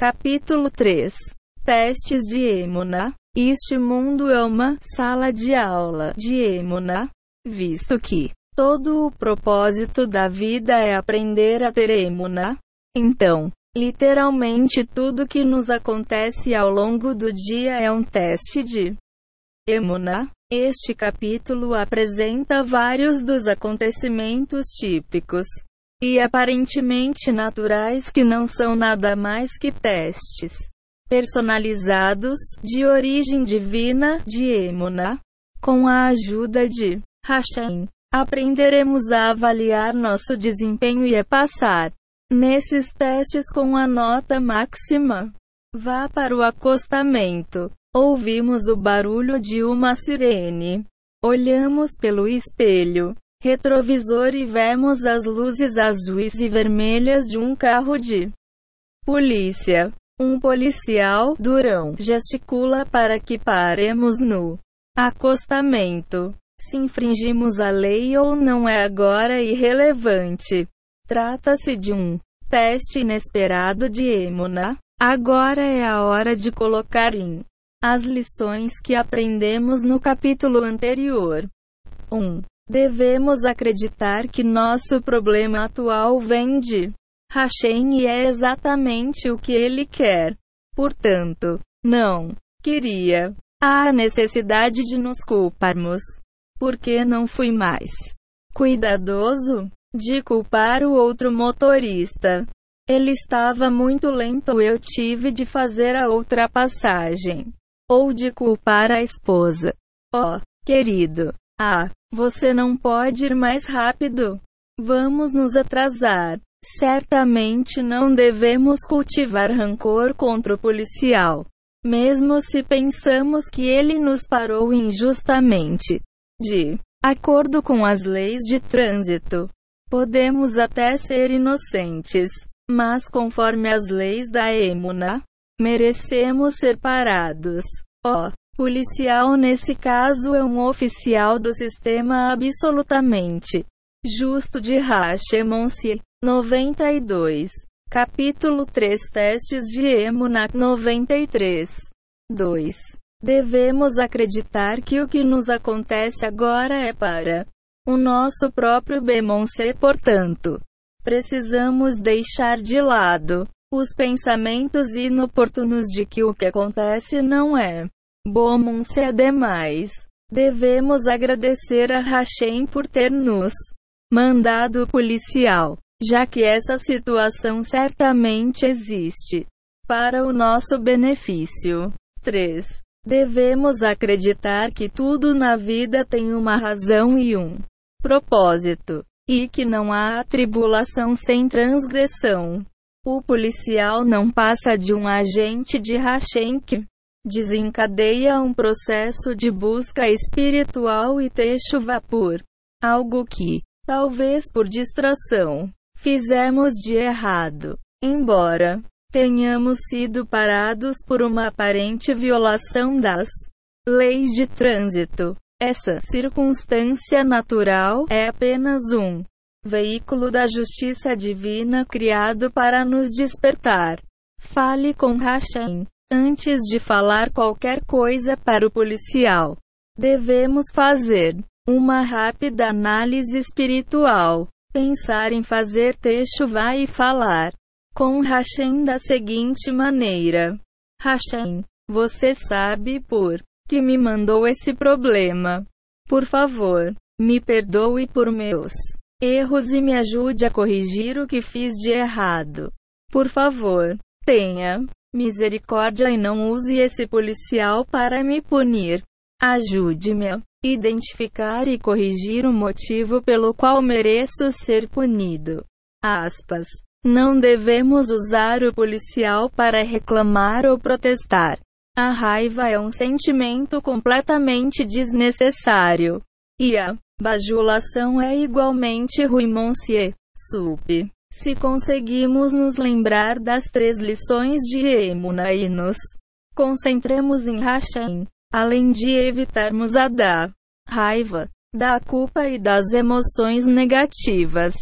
Capítulo 3 Testes de Emuna Este mundo é uma sala de aula de Emuna, visto que todo o propósito da vida é aprender a ter Emuna. Então, literalmente tudo que nos acontece ao longo do dia é um teste de Emuna. Este capítulo apresenta vários dos acontecimentos típicos e aparentemente naturais que não são nada mais que testes personalizados de origem divina de Emuna. Com a ajuda de Hashem, aprenderemos a avaliar nosso desempenho e a passar nesses testes com a nota máxima. Vá para o acostamento. Ouvimos o barulho de uma sirene. Olhamos pelo espelho retrovisor e vemos as luzes azuis e vermelhas de um carro de polícia. Um policial, durão, gesticula para que paremos no acostamento. Se infringimos a lei ou não é agora irrelevante. Trata-se de um teste inesperado de Emuna. Agora é a hora de colocar em as lições que aprendemos no capítulo anterior. 1. Um, Devemos acreditar que nosso problema atual vem de Hashem e é exatamente o que ele quer. Portanto, não queria. Há necessidade de nos culparmos. Porque não fui mais cuidadoso de culpar o outro motorista. Ele estava muito lento, eu tive de fazer a ultrapassagem. Ou de culpar a esposa. Oh, querido, ah, você não pode ir mais rápido. Vamos nos atrasar. Certamente não devemos cultivar rancor contra o policial. Mesmo se pensamos que ele nos parou injustamente. De acordo com as leis de trânsito, podemos até ser inocentes, mas conforme as leis da Emuna, merecemos ser parados. Oh, Policial nesse caso é um oficial do sistema absolutamente justo de Hashemonsi. 92. Capítulo 3 Testes de Emunat 93. 2. Devemos acreditar que o que nos acontece agora é para o nosso próprio Bemonse, portanto, precisamos deixar de lado os pensamentos inoportunos de que o que acontece não é Bom-se ademais. Devemos agradecer a Hashem por ter nos mandado policial, já que essa situação certamente existe para o nosso benefício. 3. Devemos acreditar que tudo na vida tem uma razão e um propósito, e que não há tribulação sem transgressão. O policial não passa de um agente de Hashem que desencadeia um processo de busca espiritual e texto vapor. Algo que, talvez por distração, fizemos de errado. Embora tenhamos sido parados por uma aparente violação das leis de trânsito, essa circunstância natural é apenas um veículo da justiça divina criado para nos despertar. Fale com Hashem. Antes de falar qualquer coisa para o policial, devemos fazer uma rápida análise espiritual. Pensar em fazer vai e falar com Hashem da seguinte maneira: Hashem, você sabe por que me mandou esse problema. Por favor, me perdoe por meus erros e me ajude a corrigir o que fiz de errado. Por favor, tenha misericórdia e não use esse policial para me punir. Ajude-me a identificar e corrigir o motivo pelo qual mereço ser punido. Aspas. Não devemos usar o policial para reclamar ou protestar. A raiva é um sentimento completamente desnecessário. E a bajulação é igualmente ruim, monsieur. Sup. Se conseguimos nos lembrar das três lições de Emuna e nos concentremos em Hashem, além de evitarmos a da raiva, da culpa e das emoções negativas,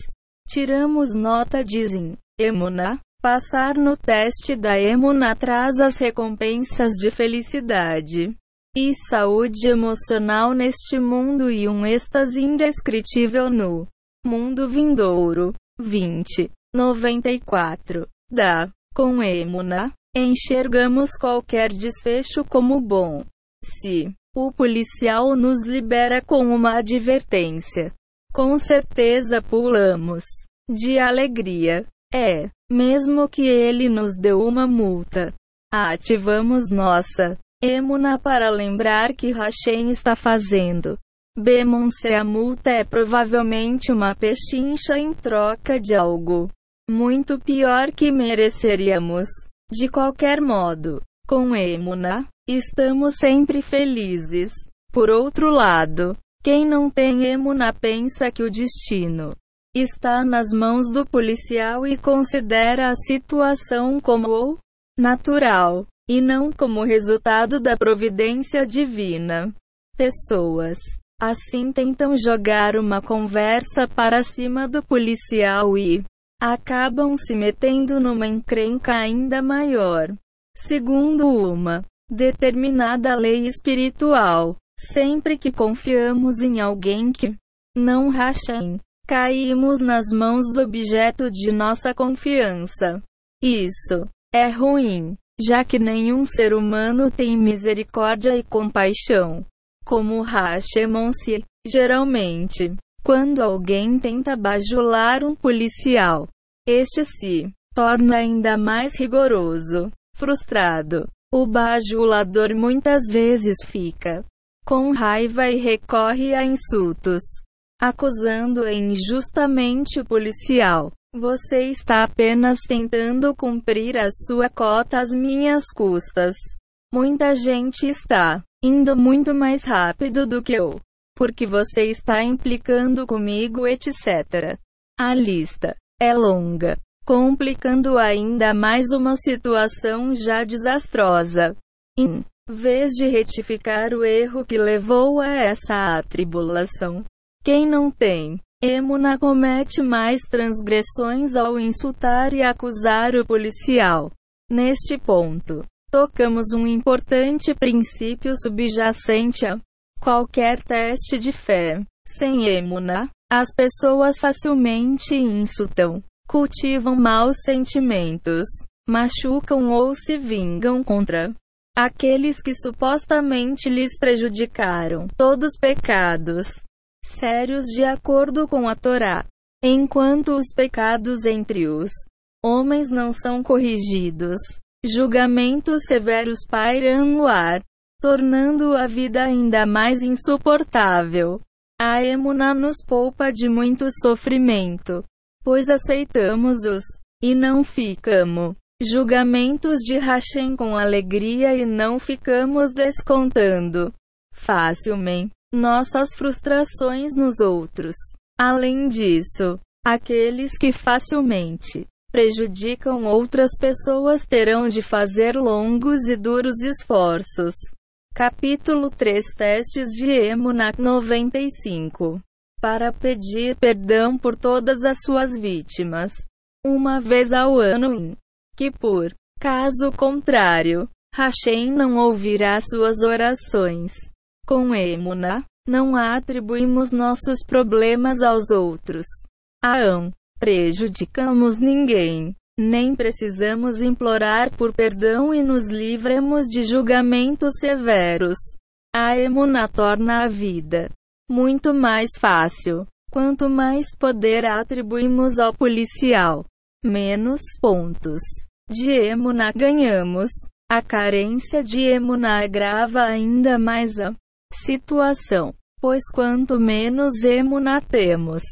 tiramos nota dizem Emuna, Passar no teste da Emuna traz as recompensas de felicidade e saúde emocional neste mundo e um êxtase indescritível no mundo vindouro. 20. 94. Da. Com Emuna, enxergamos qualquer desfecho como bom. Se o policial nos libera com uma advertência, com certeza pulamos de alegria. É, mesmo que ele nos deu uma multa. Ativamos nossa Emuna para lembrar que Hashem está fazendo. Bemonse a multa é provavelmente uma pechincha em troca de algo muito pior que mereceríamos. De qualquer modo, com Emuna, estamos sempre felizes. Por outro lado, quem não tem Emuna pensa que o destino está nas mãos do policial e considera a situação como natural, e não como resultado da providência divina. Pessoas assim tentam jogar uma conversa para cima do policial e acabam se metendo numa encrenca ainda maior. Segundo uma determinada lei espiritual, sempre que confiamos em alguém que não racha em, caímos nas mãos do objeto de nossa confiança. Isso é ruim, já que nenhum ser humano tem misericórdia e compaixão. Como Hashemon-se, geralmente, quando alguém tenta bajular um policial, este se torna ainda mais rigoroso. Frustrado, o bajulador muitas vezes fica com raiva e recorre a insultos, acusando injustamente o policial. Você está apenas tentando cumprir a sua cota às minhas custas. Muita gente está indo muito mais rápido do que eu porque você está implicando comigo, etc. A lista é longa, complicando ainda mais uma situação já desastrosa. Em vez de retificar o erro que levou a essa atribulação, quem não tem Emuna comete mais transgressões ao insultar e acusar o policial. Neste ponto, tocamos um importante princípio subjacente a qualquer teste de fé. Sem emuna, as pessoas facilmente insultam, cultivam maus sentimentos, machucam ou se vingam contra aqueles que supostamente lhes prejudicaram. Todos pecados sérios de acordo com a Torá. Enquanto os pecados entre os homens não são corrigidos, julgamentos severos pairam no ar tornando a vida ainda mais insuportável. A emuna nos poupa de muito sofrimento, pois aceitamos os e não ficamos julgamentos de Hashem com alegria e não ficamos descontando facilmente nossas frustrações nos outros. Além disso, aqueles que facilmente prejudicam outras pessoas terão de fazer longos e duros esforços Capítulo 3 Testes de Emuna 95 Para pedir perdão por todas as suas vítimas, uma vez ao ano em que por caso contrário, Hashem não ouvirá suas orações. Com Emuna, não atribuímos nossos problemas aos outros. Aão, prejudicamos ninguém nem precisamos implorar por perdão e nos livremos de julgamentos severos. A emuna torna a vida muito mais fácil. Quanto mais poder atribuímos ao policial, menos pontos de emuna ganhamos. A carência de emuna agrava ainda mais a situação, pois quanto menos emuna temos,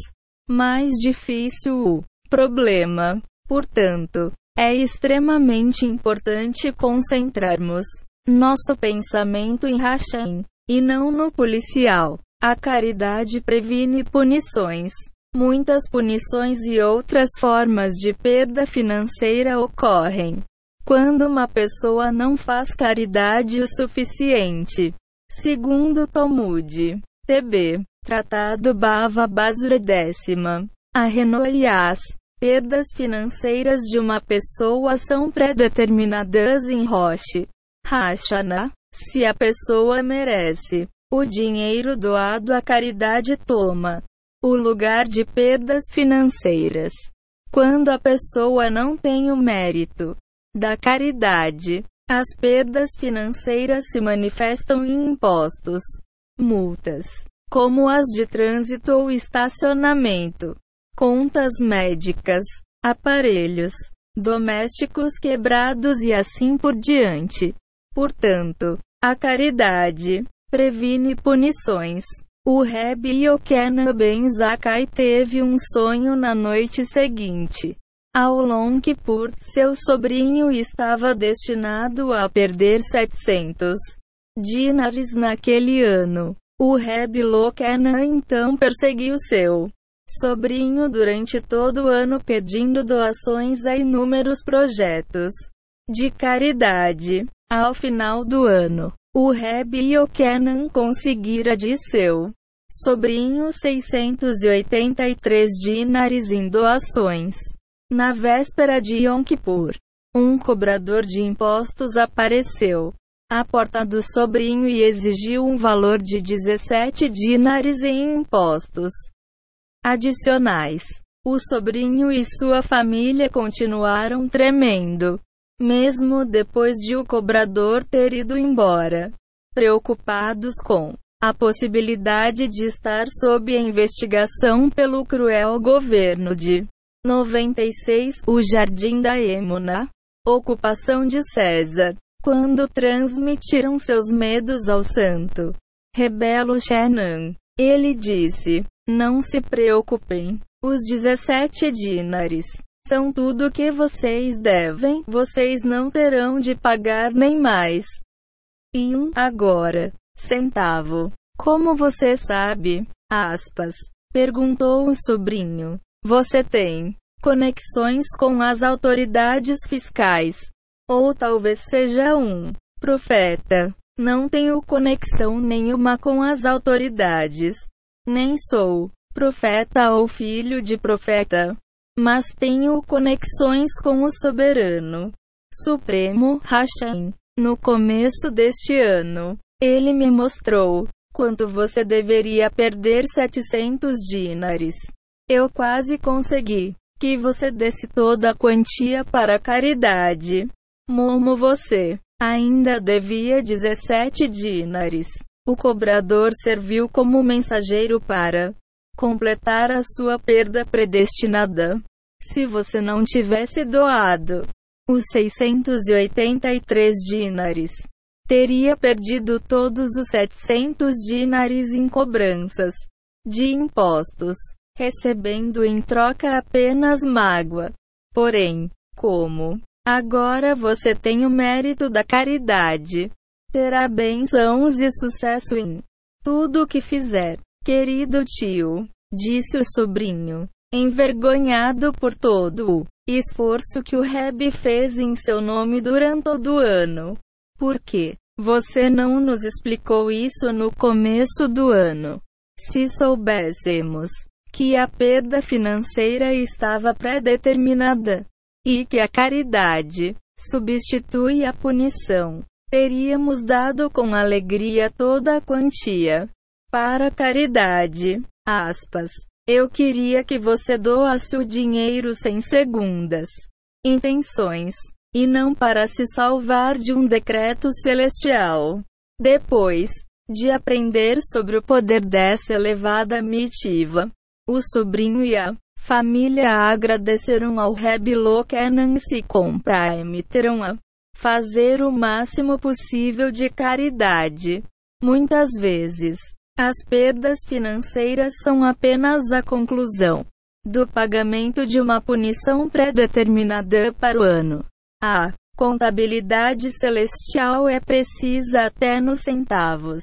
mais difícil o problema. Portanto, é extremamente importante concentrarmos nosso pensamento em Hashem e não no policial. A caridade previne punições. Muitas punições e outras formas de perda financeira ocorrem quando uma pessoa não faz caridade o suficiente. Segundo Talmud, TB, Tratado Bava Basura décima, a Renoias, Perdas financeiras de uma pessoa são predeterminadas em Rosh Hashanah. Se a pessoa merece, o dinheiro doado à caridade toma o lugar de perdas financeiras. Quando a pessoa não tem o mérito da caridade, as perdas financeiras se manifestam em impostos, multas, como as de trânsito ou estacionamento contas médicas, aparelhos domésticos quebrados e assim por diante. Portanto, a caridade previne punições. O Reb Yochanan Ben Zakkai teve um sonho na noite seguinte. Ao Long Kippur, seu sobrinho estava destinado a perder 700 dinares naquele ano. O Reb Yochanan então perseguiu seu sobrinho durante todo o ano pedindo doações a inúmeros projetos de caridade. Ao final do ano, o Reb Yochanan conseguira de seu sobrinho 683 dinares em doações. Na véspera de Yom Kippur, um cobrador de impostos apareceu à porta do sobrinho e exigiu um valor de 17 dinares em impostos adicionais. O sobrinho e sua família continuaram tremendo, mesmo depois de o cobrador ter ido embora. Preocupados com a possibilidade de estar sob investigação pelo cruel governo de 96, o Jardim da Emuna, ocupação de César, quando transmitiram seus medos ao santo rebelo Shenan. Ele disse: não se preocupem. Os 17 dinares são tudo que vocês devem, vocês não terão de pagar nem mais. E um agora centavo. Como você sabe? Aspas. Perguntou o sobrinho. Você tem conexões com as autoridades fiscais. Ou talvez seja um profeta. Não tenho conexão nenhuma com as autoridades. Nem sou profeta ou filho de profeta, mas tenho conexões com o soberano supremo Hashem. No começo deste ano, ele me mostrou quanto você deveria perder 700 dinares. Eu quase consegui que você desse toda a quantia para caridade. Momo você ainda devia 17 dinares. O cobrador serviu como mensageiro para completar a sua perda predestinada. Se você não tivesse doado os 683 dinares, teria perdido todos os 700 dinares em cobranças de impostos, recebendo em troca apenas mágoa. Porém, como agora você tem o mérito da caridade, terá bênçãos e sucesso em tudo o que fizer. Querido tio, disse o sobrinho, envergonhado por todo o esforço que o Reb fez em seu nome durante todo o ano. Por que você não nos explicou isso no começo do ano? Se soubéssemos que a perda financeira estava pré-determinada e que a caridade substitui a punição, teríamos dado com alegria toda a quantia para caridade. Aspas. Eu queria que você doasse o dinheiro sem segundas intenções, e não para se salvar de um decreto celestial. Depois de aprender sobre o poder dessa elevada mitiva, o sobrinho e a família agradeceram ao Reb Lokenan se comprometeram a fazer o máximo possível de caridade. Muitas vezes, as perdas financeiras são apenas a conclusão do pagamento de uma punição pré-determinada para o ano. A contabilidade celestial é precisa até nos centavos.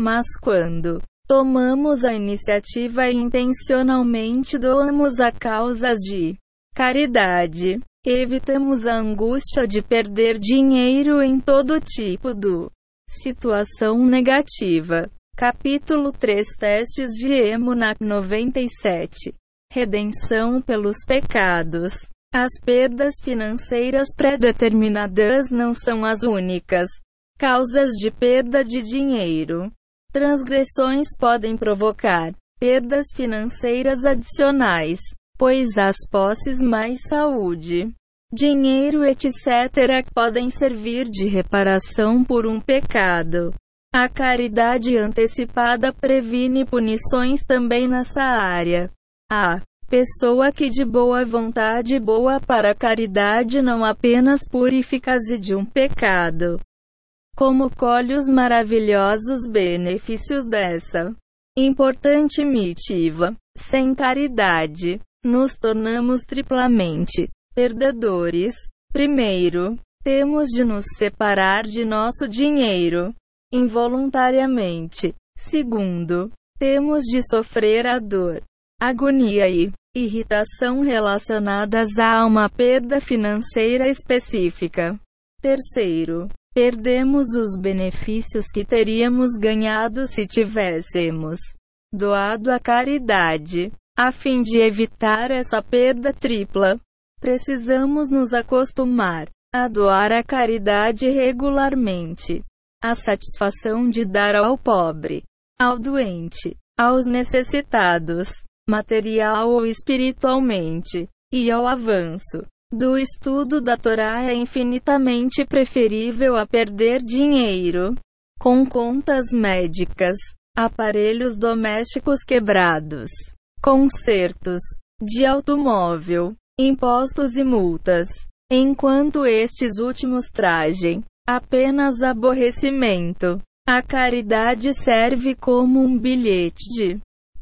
Mas quando tomamos a iniciativa e intencionalmente doamos a causas de caridade, Evitamos a angústia de perder dinheiro em todo tipo de situação negativa. Capítulo 3 Testes de Emunak 97 redenção pelos pecados. As perdas financeiras pré-determinadas não são as únicas causas de perda de dinheiro. Transgressões podem provocar perdas financeiras adicionais, pois as posses mais saúde, dinheiro, etc., podem servir de reparação por um pecado. A caridade antecipada previne punições também nessa área. A pessoa que de boa vontade boa para a caridade não apenas purifica-se de um pecado, como colhe os maravilhosos benefícios dessa importante mitiva. Sem caridade, nos tornamos triplamente perdedores. Primeiro, temos de nos separar de nosso dinheiro involuntariamente. Segundo, temos de sofrer a dor, agonia e irritação relacionadas a uma perda financeira específica. Terceiro, perdemos os benefícios que teríamos ganhado se tivéssemos doado à caridade. A fim de evitar essa perda tripla, precisamos nos acostumar a doar a caridade regularmente. A satisfação de dar ao pobre, ao doente, aos necessitados, material ou espiritualmente, e ao avanço do estudo da Torá é infinitamente preferível a perder dinheiro com contas médicas, aparelhos domésticos quebrados, consertos de automóvel, impostos e multas, enquanto estes últimos tragem apenas aborrecimento. A caridade serve como um bilhete de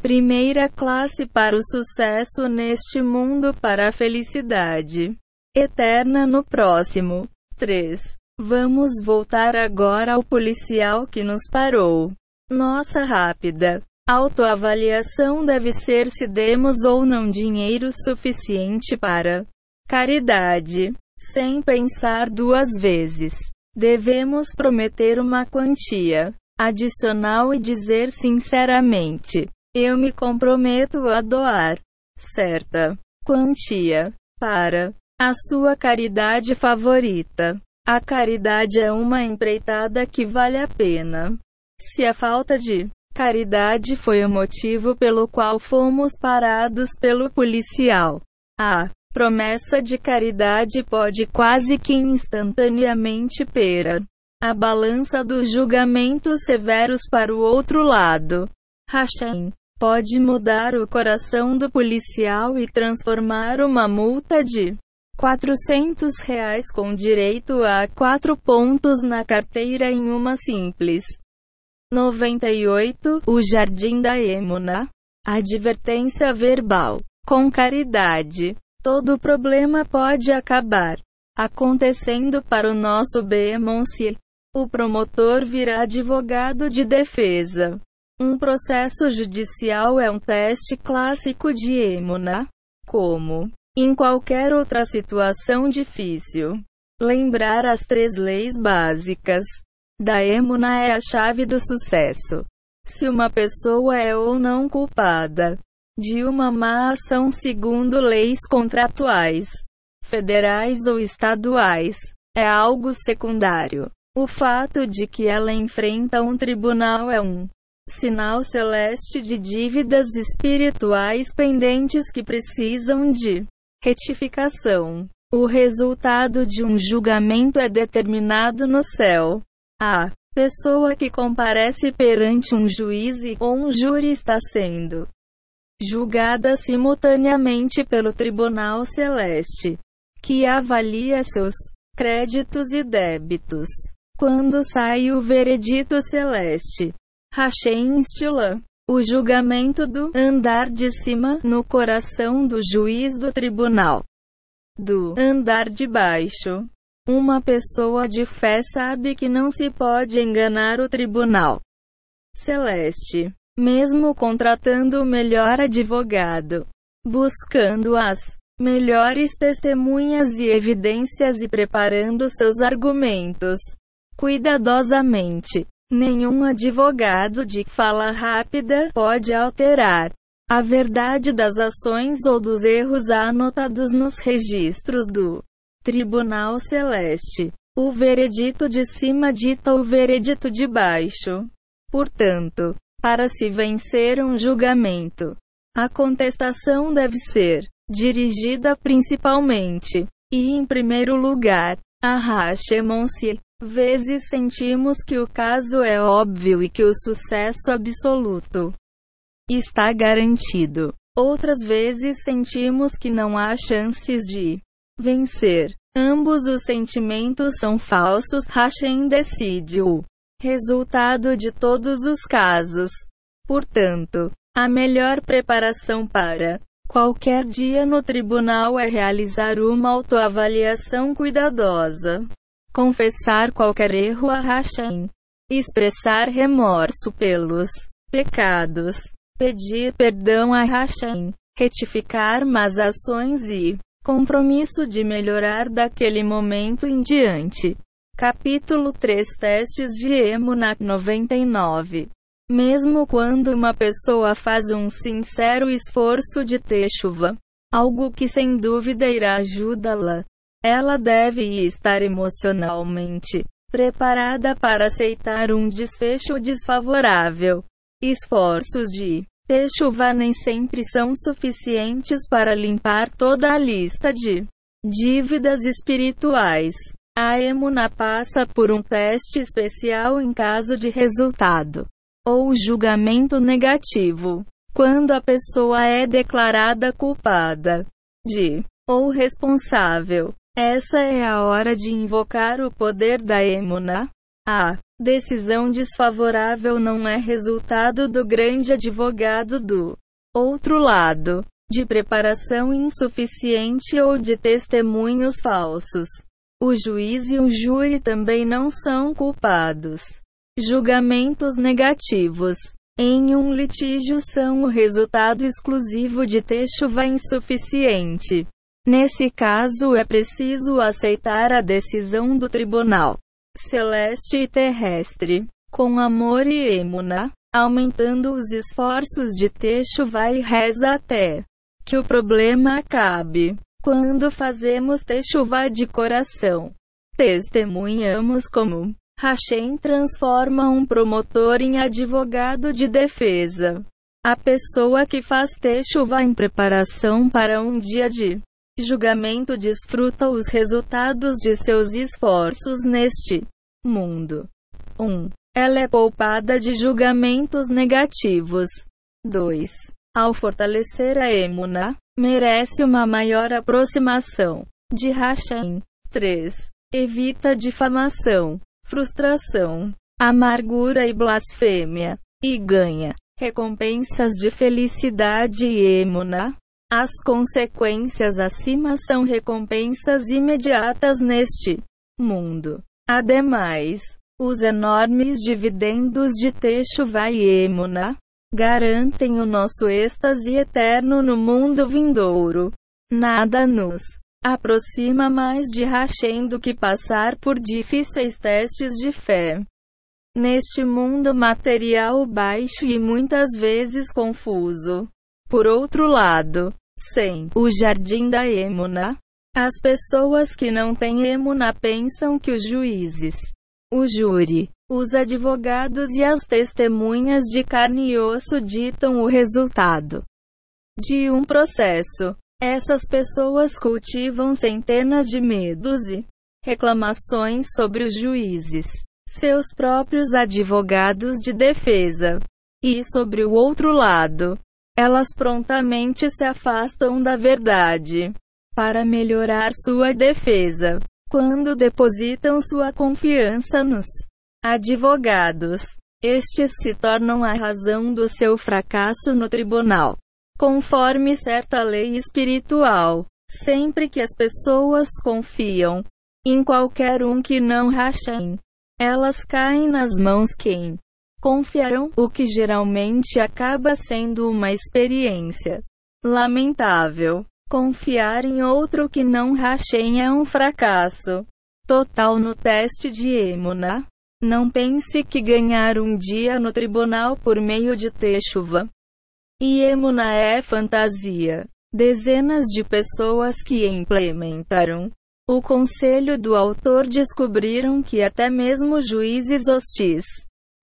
primeira classe para o sucesso neste mundo para a felicidade eterna no próximo. 3. Vamos voltar agora ao policial que nos parou. Nossa rápida autoavaliação deve ser se demos ou não dinheiro suficiente para caridade, sem pensar duas vezes. Devemos prometer uma quantia adicional e dizer sinceramente: Eu me comprometo a doar certa quantia para a sua caridade favorita. A caridade é uma empreitada que vale a pena. Se a falta de caridade foi o motivo pelo qual fomos parados pelo policial, a promessa de caridade pode quase que instantaneamente pera a balança dos julgamentos severos para o outro lado. Hashem pode mudar o coração do policial e transformar uma multa de 400 reais com direito a quatro pontos na carteira em uma simples. 98. O Jardim da Emuna. Advertência verbal. Com caridade. Todo problema pode acabar acontecendo para o nosso bem o promotor virá advogado de defesa. Um processo judicial é um teste clássico de emuna, como em qualquer outra situação difícil. Lembrar as três leis básicas da emuna é a chave do sucesso. Se uma pessoa é ou não culpada de uma má ação segundo leis contratuais, federais ou estaduais, é algo secundário. O fato de que ela enfrenta um tribunal é um sinal celeste de dívidas espirituais pendentes que precisam de retificação. O resultado de um julgamento é determinado no céu. A pessoa que comparece perante um juiz e ou um júri está sendo julgada simultaneamente pelo Tribunal Celeste, que avalia seus créditos e débitos. Quando sai o veredito celeste, Hashem instila o julgamento do andar de cima no coração do juiz do tribunal. Do andar de baixo. Uma pessoa de fé sabe que não se pode enganar o tribunal celeste mesmo contratando o melhor advogado, buscando as melhores testemunhas e evidências e preparando seus argumentos cuidadosamente. Nenhum advogado de fala rápida pode alterar a verdade das ações ou dos erros anotados nos registros do Tribunal Celeste. O veredito de cima dita o veredito de baixo. Portanto, para se vencer um julgamento, a contestação deve ser dirigida principalmente e, em primeiro lugar, a Hashemon-se. Vezes sentimos que o caso é óbvio e que o sucesso absoluto está garantido. Outras vezes sentimos que não há chances de vencer. Ambos os sentimentos são falsos. Hashem decide o resultado de todos os casos. Portanto, a melhor preparação para qualquer dia no tribunal é realizar uma autoavaliação cuidadosa, confessar qualquer erro a Hashem, expressar remorso pelos pecados, pedir perdão a Hashem, retificar más ações e compromisso de melhorar daquele momento em diante. Capítulo 3 Testes de Emunak 99 Mesmo quando uma pessoa faz um sincero esforço de ter chuva, algo que sem dúvida irá ajudá-la, ela deve estar emocionalmente preparada para aceitar um desfecho desfavorável. Esforços de chuva nem sempre são suficientes para limpar toda a lista de dívidas espirituais. A emuna passa por um teste especial em caso de resultado ou julgamento negativo, quando a pessoa é declarada culpada de ou responsável. Essa é a hora de invocar o poder da emuna. A decisão desfavorável não é resultado do grande advogado do outro lado, de preparação insuficiente ou de testemunhos falsos. O juiz e o júri também não são culpados. Julgamentos negativos em um litígio são o resultado exclusivo de ter chuva insuficiente. Nesse caso é preciso aceitar a decisão do tribunal celeste e terrestre, com amor e emuna, aumentando os esforços de Techuvá e reza até que o problema acabe. Quando fazemos Techuvá de coração, testemunhamos como Hashem transforma um promotor em advogado de defesa. A pessoa que faz Techuvá em preparação para um dia de julgamento desfruta os resultados de seus esforços neste mundo. 1. Um, ela é poupada de julgamentos negativos. 2. Ao fortalecer a emuna, merece uma maior aproximação de Hashem. 3. Evita difamação, frustração, amargura e blasfêmia, e ganha recompensas de felicidade e emuna. As consequências acima são recompensas imediatas neste mundo. Ademais, os enormes dividendos de Techuvá e Emuna garantem o nosso êxtase eterno no mundo vindouro. Nada nos aproxima mais de Hashem do que passar por difíceis testes de fé. Neste mundo material baixo e muitas vezes confuso. Por outro lado, sem o jardim da Emuna, as pessoas que não têm emuna pensam que os juízes, o júri, os advogados e as testemunhas de carne e osso ditam o resultado de um processo. Essas pessoas cultivam centenas de medos e reclamações sobre os juízes, seus próprios advogados de defesa. E sobre o outro lado, elas prontamente se afastam da verdade para melhorar sua defesa. Quando depositam sua confiança nos advogados, estes se tornam a razão do seu fracasso no tribunal. Conforme certa lei espiritual, sempre que as pessoas confiam em qualquer um que não rachem, elas caem nas mãos quem confiarão, o que geralmente acaba sendo uma experiência lamentável. Confiar em outro que não rachem é um fracasso total no teste de Emuna. Não pense que ganhar um dia no tribunal por meio de Techuva Yemuna é fantasia. Dezenas de pessoas que implementaram o conselho do autor descobriram que até mesmo juízes hostis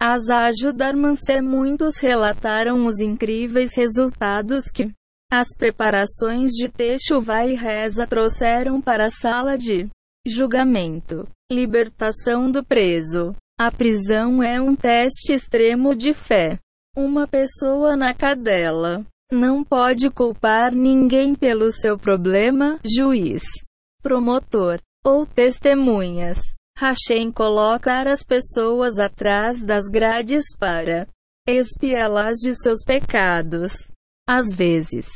as ajudaram-se muitos relataram os incríveis resultados que as preparações de Techuvá e Reza trouxeram para a sala de julgamento. Libertação do preso. A prisão é um teste extremo de fé. Uma pessoa na cadela não pode culpar ninguém pelo seu problema, juiz, promotor ou testemunhas. Hashem colocar as pessoas atrás das grades para expiá-las de seus pecados. Às vezes,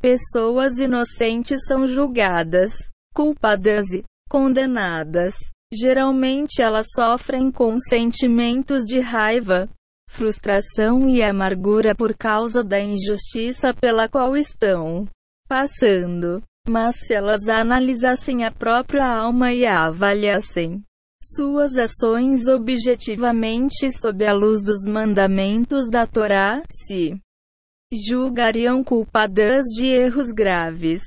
pessoas inocentes são julgadas, culpadas e condenadas. Geralmente elas sofrem com sentimentos de raiva, frustração e amargura por causa da injustiça pela qual estão passando. Mas se elas analisassem a própria alma e a avaliassem suas ações objetivamente sob a luz dos mandamentos da Torá, se julgariam culpadas de erros graves.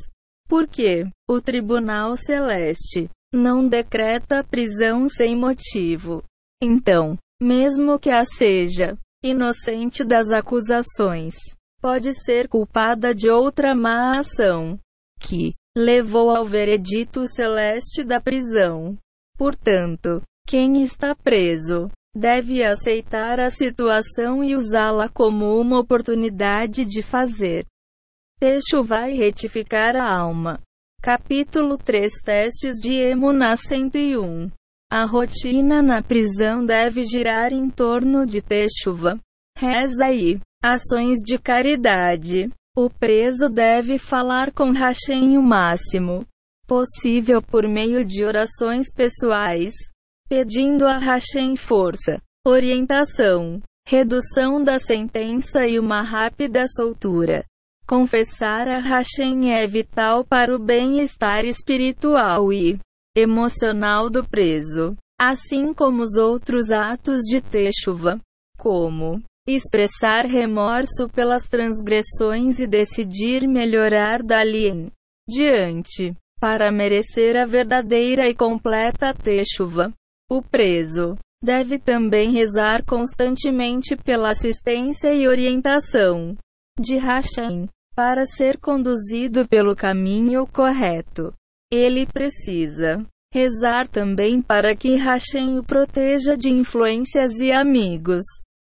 Porque o Tribunal Celeste não decreta prisão sem motivo. Então, mesmo que a seja inocente das acusações, pode ser culpada de outra má ação que levou ao veredito celeste da prisão. Portanto, quem está preso deve aceitar a situação e usá-la como uma oportunidade de fazer. Texto vai retificar a alma. Capítulo 3 Testes de Emuná 101 a rotina na prisão deve girar em torno de Techuva, reza e ações de caridade. O preso deve falar com Hashem o máximo possível por meio de orações pessoais, pedindo a Hashem força, orientação, redução da sentença e uma rápida soltura. Confessar a Hashem é vital para o bem-estar espiritual e emocional do preso, assim como os outros atos de Techuva, como expressar remorso pelas transgressões e decidir melhorar dali em diante, para merecer a verdadeira e completa Techuva. O preso deve também rezar constantemente pela assistência e orientação de Hashem, para ser conduzido pelo caminho correto. Ele precisa rezar também para que Hashem o proteja de influências e amigos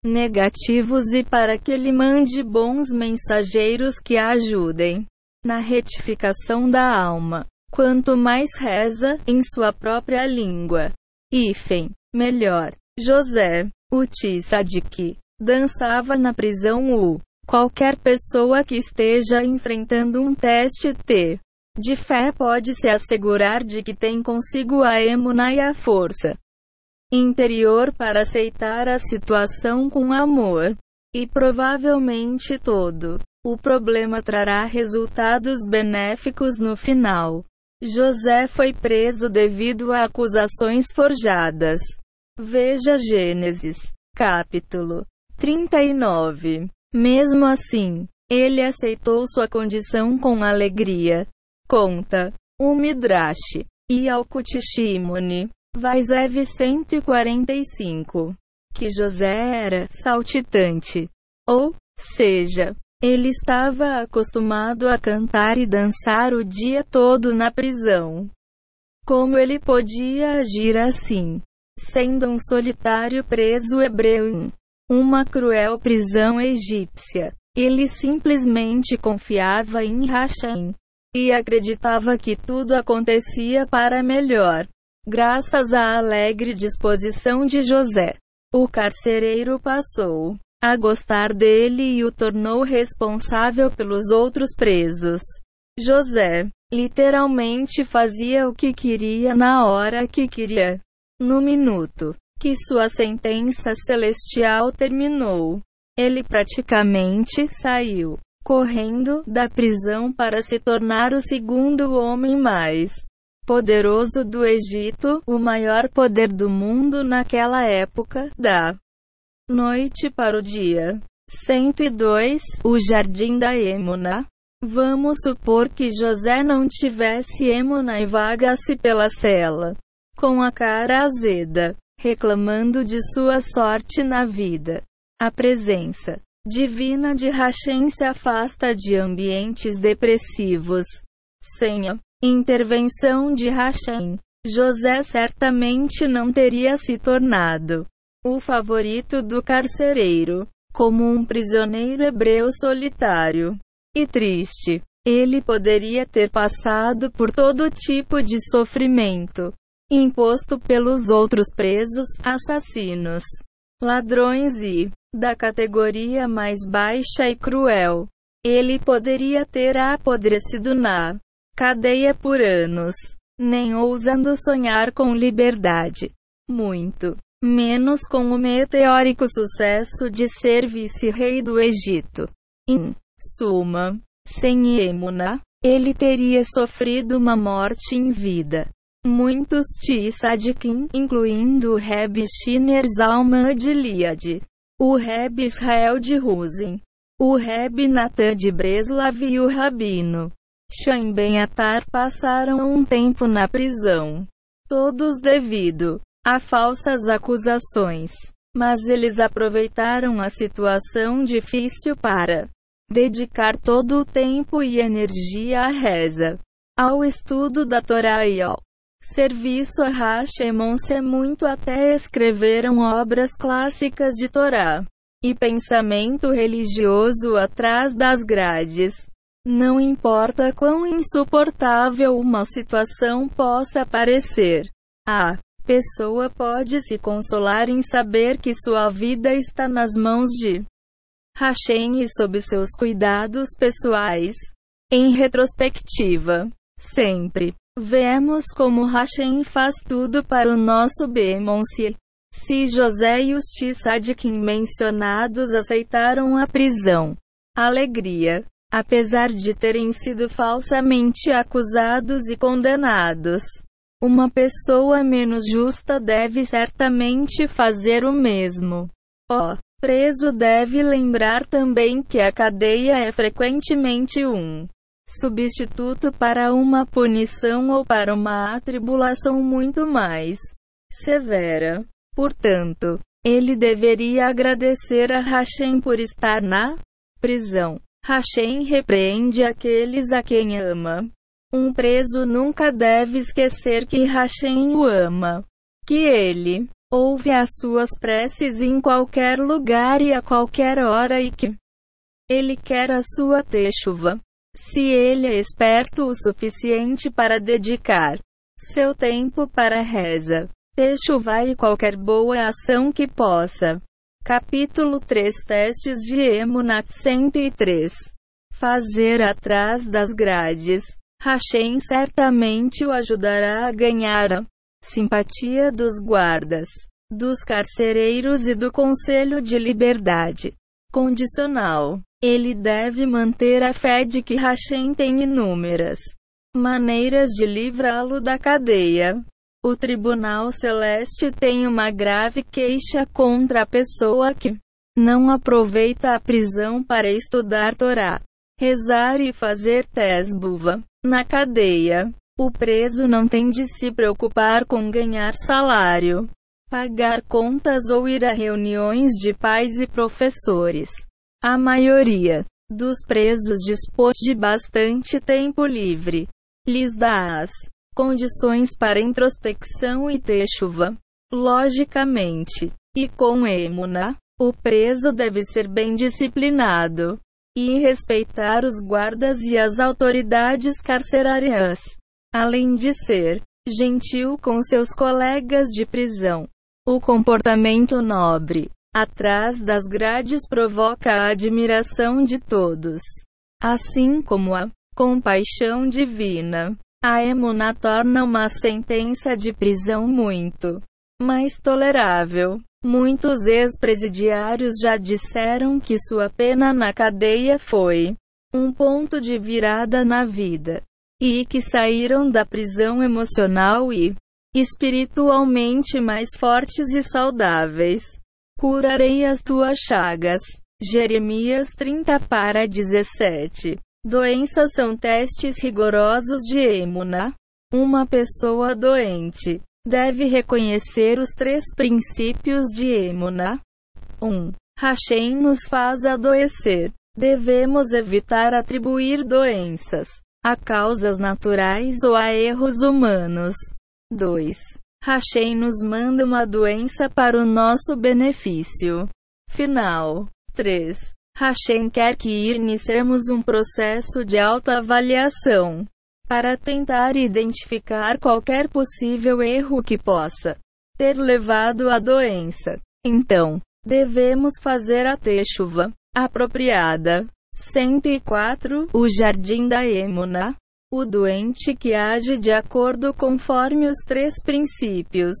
negativos e para que ele mande bons mensageiros que ajudem na retificação da alma. Quanto mais reza em sua própria língua, Ifen, melhor. José, o Tissadik, dançava na prisão U. Qualquer pessoa que esteja enfrentando um teste T de fé pode se assegurar de que tem consigo a emuna e a força interior para aceitar a situação com amor. E provavelmente todo o problema trará resultados benéficos no final. José foi preso devido a acusações forjadas. Veja Gênesis, capítulo 39. Mesmo assim, ele aceitou sua condição com alegria. Conta o Midrash e ao Kutishimuni, Vaisev 145, que José era saltitante, ou seja, ele estava acostumado a cantar e dançar o dia todo na prisão. Como ele podia agir assim, sendo um solitário preso hebreu em uma cruel prisão egípcia? Ele simplesmente confiava em Hashem e acreditava que tudo acontecia para melhor. Graças à alegre disposição de José, o carcereiro passou a gostar dele e o tornou responsável pelos outros presos. José, literalmente fazia o que queria na hora que queria. No minuto que sua sentença celestial terminou, ele praticamente saiu correndo da prisão para se tornar o segundo homem mais poderoso do Egito, o maior poder do mundo naquela época, da noite para o dia. 102 O Jardim da Emuna. Vamos supor que José não tivesse Emuna e vagasse pela cela, com a cara azeda, reclamando de sua sorte na vida. A presença divina de Hashem se afasta de ambientes depressivos. Senha. Intervenção de Hashem. José certamente não teria se tornado o favorito do carcereiro, como um prisioneiro hebreu solitário e triste. Ele poderia ter passado por todo tipo de sofrimento imposto pelos outros presos, assassinos, ladrões e, da categoria mais baixa e cruel, ele poderia ter apodrecido na cadeia por anos, nem ousando sonhar com liberdade. Muito menos com o meteórico sucesso de ser vice-rei do Egito. Em suma, sem Emuna, ele teria sofrido uma morte em vida. Muitos tzadikim, incluindo o Reb Shiner Zalman de Liad, o Reb Israel de Ruzin, o Reb Natan de Breslav e o Rabino Shem Ben Atar passaram um tempo na prisão. Todos devido a falsas acusações. Mas eles aproveitaram a situação difícil para dedicar todo o tempo e energia à reza, ao estudo da Torá e ao serviço a Hashemon-se muito até escreveram obras clássicas de Torá e pensamento religioso atrás das grades. Não importa quão insuportável uma situação possa parecer, a pessoa pode se consolar em saber que sua vida está nas mãos de Hashem e sob seus cuidados pessoais. Em retrospectiva, sempre vemos como Hashem faz tudo para o nosso bem. Se, se José e os Tzadikim mencionados aceitaram a prisão, alegria, apesar de terem sido falsamente acusados e condenados. Uma pessoa menos justa deve certamente fazer o mesmo. O preso deve lembrar também que a cadeia é frequentemente um substituto para uma punição ou para uma atribulação muito mais severa. Portanto, ele deveria agradecer a Hashem por estar na prisão. Hashem repreende aqueles a quem ama. Um preso nunca deve esquecer que Hashem o ama. Que ele ouve as suas preces em qualquer lugar e a qualquer hora e que ele quer a sua techuva. Se ele é esperto o suficiente para dedicar seu tempo para reza, techuva e qualquer boa ação que possa Capítulo 3 Testes de Emunat 103 Fazer atrás das grades. Hashem certamente o ajudará a ganhar a simpatia dos guardas, dos carcereiros e do Conselho de Liberdade. Condicional. Ele deve manter a fé de que Hashem tem inúmeras maneiras de livrá-lo da cadeia. O Tribunal Celeste tem uma grave queixa contra a pessoa que não aproveita a prisão para estudar Torá, rezar e fazer tesbuva. Na cadeia, o preso não tem de se preocupar com ganhar salário, pagar contas ou ir a reuniões de pais e professores. A maioria dos presos dispõe de bastante tempo livre. Lhes dá as condições para introspecção e chuva. Logicamente, e com Emuna, o preso deve ser bem disciplinado e respeitar os guardas e as autoridades carcerárias, além de ser gentil com seus colegas de prisão. O comportamento nobre atrás das grades provoca a admiração de todos, assim como a compaixão divina. A Emuna torna uma sentença de prisão muito mais tolerável. Muitos ex-presidiários já disseram que sua pena na cadeia foi um ponto de virada na vida e que saíram da prisão emocional e espiritualmente mais fortes e saudáveis. Curarei as tuas chagas. Jeremias 30 para 17. Doenças são testes rigorosos de Emuna. Uma pessoa doente deve reconhecer os três princípios de Emuna. 1. Um, Hashem nos faz adoecer. Devemos evitar atribuir doenças a causas naturais ou a erros humanos. 2. Hashem nos manda uma doença para o nosso benefício final. 3. Hashem quer que iniciemos um processo de autoavaliação para tentar identificar qualquer possível erro que possa ter levado à doença. Então, devemos fazer a techuva apropriada. 104 O Jardim da Emuna. O doente que age de acordo conforme os três princípios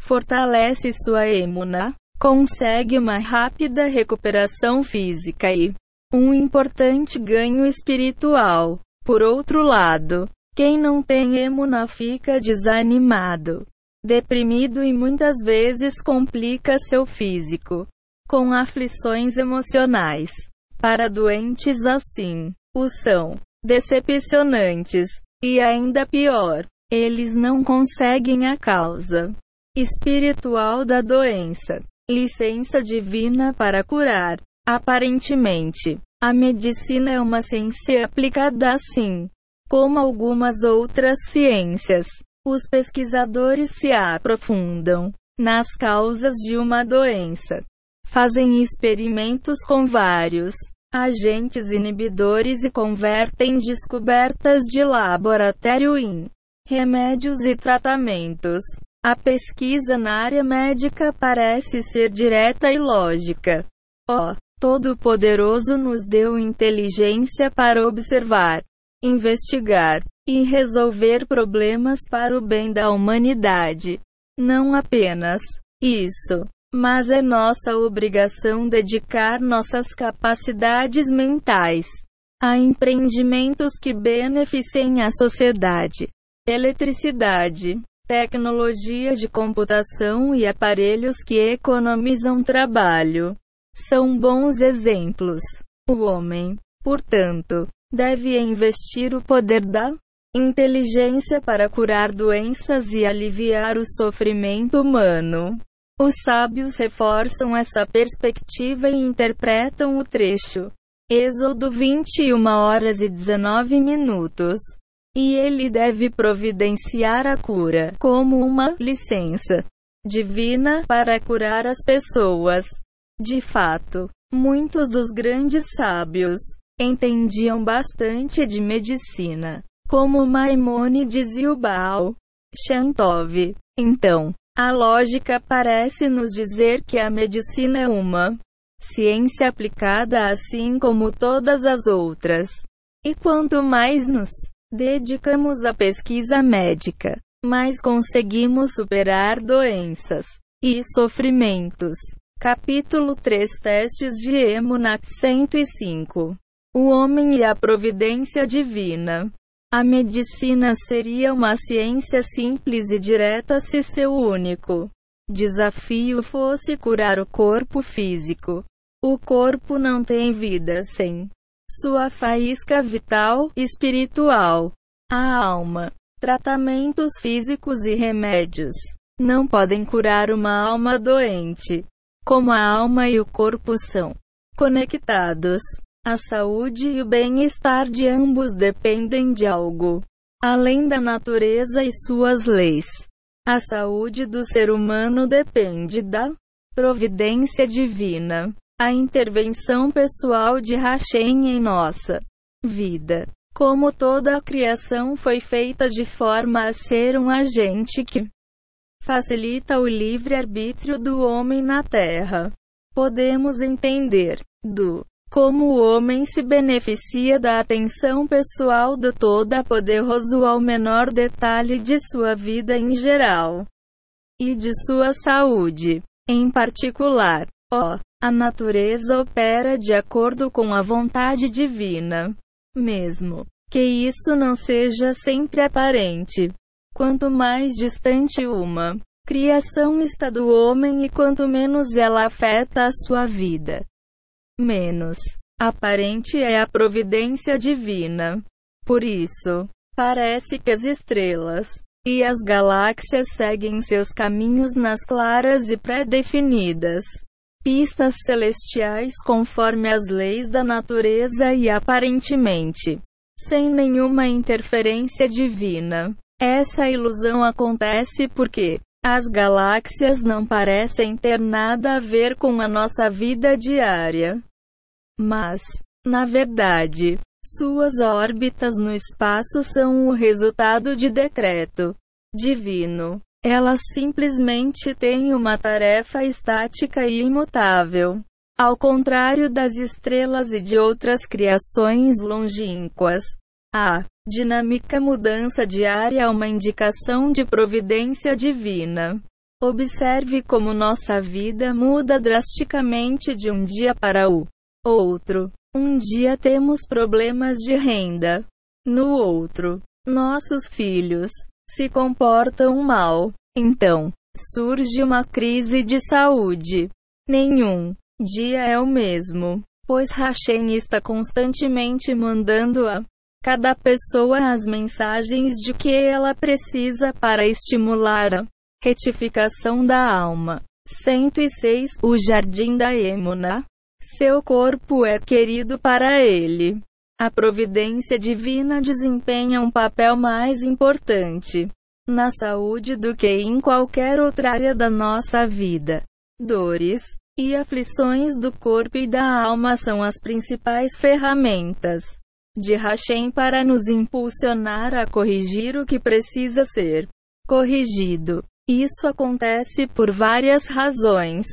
fortalece sua emuna, consegue uma rápida recuperação física e um importante ganho espiritual. Por outro lado, quem não tem emuna fica desanimado, deprimido e muitas vezes complica seu físico com aflições emocionais. Para doentes assim, os são decepcionantes e ainda pior, eles não conseguem a causa espiritual da doença licença divina para curar. Aparentemente, a medicina é uma ciência aplicada assim como algumas outras ciências. Os pesquisadores se aprofundam nas causas de uma doença, fazem experimentos com vários agentes inibidores e convertem descobertas de laboratório em remédios e tratamentos. A pesquisa na área médica parece ser direta e lógica. Oh, Todo-Poderoso nos deu inteligência para observar, investigar e resolver problemas para o bem da humanidade. Não apenas isso, mas é nossa obrigação dedicar nossas capacidades mentais a empreendimentos que beneficiem a sociedade. Eletricidade tecnologia de computação e aparelhos que economizam trabalho. São bons exemplos. O homem, portanto, deve investir o poder da inteligência para curar doenças e aliviar o sofrimento humano. Os sábios reforçam essa perspectiva e interpretam o trecho. Êxodo 21 horas e 19 minutos. E ele deve providenciar a cura como uma licença divina para curar as pessoas. De fato, muitos dos grandes sábios entendiam bastante de medicina, como Maimônides e o Baal Shantov. Então, a lógica parece nos dizer que a medicina é uma ciência aplicada assim como todas as outras. E quanto mais nos dedicamos à pesquisa médica, mas conseguimos superar doenças e sofrimentos. Capítulo 3 Testes de Emunat 105 O homem e a providência divina. A medicina seria uma ciência simples e direta se seu único desafio fosse curar o corpo físico. O corpo não tem vida sem sua faísca vital, espiritual. A alma. Tratamentos físicos e remédios não podem curar uma alma doente. Como a alma e o corpo são conectados, a saúde e o bem-estar de ambos dependem de algo além da natureza e suas leis. A saúde do ser humano depende da providência divina a intervenção pessoal de Hashem em nossa vida. Como toda a criação foi feita de forma a ser um agente que facilita o livre-arbítrio do homem na Terra. Podemos entender do como o homem se beneficia da atenção pessoal do Todo-Poderoso ao menor detalhe de sua vida em geral e de sua saúde em particular. Ó, oh, a natureza opera de acordo com a vontade divina. Mesmo que isso não seja sempre aparente. Quanto mais distante uma criação está do homem e quanto menos ela afeta a sua vida, menos aparente é a providência divina. Por isso, parece que as estrelas e as galáxias seguem seus caminhos nas claras e pré-definidas pistas celestiais conforme as leis da natureza e aparentemente sem nenhuma interferência divina. Essa ilusão acontece porque as galáxias não parecem ter nada a ver com a nossa vida diária. Mas, na verdade, suas órbitas no espaço são o resultado de decreto divino. Elas simplesmente têm uma tarefa estática e imutável. Ao contrário das estrelas e de outras criações longínquas, a dinâmica mudança diária é uma indicação de providência divina. Observe como nossa vida muda drasticamente de um dia para o outro. Um dia temos problemas de renda. No outro, nossos filhos se comportam mal. Então, surge uma crise de saúde. Nenhum dia é o mesmo, pois Hashem está constantemente mandando a cada pessoa as mensagens de que ela precisa para estimular a retificação da alma. 106 O Jardim da Emuna. Seu corpo é querido para ele. A providência divina desempenha um papel mais importante na saúde do que em qualquer outra área da nossa vida. Dores e aflições do corpo e da alma são as principais ferramentas de Hashem para nos impulsionar a corrigir o que precisa ser corrigido. Isso acontece por várias razões.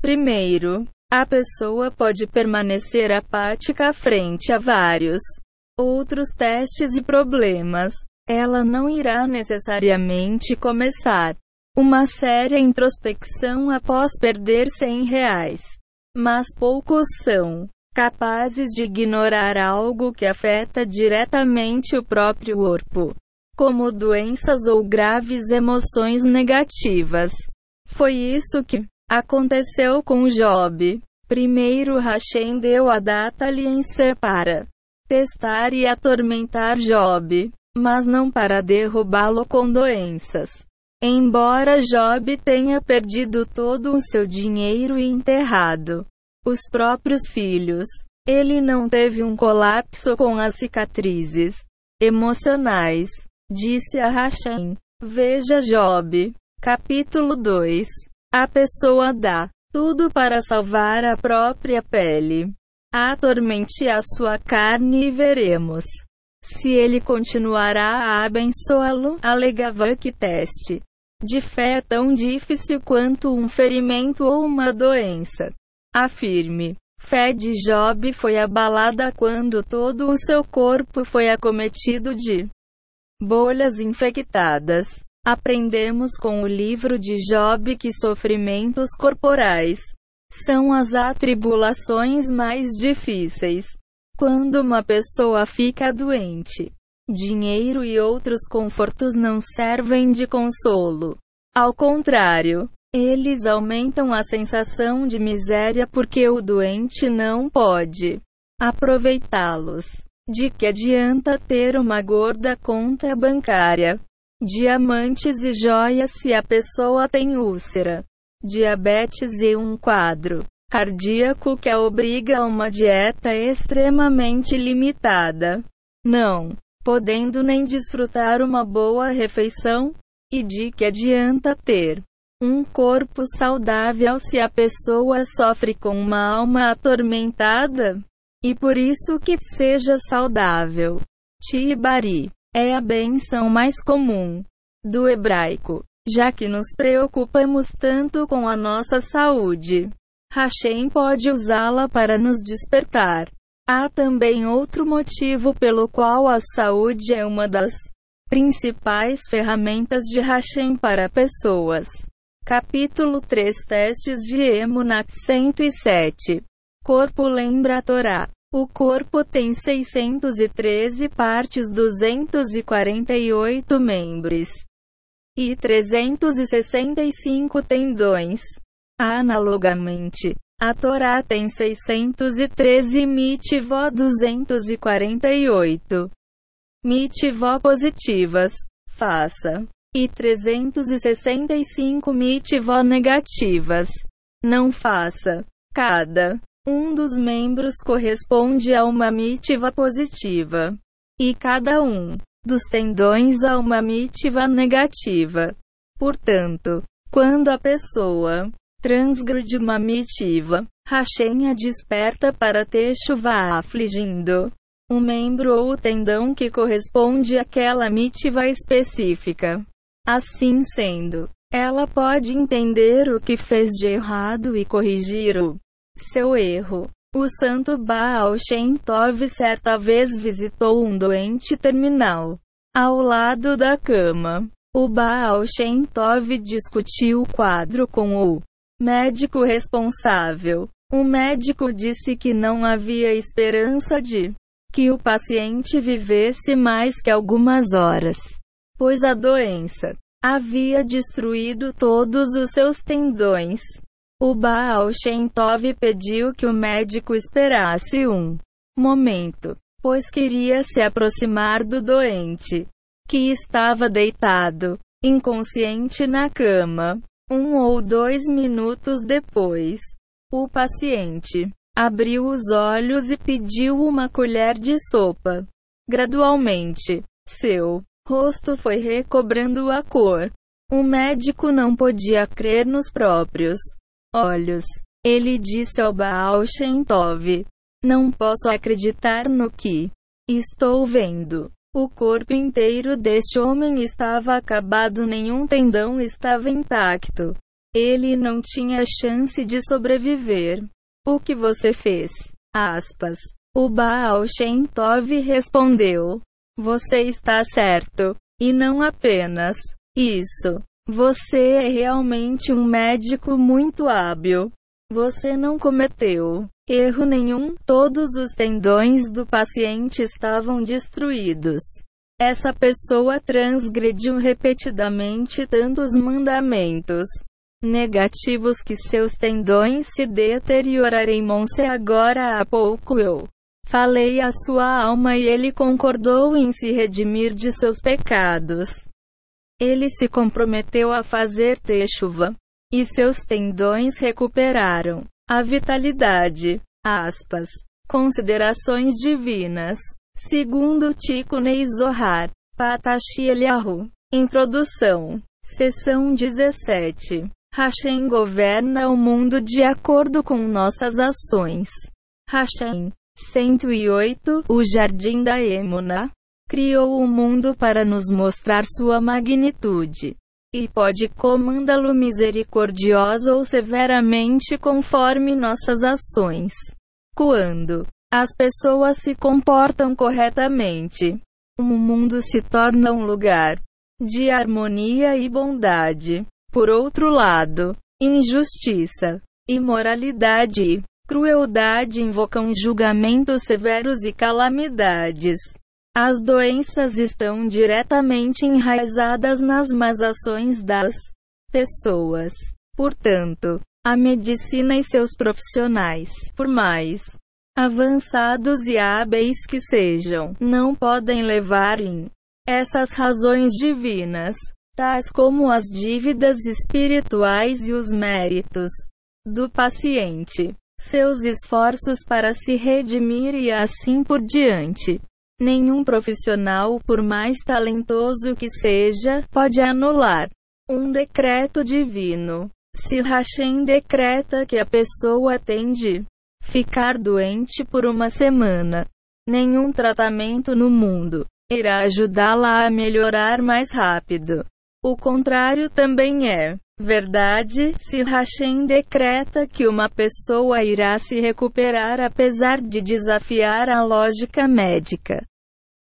Primeiro, a pessoa pode permanecer apática frente a vários outros testes e problemas. Ela não irá necessariamente começar uma séria introspecção após perder 100 reais. Mas poucos são capazes de ignorar algo que afeta diretamente o próprio corpo, como doenças ou graves emoções negativas. Foi isso que Aconteceu com Job. Primeiro Hashem deu a data aliança para testar e atormentar Job, mas não para derrubá-lo com doenças. Embora Job tenha perdido todo o seu dinheiro e enterrado os próprios filhos, ele não teve um colapso com as cicatrizes emocionais, disse a Hashem. Veja Job, capítulo 2. A pessoa dá tudo para salvar a própria pele. Atormente a sua carne e veremos se ele continuará a abençoá-lo. Alegava que teste de fé é tão difícil quanto um ferimento ou uma doença. Afirme. Fé de Job foi abalada quando todo o seu corpo foi acometido de bolhas infectadas. Aprendemos com o livro de Job que sofrimentos corporais são as atribulações mais difíceis. Quando uma pessoa fica doente, dinheiro e outros confortos não servem de consolo. Ao contrário, eles aumentam a sensação de miséria porque o doente não pode aproveitá-los. De que adianta ter uma gorda conta bancária? diamantes e joias se a pessoa tem úlcera, diabetes e um quadro cardíaco que a obriga a uma dieta extremamente limitada, não podendo nem desfrutar uma boa refeição, e de que adianta ter um corpo saudável se a pessoa sofre com uma alma atormentada? E por isso que seja saudável. Tibari é a benção mais comum do hebraico, já que nos preocupamos tanto com a nossa saúde. Hashem pode usá-la para nos despertar. Há também outro motivo pelo qual a saúde é uma das principais ferramentas de Hashem para pessoas. Capítulo 3 Testes de Emunat 107 Corpo lembra a Torá. O corpo tem 613 partes, 248 membros e 365 tendões. Analogamente, A Torá tem 613 mitivó 248. Mitivó positivas, faça. E 365 mitivó negativas, não faça. Cada um dos membros corresponde a uma mitiva positiva. E cada um dos tendões a uma mitiva negativa. Portanto, quando a pessoa transgride uma mitiva, Hashem a desperta para ter chuva afligindo um membro ou tendão que corresponde àquela mitiva específica. Assim sendo, ela pode entender o que fez de errado e corrigir o seu erro. O santo Baal Shem Tov certa vez visitou um doente terminal ao lado da cama. O Baal Shem Tov discutiu o quadro com o médico responsável. O médico disse que não havia esperança de que o paciente vivesse mais que algumas horas, pois a doença havia destruído todos os seus tendões. O Baal Shem Tov pediu que o médico esperasse um momento, pois queria se aproximar do doente, que estava deitado, inconsciente na cama. Um ou dois minutos depois, o paciente abriu os olhos e pediu uma colher de sopa. Gradualmente, seu rosto foi recobrando a cor. O médico não podia crer nos próprios olhos. Ele disse ao Baal Shem Tov: Não posso acreditar no que estou vendo. O corpo inteiro deste homem estava acabado, nenhum tendão estava intacto. Ele não tinha chance de sobreviver. O que você fez? Aspas. O Baal Shem Tov respondeu: Você está certo. E não apenas isso. Você é realmente um médico muito hábil. Você não cometeu erro nenhum, todos os tendões do paciente estavam destruídos. Essa pessoa transgrediu repetidamente tantos mandamentos negativos que seus tendões se deteriorarem. Se agora há pouco eu falei à sua alma e ele concordou em se redimir de seus pecados. Ele se comprometeu a fazer chuva. E seus tendões recuperaram a vitalidade. Aspas. Considerações divinas. Segundo Tico Neizohar. Patashi Eliahu. Introdução. Seção 17. Hashem governa o mundo de acordo com nossas ações. Hashem. 108. O Jardim da Emuna criou o mundo para nos mostrar sua magnitude. E pode comandá-lo misericordiosa ou severamente conforme nossas ações. Quando as pessoas se comportam corretamente, o mundo se torna um lugar de harmonia e bondade. Por outro lado, injustiça, imoralidade crueldade invocam julgamentos severos e calamidades. As doenças estão diretamente enraizadas nas más ações das pessoas. Portanto, a medicina e seus profissionais, por mais avançados e hábeis que sejam, não podem levar em essas razões divinas, tais como as dívidas espirituais e os méritos do paciente, seus esforços para se redimir e assim por diante. Nenhum profissional, por mais talentoso que seja, pode anular um decreto divino. Se Hashem decreta que a pessoa tem de ficar doente por uma semana, nenhum tratamento no mundo irá ajudá-la a melhorar mais rápido. O contrário também é verdade se Hashem decreta que uma pessoa irá se recuperar apesar de desafiar a lógica médica.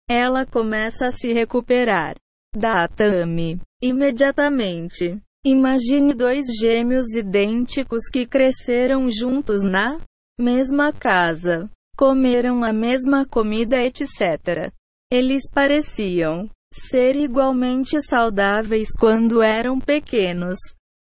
Ela começa a se recuperar. Datame. Imediatamente. Imagine dois gêmeos idênticos que cresceram juntos na mesma casa, comeram a mesma comida, etc. Eles pareciam ser igualmente saudáveis quando eram pequenos,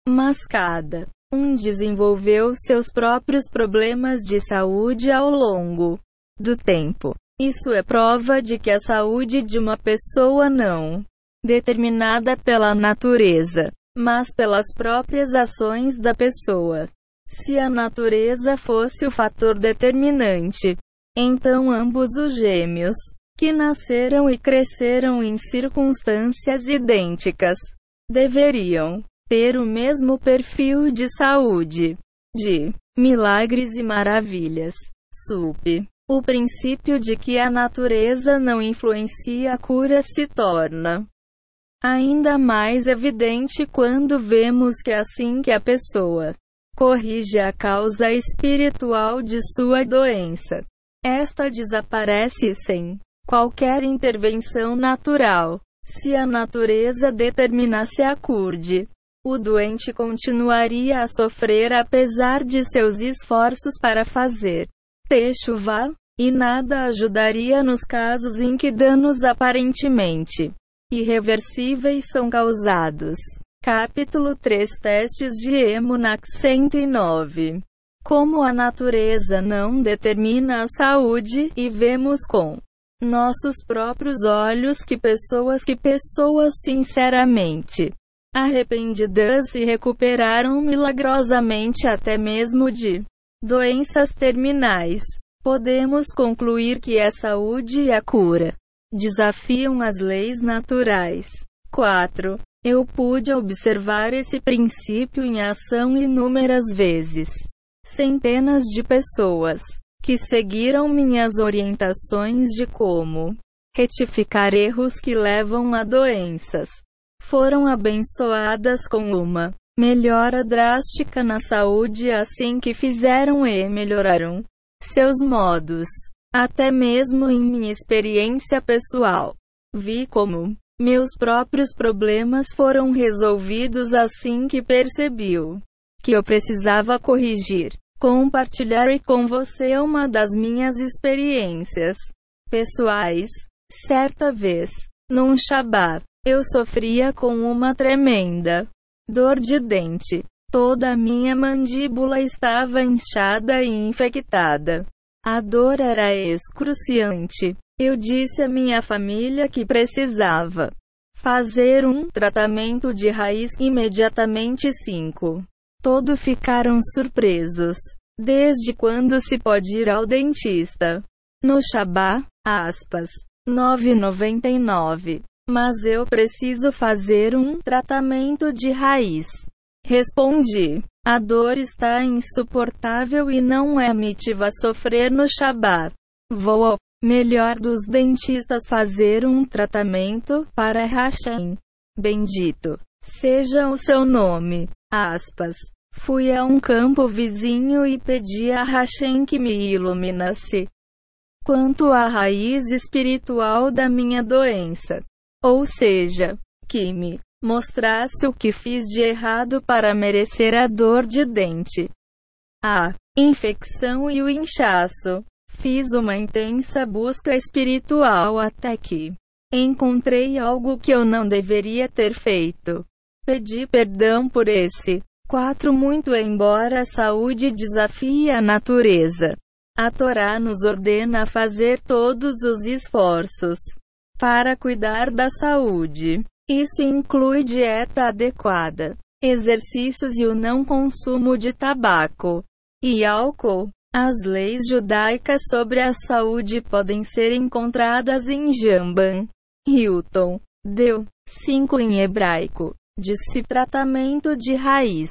mas cada Um desenvolveu seus próprios problemas de saúde ao longo do tempo. Isso é prova de que a saúde de uma pessoa não determinada pela natureza, mas pelas próprias ações da pessoa. Se a natureza fosse o fator determinante, então ambos os gêmeos, que nasceram e cresceram em circunstâncias idênticas, deveriam ter o mesmo perfil de saúde, de milagres e maravilhas. Sup. O princípio de que a natureza não influencia a cura se torna ainda mais evidente quando vemos que assim que a pessoa corrige a causa espiritual de sua doença, esta desaparece sem qualquer intervenção natural. Se a natureza determinasse a curde, o doente continuaria a sofrer apesar de seus esforços para fazer techuva, e nada ajudaria nos casos em que danos aparentemente irreversíveis são causados. Capítulo 3 Testes de Emunak 109 Como a natureza não determina a saúde, e vemos com nossos próprios olhos que pessoas que pessoas sinceramente arrependidas se recuperaram milagrosamente até mesmo de doenças terminais. Podemos concluir que a saúde e a cura desafiam as leis naturais. 4. Eu pude observar esse princípio em ação inúmeras vezes. Centenas de pessoas que seguiram minhas orientações de como retificar erros que levam a doenças foram abençoadas com uma melhora drástica na saúde assim que fizeram e melhoraram seus modos. Até mesmo em minha experiência pessoal, vi como meus próprios problemas foram resolvidos assim que percebiu que eu precisava corrigir. Compartilhar com você uma das minhas experiências pessoais. Certa vez, num Shabat, eu sofria com uma tremenda dor de dente. Toda a minha mandíbula estava inchada e infectada. A dor era excruciante. Eu disse à minha família que precisava fazer um tratamento de raiz imediatamente. 5. Todos ficaram surpresos. Desde quando se pode ir ao dentista? No Shabá, aspas, 9,99. Mas eu preciso fazer um tratamento de raiz. Respondi. A dor está insuportável e não é mitiva sofrer no Shabat. Vou ao melhor dos dentistas fazer um tratamento para Hashem. Bendito seja o seu nome. Aspas. Fui a um campo vizinho e pedi a Hashem que me iluminasse quanto à raiz espiritual da minha doença. Ou seja, que me mostrasse o que fiz de errado para merecer a dor de dente, a infecção e o inchaço. Fiz uma intensa busca espiritual até que encontrei algo que eu não deveria ter feito. Pedi perdão por esse 4. Muito embora a saúde desafie a natureza, a Torá nos ordena fazer todos os esforços para cuidar da saúde. Isso inclui dieta adequada, exercícios e o não consumo de tabaco e álcool. As leis judaicas sobre a saúde podem ser encontradas em Jamban, Hilton, Deu, 5 em hebraico, disse tratamento de raiz,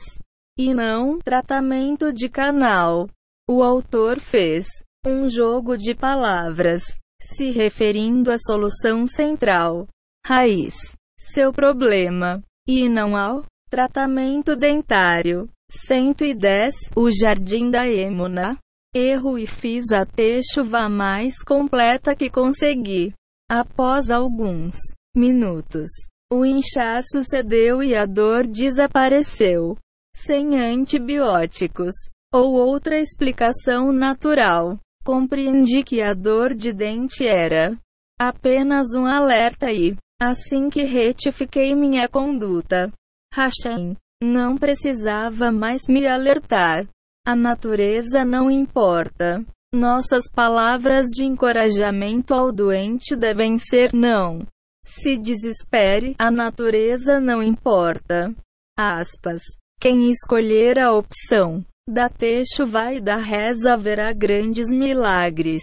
e não tratamento de canal. O autor fez um jogo de palavras, se referindo à solução central, raiz, seu problema, e não ao tratamento dentário. 110 O Jardim da Emuna. Erro e fiz a techuva mais completa que consegui. Após alguns minutos, o inchaço cedeu e a dor desapareceu. Sem antibióticos ou outra explicação natural. Compreendi que a dor de dente era apenas um alerta e, assim que retifiquei minha conduta, Hashem Não precisava mais me alertar. A natureza não importa. Nossas palavras de encorajamento ao doente devem ser não. Se desespere, a natureza não importa. Aspas. Quem escolher a opção da texto vai da reza verá grandes milagres.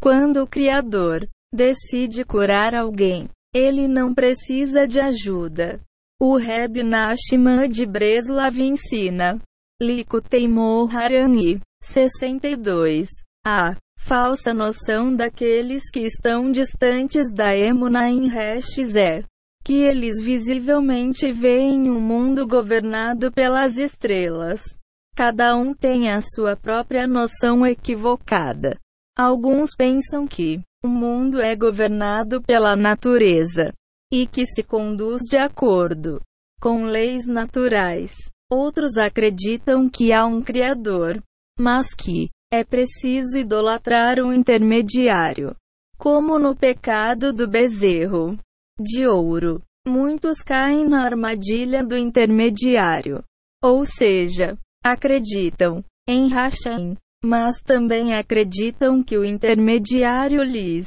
Quando o Criador decide curar alguém, ele não precisa de ajuda. O Reb Nachman de Breslav ensina. Liko Teimor Harani, 62. A falsa noção daqueles que estão distantes da Emuna em Restes é que eles visivelmente veem um mundo governado pelas estrelas. Cada um tem a sua própria noção equivocada. Alguns pensam que o mundo é governado pela natureza e que se conduz de acordo com leis naturais. Outros acreditam que há um Criador, mas que é preciso idolatrar um intermediário, como no pecado do bezerro de ouro. Muitos caem na armadilha do intermediário, ou seja, acreditam em Hashem, mas também acreditam que o intermediário lhes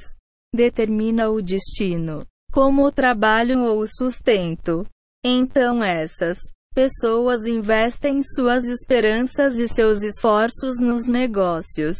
determina o destino, como o trabalho ou o sustento. Então essas pessoas investem suas esperanças e seus esforços nos negócios.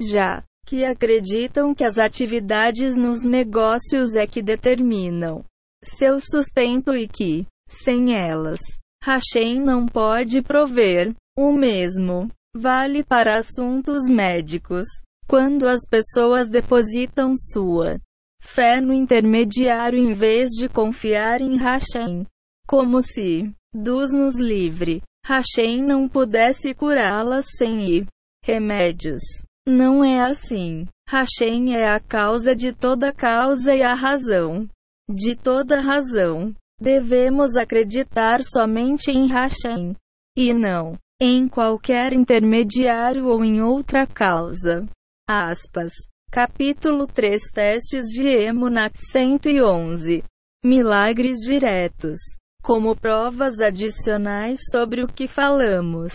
Já que acreditam que as atividades nos negócios é que determinam seu sustento e que, sem elas, Hashem não pode prover. O mesmo vale para assuntos médicos. Quando as pessoas depositam sua fé no intermediário em vez de confiar em Hashem, como se Deus nos livre, Hashem não pudesse curá-las sem. Remédios. Não é assim. Hashem é a causa de toda causa e a razão de toda razão. Devemos acreditar somente em Hashem e não em qualquer intermediário ou em outra causa. Aspas. Capítulo 3 Testes de Emunat 111 Milagres diretos como provas adicionais sobre o que falamos.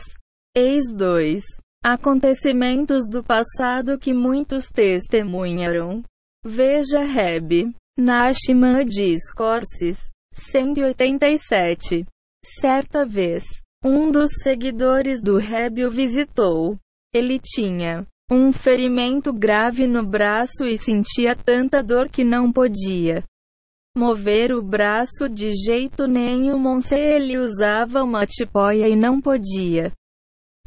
Eis 2. Acontecimentos do passado que muitos testemunharam. Veja Reb. Nashman Discourses. 187. Certa vez, um dos seguidores do Reb o visitou. Ele tinha um ferimento grave no braço e sentia tanta dor que não podia mover o braço de jeito nenhum se ele usava uma tipóia e não podia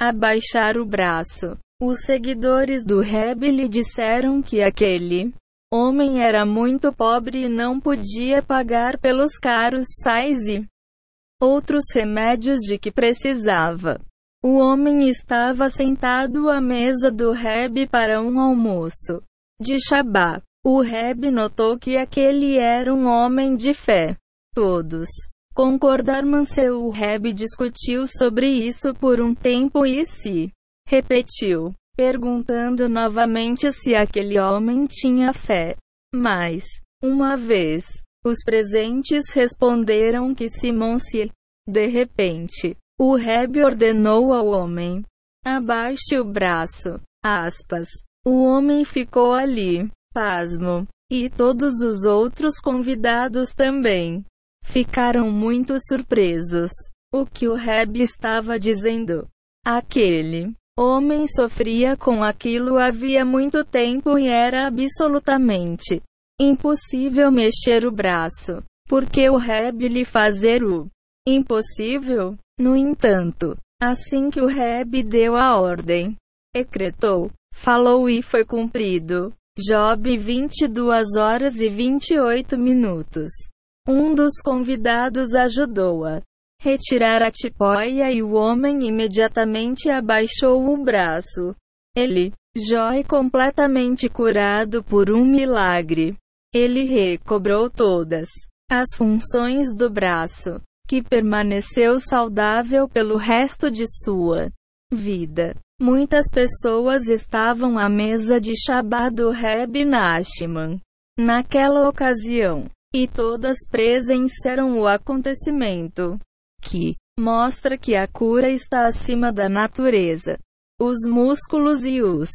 abaixar o braço. Os seguidores do Reb lhe disseram que aquele homem era muito pobre e não podia pagar pelos caros sais e outros remédios de que precisava. O homem estava sentado à mesa do Reb para um almoço de Shabá. O Reb notou que aquele era um homem de fé. Todos concordaram se o Reb discutiu sobre isso por um tempo e se repetiu, perguntando novamente se aquele homem tinha fé. Mas, uma vez, os presentes responderam que Simão se. De repente, o Reb ordenou ao homem: abaixe o braço. Aspas. O homem ficou ali, Pasmo. E todos os outros convidados também ficaram muito surpresos. O que o Reb estava dizendo? Aquele homem sofria com aquilo havia muito tempo e era absolutamente impossível mexer o braço. Porque o Reb lhe fazer o impossível? No entanto, assim que o Reb deu a ordem, decretou, falou e foi cumprido. Job 22 horas e 28 minutos. Um dos convidados ajudou-a retirar a tipóia e o homem imediatamente abaixou o braço. Ele, Jó completamente curado por um milagre. Ele recobrou todas as funções do braço, que permaneceu saudável pelo resto de sua vida. Muitas pessoas estavam à mesa de Shabá do Reb Nachman naquela ocasião, e todas presenciaram o acontecimento que mostra que a cura está acima da natureza. Os músculos e os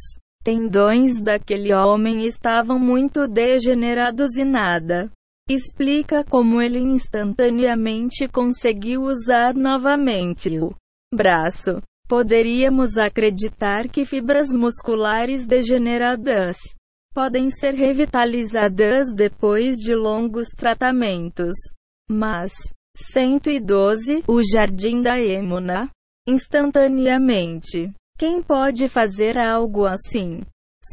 tendões daquele homem estavam muito degenerados e nada. Explica como ele instantaneamente conseguiu usar novamente o braço. Poderíamos acreditar que fibras musculares degeneradas podem ser revitalizadas depois de longos tratamentos. Mas, 112, o Jardim da Emuna, instantaneamente. Quem pode fazer algo assim?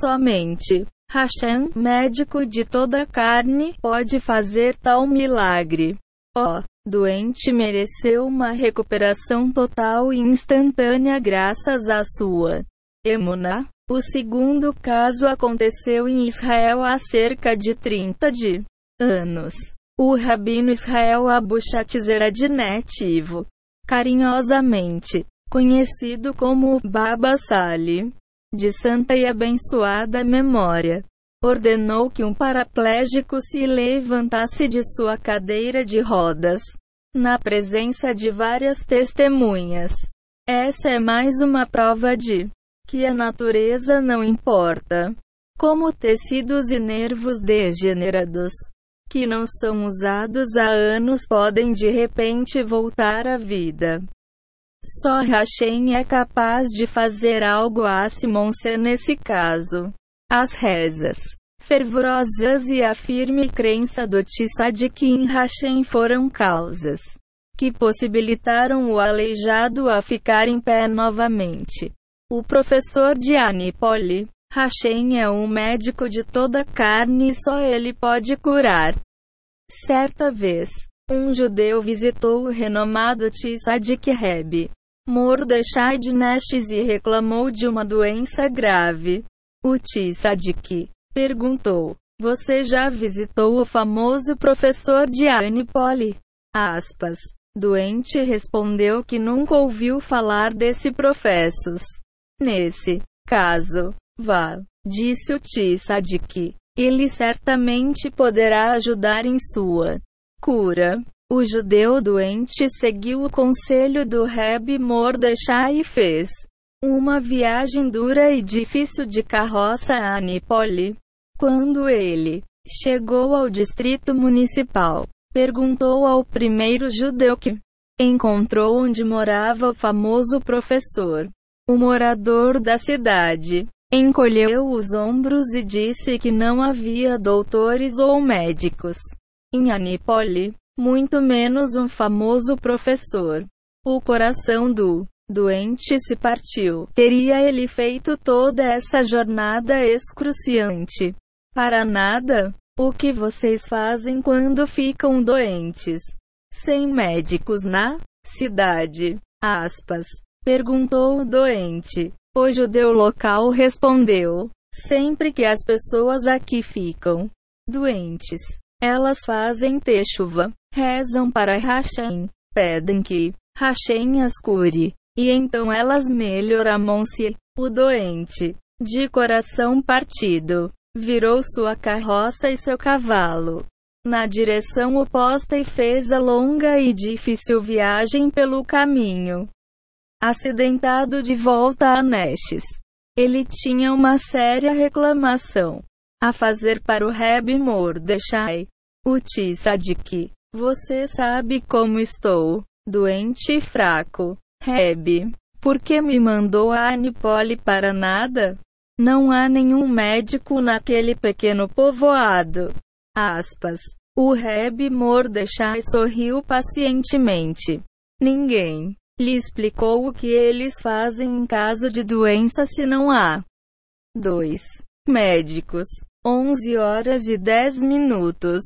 Somente Hashem, médico de toda carne, pode fazer tal milagre. O oh, doente mereceu uma recuperação total e instantânea graças à sua emuna. O segundo caso aconteceu em Israel há cerca de 30 de anos. O rabino Israel Abu Shatzer Adnetivo, carinhosamente conhecido como Baba Sali, de santa e abençoada memória, ordenou que um paraplégico se levantasse de sua cadeira de rodas, na presença de várias testemunhas. Essa é mais uma prova de que a natureza não importa. Como tecidos e nervos degenerados, que não são usados há anos, podem de repente voltar à vida. Só Hashem é capaz de fazer algo a Simonse nesse caso. As rezas fervorosas e a firme crença do Tissad em Hashem foram causas que possibilitaram o aleijado a ficar em pé novamente. O professor de Anipoli, Hashem é um médico de toda carne e só ele pode curar. Certa vez, um judeu visitou o renomado Tzadik Reb Mordechai de e reclamou de uma doença grave. O Tzadik perguntou: Você já visitou o famoso professor de Anipoli? Aspas. Doente respondeu que nunca ouviu falar desse professos. Nesse caso, vá, disse o Tzadik. Ele certamente poderá ajudar em sua cura. O judeu doente seguiu o conselho do Reb Mordechai e fez uma viagem dura e difícil de carroça a Anipoli. Quando ele chegou ao distrito municipal, perguntou ao primeiro judeu que encontrou onde morava o famoso professor. O morador da cidade encolheu os ombros e disse que não havia doutores ou médicos em Anipoli, muito menos um famoso professor. O coração do doente se partiu. Teria ele feito toda essa jornada excruciante para nada? O que vocês fazem quando ficam doentes? Sem médicos na cidade? Aspas. Perguntou o doente. O judeu local respondeu: Sempre que as pessoas aqui ficam doentes, elas fazem techuva, rezam para Hashem, pedem que Hashem as cure, e então elas melhoram-se. O doente, de coração partido, virou sua carroça e seu cavalo na direção oposta e fez a longa e difícil viagem pelo caminho acidentado de volta a Nestes. Ele tinha uma séria reclamação a fazer para o Reb Mordechai. O Tzadik. Você sabe como estou, doente e fraco. Reb, por que me mandou a Anipole para nada? Não há nenhum médico naquele pequeno povoado. Aspas. O Reb Mordechai sorriu pacientemente. Ninguém lhe explicou o que eles fazem em caso de doença se não há. 2. Médicos. 11 horas e 10 minutos.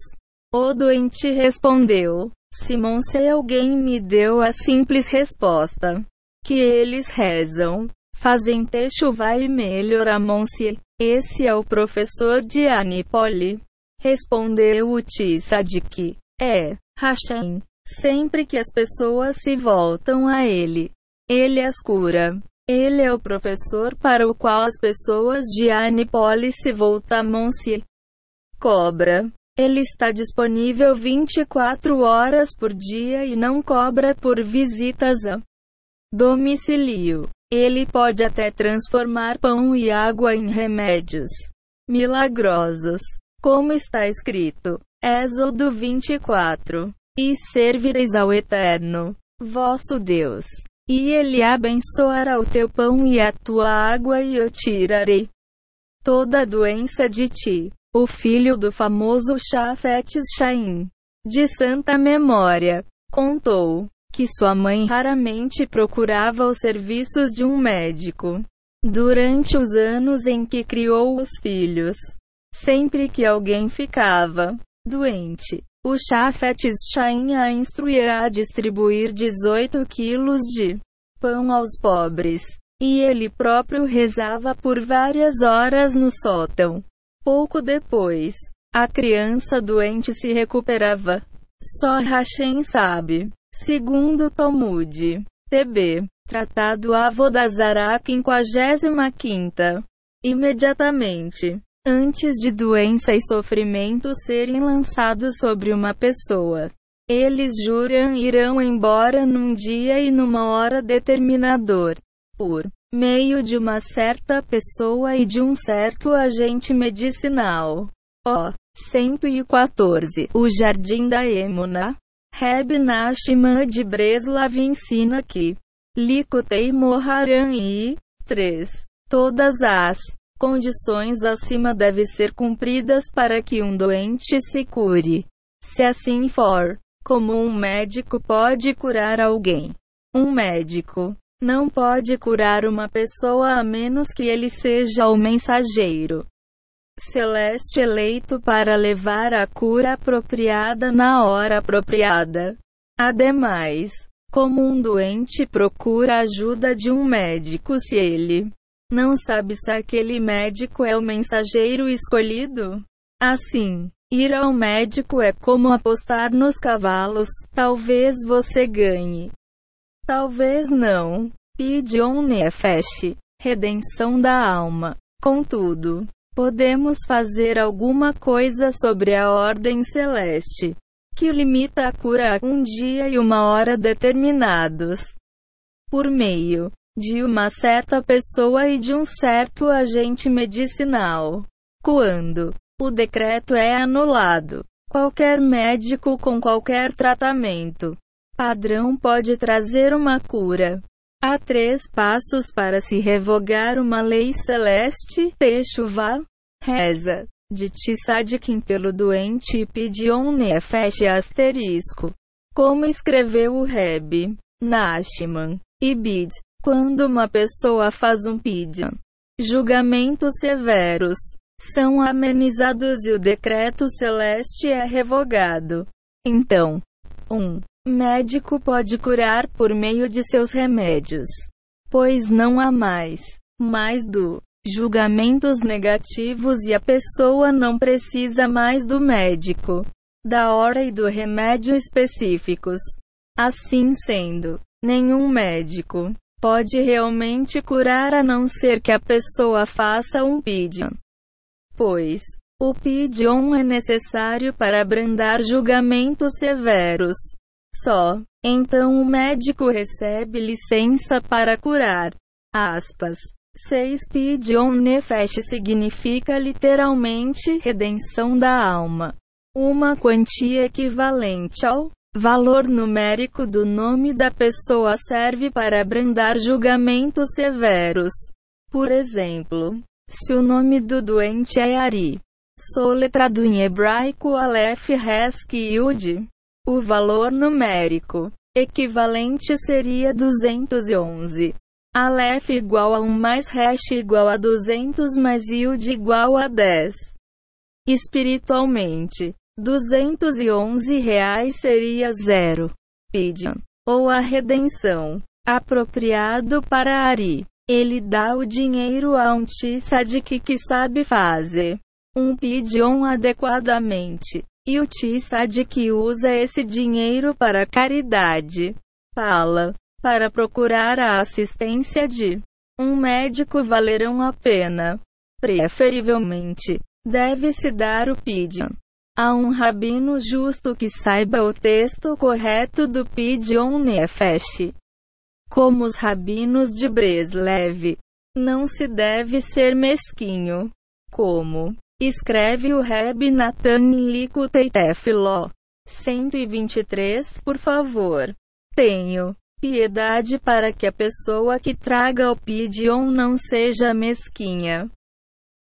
O doente respondeu: Simon, se alguém me deu a simples resposta que eles rezam, fazem chuva e melhoramam-se. Esse é o professor de Anipoli. Respondeu o Tzadik. É, Hashem. Sempre que as pessoas se voltam a ele, ele as cura. Ele é o professor para o qual as pessoas de Anipolis se voltam-se. Cobra. Ele está disponível 24 horas por dia e não cobra por visitas a domicílio. Ele pode até transformar pão e água em remédios milagrosos, como está escrito. Êxodo 24. E servireis ao Eterno, vosso Deus. E ele abençoará o teu pão e a tua água, e eu tirarei toda doença de ti. O filho do famoso Chafetes Chaim, de santa memória, contou que sua mãe raramente procurava os serviços de um médico. Durante os anos em que criou os filhos, sempre que alguém ficava doente, o Chafetes Chaim a instruía a distribuir 18 quilos de pão aos pobres. E ele próprio rezava por várias horas no sótão. Pouco depois, a criança doente se recuperava. Só Hashem sabe. Segundo Talmud. TB. Tratado Avodazara 55. Imediatamente antes de doença e sofrimento serem lançados sobre uma pessoa. Eles juram irão embora num dia e numa hora determinador, por meio de uma certa pessoa e de um certo agente medicinal. Ó. 114. O Jardim da Emuna. Reb de Breslav ensina que Likutei Moharan e 3. Todas as condições acima devem ser cumpridas para que um doente se cure. Se assim for, como um médico pode curar alguém? Um médico não pode curar uma pessoa a menos que ele seja o mensageiro celeste eleito para levar a cura apropriada na hora apropriada. Ademais, como um doente procura ajuda de um médico se ele não sabe se aquele médico é o mensageiro escolhido? Assim, ir ao médico é como apostar nos cavalos. Talvez você ganhe. Talvez não. Pidion Nefesh. Redenção da alma. Contudo, podemos fazer alguma coisa sobre a ordem celeste, que limita a cura a um dia e uma hora determinados. Por meio de uma certa pessoa e de um certo agente medicinal. Quando o decreto é anulado, qualquer médico com qualquer tratamento padrão pode trazer uma cura. Há três passos para se revogar uma lei celeste: Techuvá, reza, de Tissadikim pelo doente e Pidion Nefesh asterisco. Como escreveu o Reb. Nashman, Ibid, quando uma pessoa faz um pidyan, julgamentos severos. São amenizados e o decreto celeste é revogado. Então, um médico pode curar por meio de seus remédios, pois não há mais, mais do julgamentos negativos e a pessoa não precisa mais do médico, da hora e do remédio específicos. Assim sendo, nenhum médico pode realmente curar a não ser que a pessoa faça um pidyon. Pois, o pidyon é necessário para abrandar julgamentos severos. Só, então o médico recebe licença para curar. Aspas. 6 Pidyon Nefesh significa literalmente redenção da alma. Uma quantia equivalente ao Valor numérico do nome da pessoa serve para abrandar julgamentos severos. Por exemplo, se o nome do doente é Ari, soletrado em hebraico Aleph Resk Yud, o valor numérico equivalente seria 211. Aleph igual a 1 mais hash igual a 200 mais Yud igual a 10. Espiritualmente, 211 reais seria zero. Pidyon. Ou a redenção. Apropriado para Ari. Ele dá o dinheiro a um tzadik que sabe fazer um pidyon adequadamente. E o tzadik usa esse dinheiro para caridade. Fala. Para procurar a assistência de um médico valerão a pena. Preferivelmente, deve-se dar o pidyon a um rabino justo que saiba o texto correto do Pidyon Nefesh. Como os rabinos de Breslev, não se deve ser mesquinho. Como escreve o Reb Natan Likutei Tefiló 123, por favor. Tenho piedade para que a pessoa que traga o Pidyon não seja mesquinha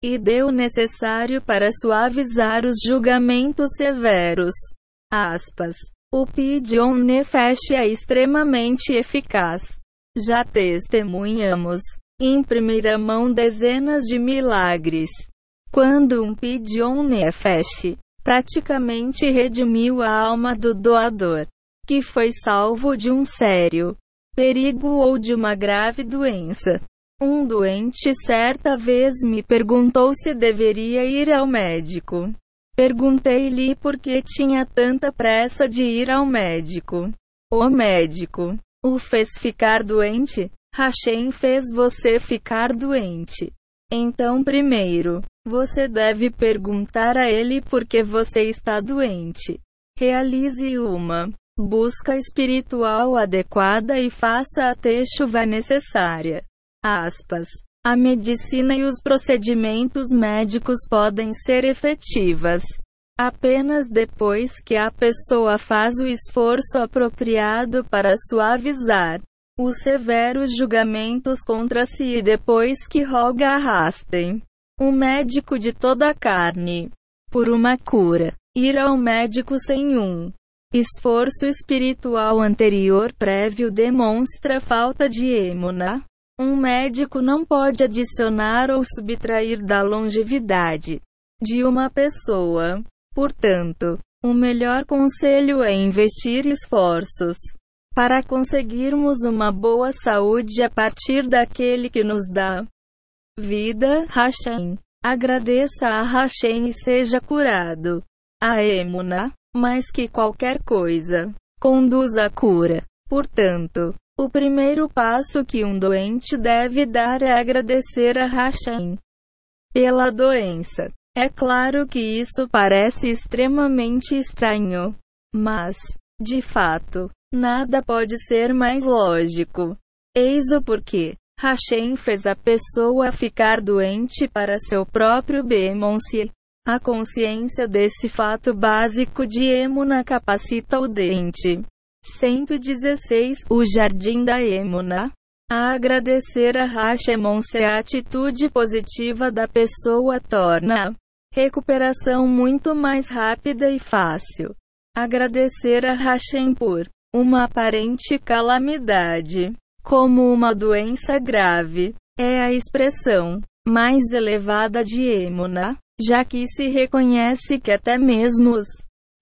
e dê o necessário para suavizar os julgamentos severos. Aspas. O Pidyon Nefesh é extremamente eficaz. Já testemunhamos, em primeira mão, dezenas de milagres. Quando um Pidyon Nefesh praticamente redimiu a alma do doador, que foi salvo de um sério perigo ou de uma grave doença. Um doente certa vez me perguntou se deveria ir ao médico. Perguntei-lhe por que tinha tanta pressa de ir ao médico. O médico o fez ficar doente? Hashem fez você ficar doente. Então, primeiro, você deve perguntar a ele por que você está doente. Realize uma busca espiritual adequada e faça a techuva necessária. Aspas. A medicina e os procedimentos médicos podem ser efetivas apenas depois que a pessoa faz o esforço apropriado para suavizar os severos julgamentos contra si e depois que roga arrastem o médico de toda a carne por uma cura. Ir ao médico sem um esforço espiritual anterior prévio demonstra falta de emuna. Um médico não pode adicionar ou subtrair da longevidade de uma pessoa. Portanto, o melhor conselho é investir esforços para conseguirmos uma boa saúde a partir daquele que nos dá vida, Hashem. Agradeça a Hashem e seja curado. A Emuna, mais que qualquer coisa, conduz à cura. Portanto, o primeiro passo que um doente deve dar é agradecer a Hashem pela doença. É claro que isso parece extremamente estranho, mas, de fato, nada pode ser mais lógico. Eis o porquê. Hashem fez a pessoa ficar doente para seu próprio bemonce. A consciência desse fato básico de Emuna capacita o dente 116 O Jardim da Emuna. A agradecer a Hashemon se a atitude positiva da pessoa torna a recuperação muito mais rápida e fácil. Agradecer a Hashem por uma aparente calamidade, como uma doença grave, é a expressão mais elevada de Emuna, já que se reconhece que até mesmo os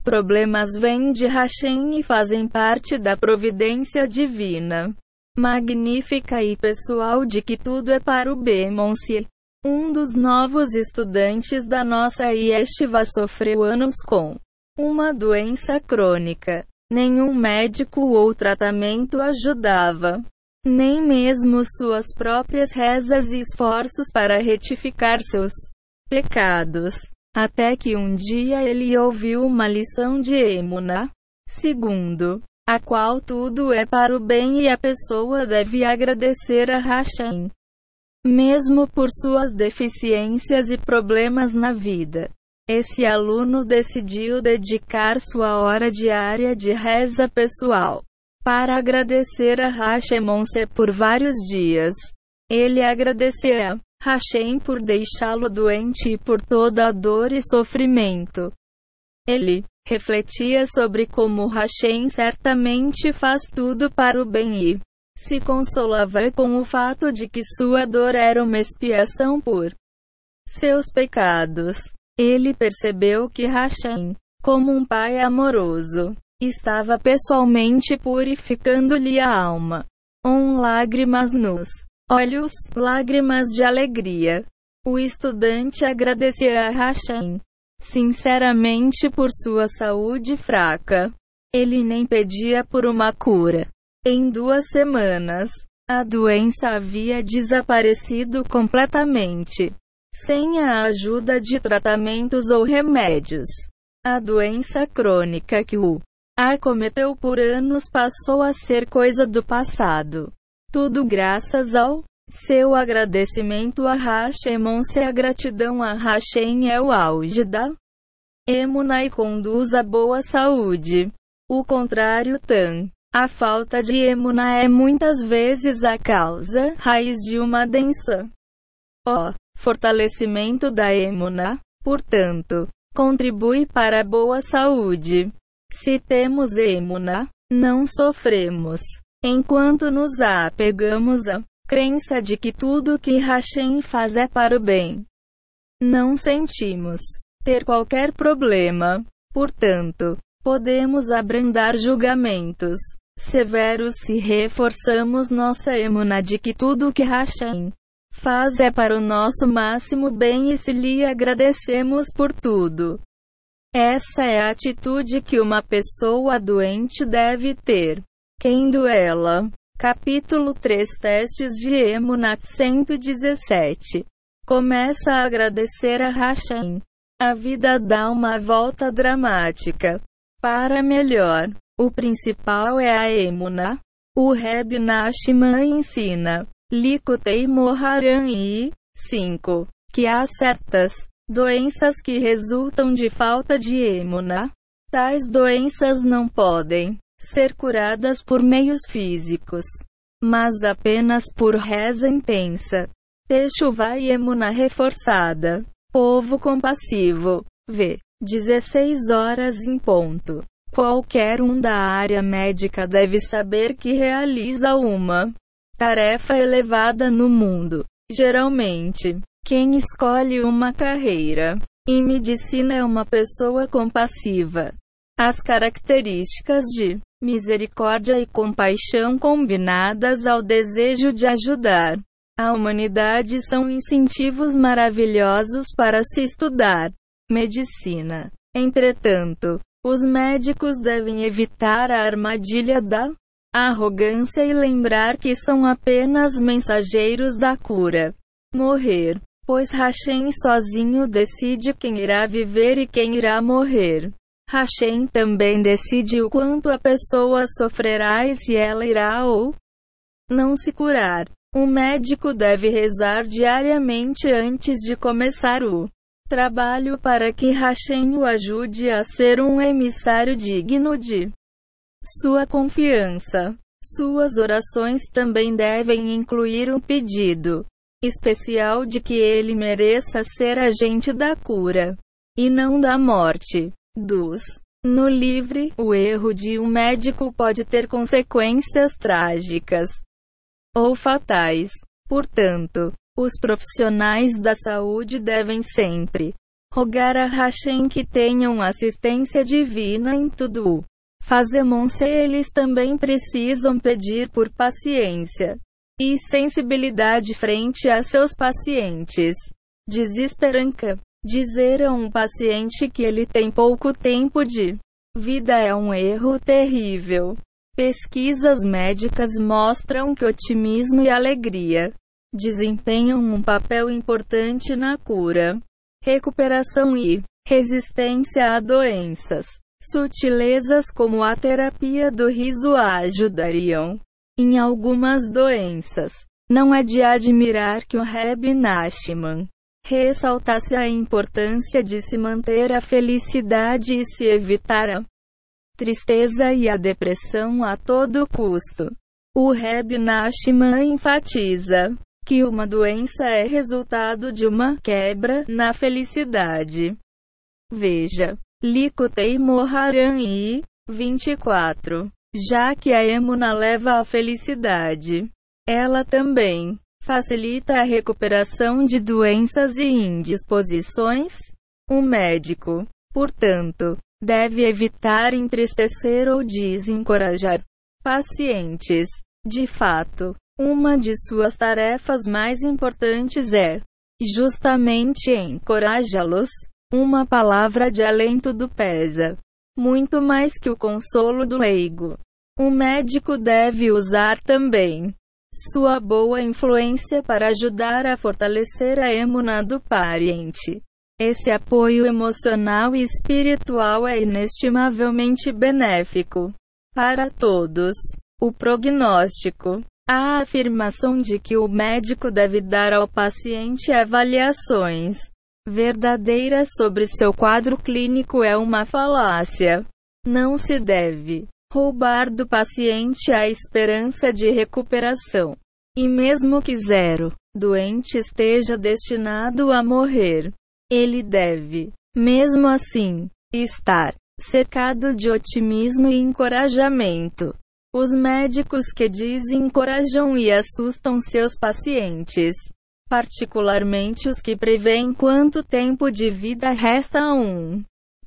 Problemas vêm de Hashem e fazem parte da providência divina. Magnífica e pessoal de que tudo é para o Bemonce. Um dos novos estudantes da nossa Yeshiva sofreu anos com uma doença crônica. Nenhum médico ou tratamento ajudava. Nem mesmo suas próprias rezas e esforços para retificar seus pecados. Até que um dia ele ouviu uma lição de Emuna, segundo a qual tudo é para o bem e a pessoa deve agradecer a Hashem, mesmo por suas deficiências e problemas na vida. Esse aluno decidiu dedicar sua hora diária de reza pessoal para agradecer a Hashemonse por vários dias. Ele agradecerá Hashem por deixá-lo doente e por toda a dor e sofrimento. Ele refletia sobre como Hashem certamente faz tudo para o bem e se consolava com o fato de que sua dor era uma expiação por seus pecados. Ele percebeu que Hashem, como um pai amoroso, estava pessoalmente purificando-lhe a alma. Um lágrimas nos olhos, lágrimas de alegria. O estudante agradecerá a Hashem sinceramente por sua saúde fraca. Ele nem pedia por uma cura. Em duas semanas, a doença havia desaparecido completamente, sem a ajuda de tratamentos ou remédios. A doença crônica que o acometeu por anos passou a ser coisa do passado. Tudo graças ao seu agradecimento a Hashemon se a gratidão a Hashem é o auge da emuna e conduz a boa saúde. O contrário tan. A falta de emuna é muitas vezes a causa raiz de uma densa. O fortalecimento da emuna, portanto, contribui para a boa saúde. Se temos emuna, não sofremos. Enquanto nos apegamos à crença de que tudo que Hashem faz é para o bem, não sentimos ter qualquer problema. Portanto, podemos abrandar julgamentos severos se reforçamos nossa emuna de que tudo que Hashem faz é para o nosso máximo bem e se lhe agradecemos por tudo. Essa é a atitude que uma pessoa doente deve ter. Quem duela? Capítulo 3 Testes de Emunat 117 Começa a agradecer a Hashem. A vida dá uma volta dramática. Para melhor. O principal é a emuna. O Reb Nashman ensina, Likutei Moharan e 5. Que há certas doenças que resultam de falta de emuna. Tais doenças não podem ser curadas por meios físicos, mas apenas por reza intensa. Techuvá e emuna reforçada. Povo compassivo. V. 16 horas em ponto. Qualquer um da área médica deve saber que realiza uma tarefa elevada no mundo. Geralmente, quem escolhe uma carreira em medicina é uma pessoa compassiva. As características de misericórdia e compaixão combinadas ao desejo de ajudar a humanidade são incentivos maravilhosos para se estudar medicina. Entretanto, os médicos devem evitar a armadilha da arrogância e lembrar que são apenas mensageiros da cura. Morrer. Pois Hashem sozinho decide quem irá viver e quem irá morrer. Hashem também decide o quanto a pessoa sofrerá e se ela irá ou não se curar. O médico deve rezar diariamente antes de começar o Trabalho para que Hashem o ajude a ser um emissário digno de sua confiança. Suas orações também devem incluir um pedido especial de que ele mereça ser agente da cura e não da morte. Dos no livre, o erro de um médico pode ter consequências trágicas ou fatais. Portanto, os profissionais da saúde devem sempre rogar a Hashem que tenham assistência divina em tudo. Fazemos eles também precisam pedir por paciência e sensibilidade frente a seus pacientes. Desesperança. Dizer a um paciente que ele tem pouco tempo de vida é um erro terrível. Pesquisas médicas mostram que otimismo e alegria desempenham um papel importante na cura, recuperação e resistência a doenças. Sutilezas como a terapia do riso ajudariam em algumas doenças. Não é de admirar que o Reb Nashman ressaltasse a importância de se manter a felicidade e se evitar a tristeza e a depressão a todo custo. O Reb Nashman enfatiza que uma doença é resultado de uma quebra na felicidade. Veja, Likutei Moharan I, 24. Já que a emuna leva à felicidade, ela também facilita a recuperação de doenças e indisposições. O médico, portanto, deve evitar entristecer ou desencorajar pacientes. De fato, uma de suas tarefas mais importantes é justamente encorajá-los. Uma palavra de alento do pesa muito mais que o consolo do leigo. O médico deve usar também sua boa influência para ajudar a fortalecer a emuna do paciente. Esse apoio emocional e espiritual é inestimavelmente benéfico para todos. O prognóstico. A afirmação de que o médico deve dar ao paciente avaliações verdadeiras sobre seu quadro clínico é uma falácia. Não se deve roubar do paciente a esperança de recuperação. E mesmo que zero doente esteja destinado a morrer, ele deve, mesmo assim, estar cercado de otimismo e encorajamento. Os médicos que desencorajam e assustam seus pacientes, particularmente os que preveem quanto tempo de vida resta a um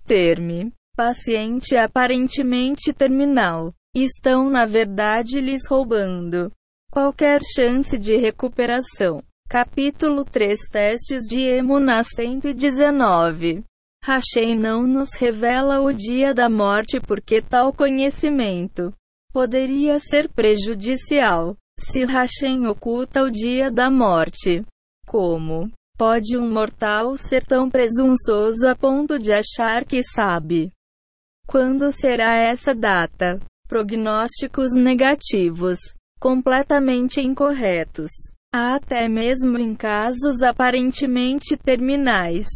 terme paciente aparentemente terminal, estão na verdade lhes roubando qualquer chance de recuperação. Capítulo 3 Testes de Emuna 119 Hashem não nos revela o dia da morte porque tal conhecimento poderia ser prejudicial. Se Hashem oculta o dia da morte, como pode um mortal ser tão presunçoso a ponto de achar que sabe? Quando será essa data? Prognósticos negativos, completamente incorretos, até mesmo em casos aparentemente terminais.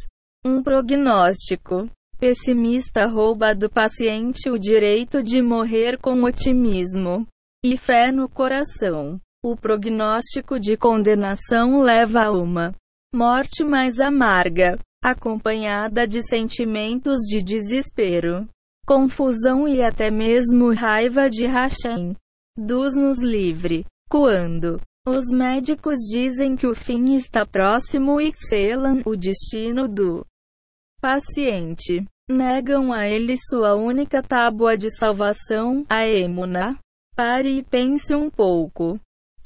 Um prognóstico pessimista rouba do paciente o direito de morrer com otimismo e fé no coração. O prognóstico de condenação leva a uma morte mais amarga, acompanhada de sentimentos de desespero, confusão e até mesmo raiva de Hashem. Dos-nos livre. Quando os médicos dizem que o fim está próximo e selam o destino do paciente. Negam a ele sua única tábua de salvação, a emuna. Pare e pense um pouco.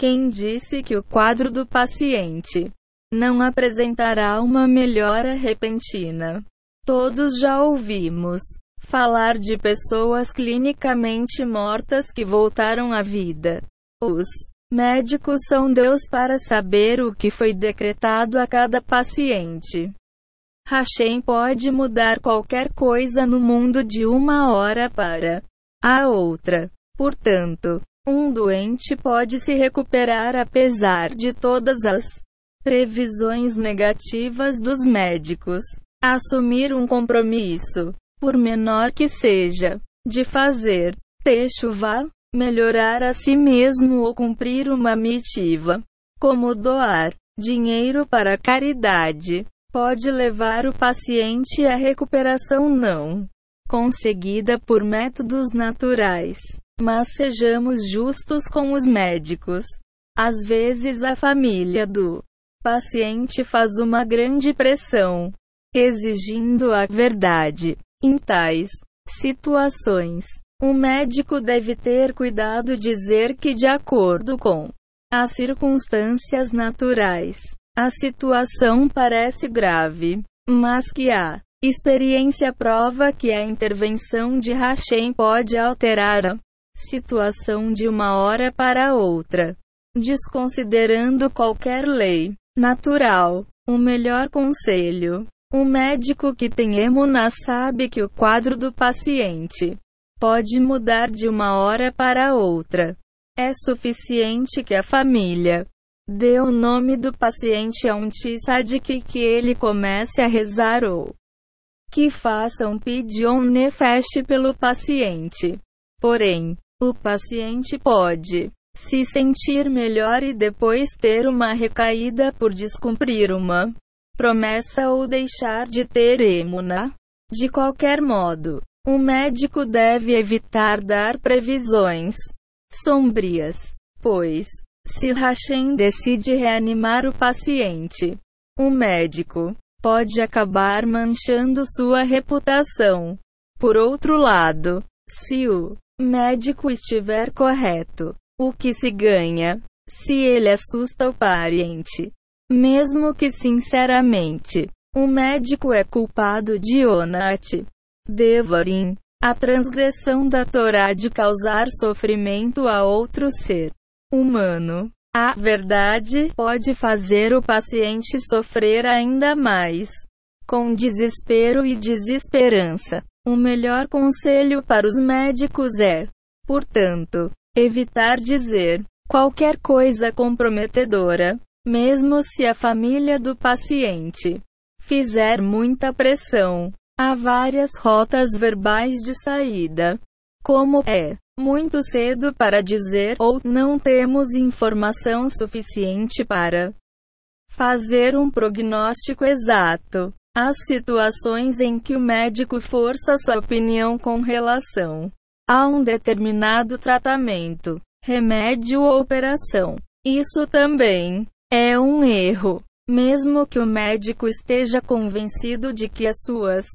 Quem disse que o quadro do paciente não apresentará uma melhora repentina? Todos já ouvimos falar de pessoas clinicamente mortas que voltaram à vida. Os médicos são Deus para saber o que foi decretado a cada paciente. Hashem pode mudar qualquer coisa no mundo de uma hora para a outra. Portanto, um doente pode se recuperar apesar de todas as previsões negativas dos médicos. Assumir um compromisso, por menor que seja, de fazer techuva, melhorar a si mesmo ou cumprir uma mitiva, como doar dinheiro para caridade, pode levar o paciente à recuperação não conseguida por métodos naturais. Mas sejamos justos com os médicos. Às vezes a família do paciente faz uma grande pressão, exigindo a verdade. Em tais situações, o médico deve ter cuidado dizer que, de acordo com as circunstâncias naturais, a situação parece grave, mas que a experiência prova que a intervenção de Hashem pode alterar a situação de uma hora para outra, desconsiderando qualquer lei natural. O melhor conselho. Um médico que tem emuna sabe que o quadro do paciente pode mudar de uma hora para outra. É suficiente que a família Dê o nome do paciente a um tzadik que ele comece a rezar ou que faça um pidyon nefesh pelo paciente. Porém, o paciente pode se sentir melhor e depois ter uma recaída por descumprir uma promessa ou deixar de ter emuna. De qualquer modo, o médico deve evitar dar previsões sombrias, pois se Hashem decide reanimar o paciente, o médico pode acabar manchando sua reputação. Por outro lado, se o médico estiver correto, o que se ganha? Se ele assusta o paciente, mesmo que sinceramente, o médico é culpado de Onat, Devarim, a transgressão da Torá de causar sofrimento a outro ser humano. A verdade pode fazer o paciente sofrer ainda mais. Com desespero e desesperança. O melhor conselho para os médicos é, portanto, evitar dizer qualquer coisa comprometedora, mesmo se a família do paciente fizer muita pressão. Há várias rotas verbais de saída, como é muito cedo para dizer ou não temos informação suficiente para fazer um prognóstico exato. Há situações em que o médico força sua opinião com relação a um determinado tratamento, remédio ou operação. Isso também é um erro. Mesmo que o médico esteja convencido de que as suas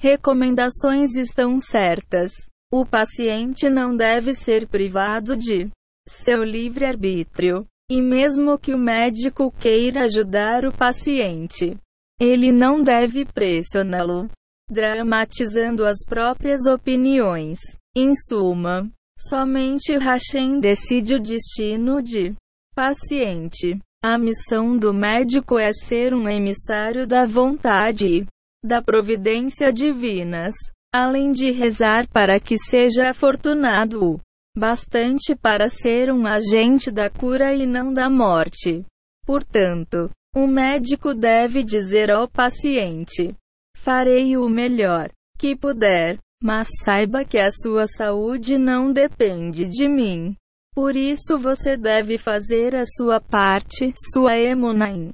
recomendações estão certas, o paciente não deve ser privado de seu livre-arbítrio. E mesmo que o médico queira ajudar o paciente, ele não deve pressioná-lo, dramatizando as próprias opiniões. Em suma, somente Hashem decide o destino de paciente. A missão do médico é ser um emissário da vontade e da providência divinas além de rezar para que seja afortunado o bastante para ser um agente da cura e não da morte. Portanto, o médico deve dizer ao paciente: Farei o melhor que puder, mas saiba que a sua saúde não depende de mim. Por isso você deve fazer a sua parte, sua emunaim.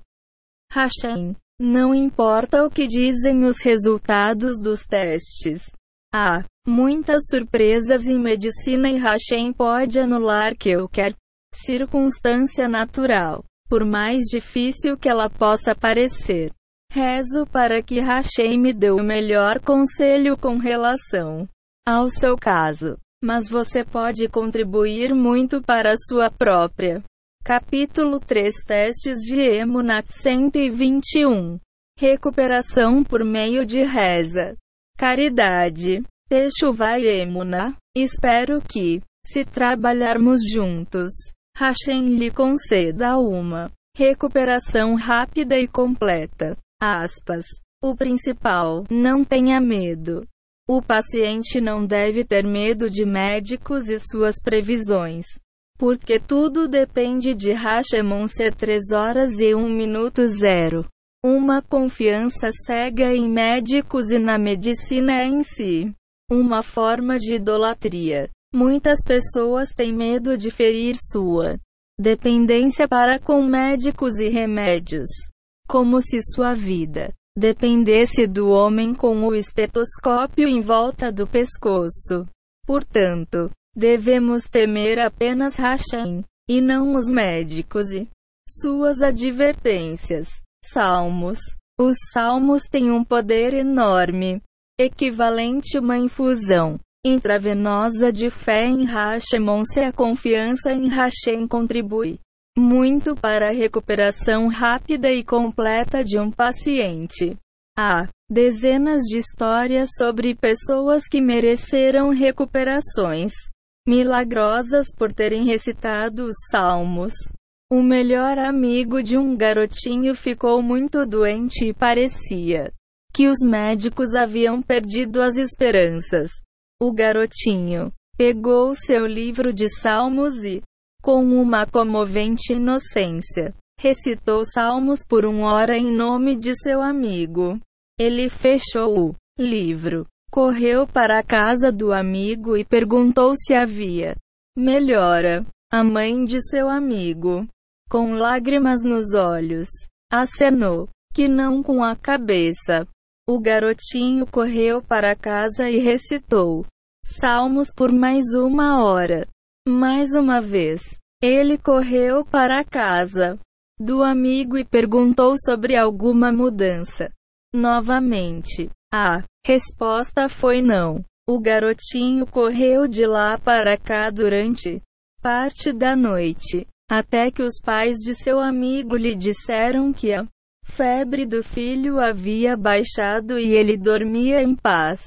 Hashem. Não importa o que dizem os resultados dos testes. Há muitas surpresas em medicina e Hashem pode anular qualquer circunstância natural, por mais difícil que ela possa parecer. Rezo para que Hashem me dê o melhor conselho com relação ao seu caso, mas você pode contribuir muito para a sua própria Capítulo 3 Testes de Emunat 121 Recuperação por meio de reza. Caridade. Techuvá Emuna. Espero que, se trabalharmos juntos, Hashem lhe conceda uma recuperação rápida e completa. Aspas. O principal, não tenha medo. O paciente não deve ter medo de médicos e suas previsões. Porque tudo depende de Hashemon ser 3 horas e 1 minuto zero. Uma confiança cega em médicos e na medicina em si. Uma forma de idolatria. Muitas pessoas têm medo de ferir sua dependência para com médicos e remédios. Como se sua vida dependesse do homem com o estetoscópio em volta do pescoço. Portanto, Devemos temer apenas Hashem, e não os médicos e suas advertências. Salmos. Os salmos têm um poder enorme, equivalente a uma infusão intravenosa de fé em Hashemon se a confiança em Hashem contribui muito para a recuperação rápida e completa de um paciente. Há dezenas de histórias sobre pessoas que mereceram recuperações milagrosas por terem recitado os salmos. O melhor amigo de um garotinho ficou muito doente e parecia que os médicos haviam perdido as esperanças. O garotinho pegou seu livro de salmos e, com uma comovente inocência, recitou salmos por uma hora em nome de seu amigo. Ele fechou o livro Correu para a casa do amigo e perguntou se havia melhora. A mãe de seu amigo, com lágrimas nos olhos, acenou que não com a cabeça. O garotinho correu para casa e recitou salmos por mais uma hora. Mais uma vez, ele correu para casa do amigo e perguntou sobre alguma mudança. Novamente, a resposta foi não. O garotinho correu de lá para cá durante parte da noite, até que os pais de seu amigo lhe disseram que a febre do filho havia baixado e ele dormia em paz.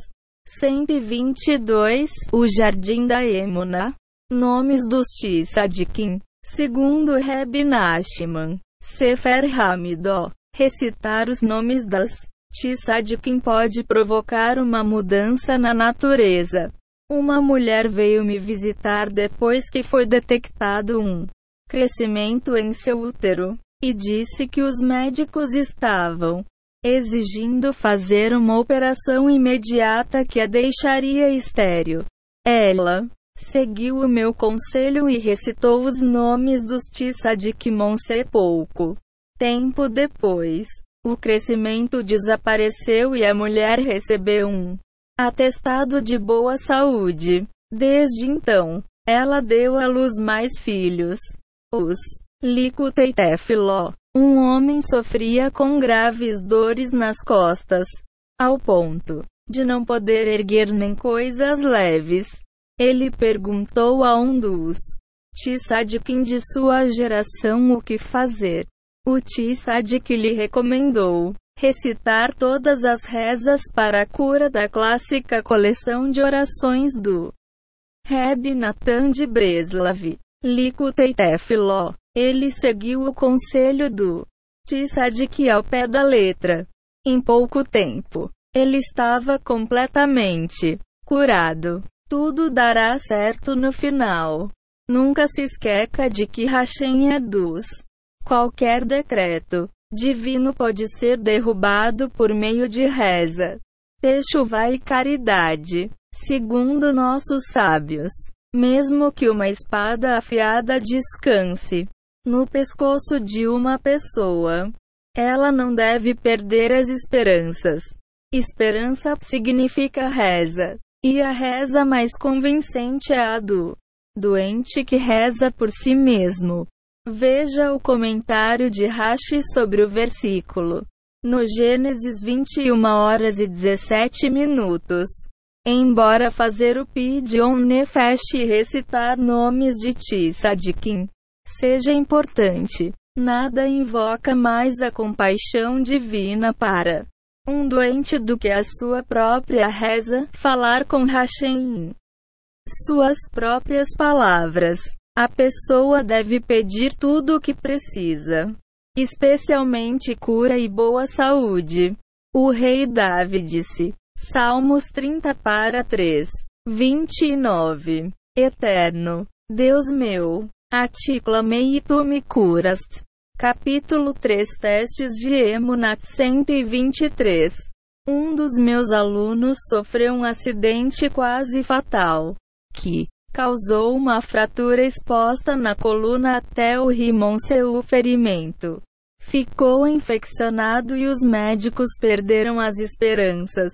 122 O Jardim da Emuna. Nomes dos Tzadikim Segundo Reb Nachman Sefer Hamidó. Recitar os nomes das Tsadkin pode provocar uma mudança na natureza. Uma mulher veio me visitar depois que foi detectado um crescimento em seu útero e disse que os médicos estavam exigindo fazer uma operação imediata que a deixaria estéril. Ela seguiu o meu conselho e recitou os nomes dos Tissadikmonse pouco. Tempo depois, o crescimento desapareceu e a mulher recebeu um atestado de boa saúde. Desde então, ela deu à luz mais filhos. Os Licuteitefiló. Um homem sofria com graves dores nas costas, ao ponto de não poder erguer nem coisas leves. Ele perguntou a um dos Tisadikim de sua geração o que fazer. O Tisadik lhe recomendou recitar todas as rezas para a cura da clássica coleção de orações do Reb Natan de Breslav. Licuteitefiló. Ele seguiu o conselho do Tzadik ao pé da letra. Em pouco tempo, ele estava completamente curado. Tudo dará certo no final. Nunca se esqueça de que Hashem é dos. Qualquer decreto divino pode ser derrubado por meio de reza, techuva e caridade, segundo nossos sábios. Mesmo que uma espada afiada descanse no pescoço de uma pessoa. Ela não deve perder as esperanças. Esperança significa reza. E a reza mais convincente é a do doente que reza por si mesmo. Veja o comentário de Rashi sobre o versículo. No Gênesis 21 horas e 17 minutos. Embora fazer o Pidyon Nefesh e recitar nomes de Tisadikim seja importante. Nada invoca mais a compaixão divina para um doente do que a sua própria reza, falar com Hashem. Suas próprias palavras. A pessoa deve pedir tudo o que precisa, especialmente cura e boa saúde. O rei Davi disse. Salmos 30 para 3, 29. Eterno, Deus meu, a ti clamei e tu me curaste. Capítulo 3 Testes de Emunat 123 Um dos meus alunos sofreu um acidente quase fatal, que causou uma fratura exposta na coluna até o rimon seu ferimento. Ficou infeccionado e os médicos perderam as esperanças.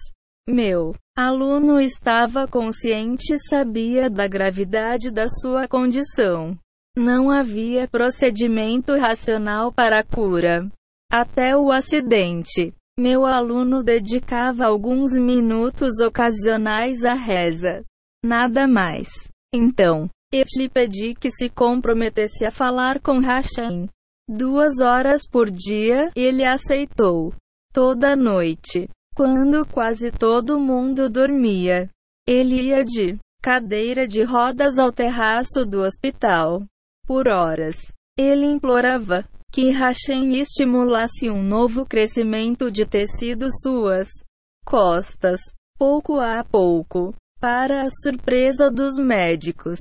Meu aluno estava consciente e sabia da gravidade da sua condição. Não havia procedimento racional para a cura. Até o acidente, meu aluno dedicava alguns minutos ocasionais à reza. Nada mais. Então, eu lhe pedi que se comprometesse a falar com Hashem. Duas horas por dia, ele aceitou. Toda noite, quando quase todo mundo dormia, ele ia de cadeira de rodas ao terraço do hospital por horas. Ele implorava que Hashem estimulasse um novo crescimento de tecido suas costas, pouco a pouco, para a surpresa dos médicos.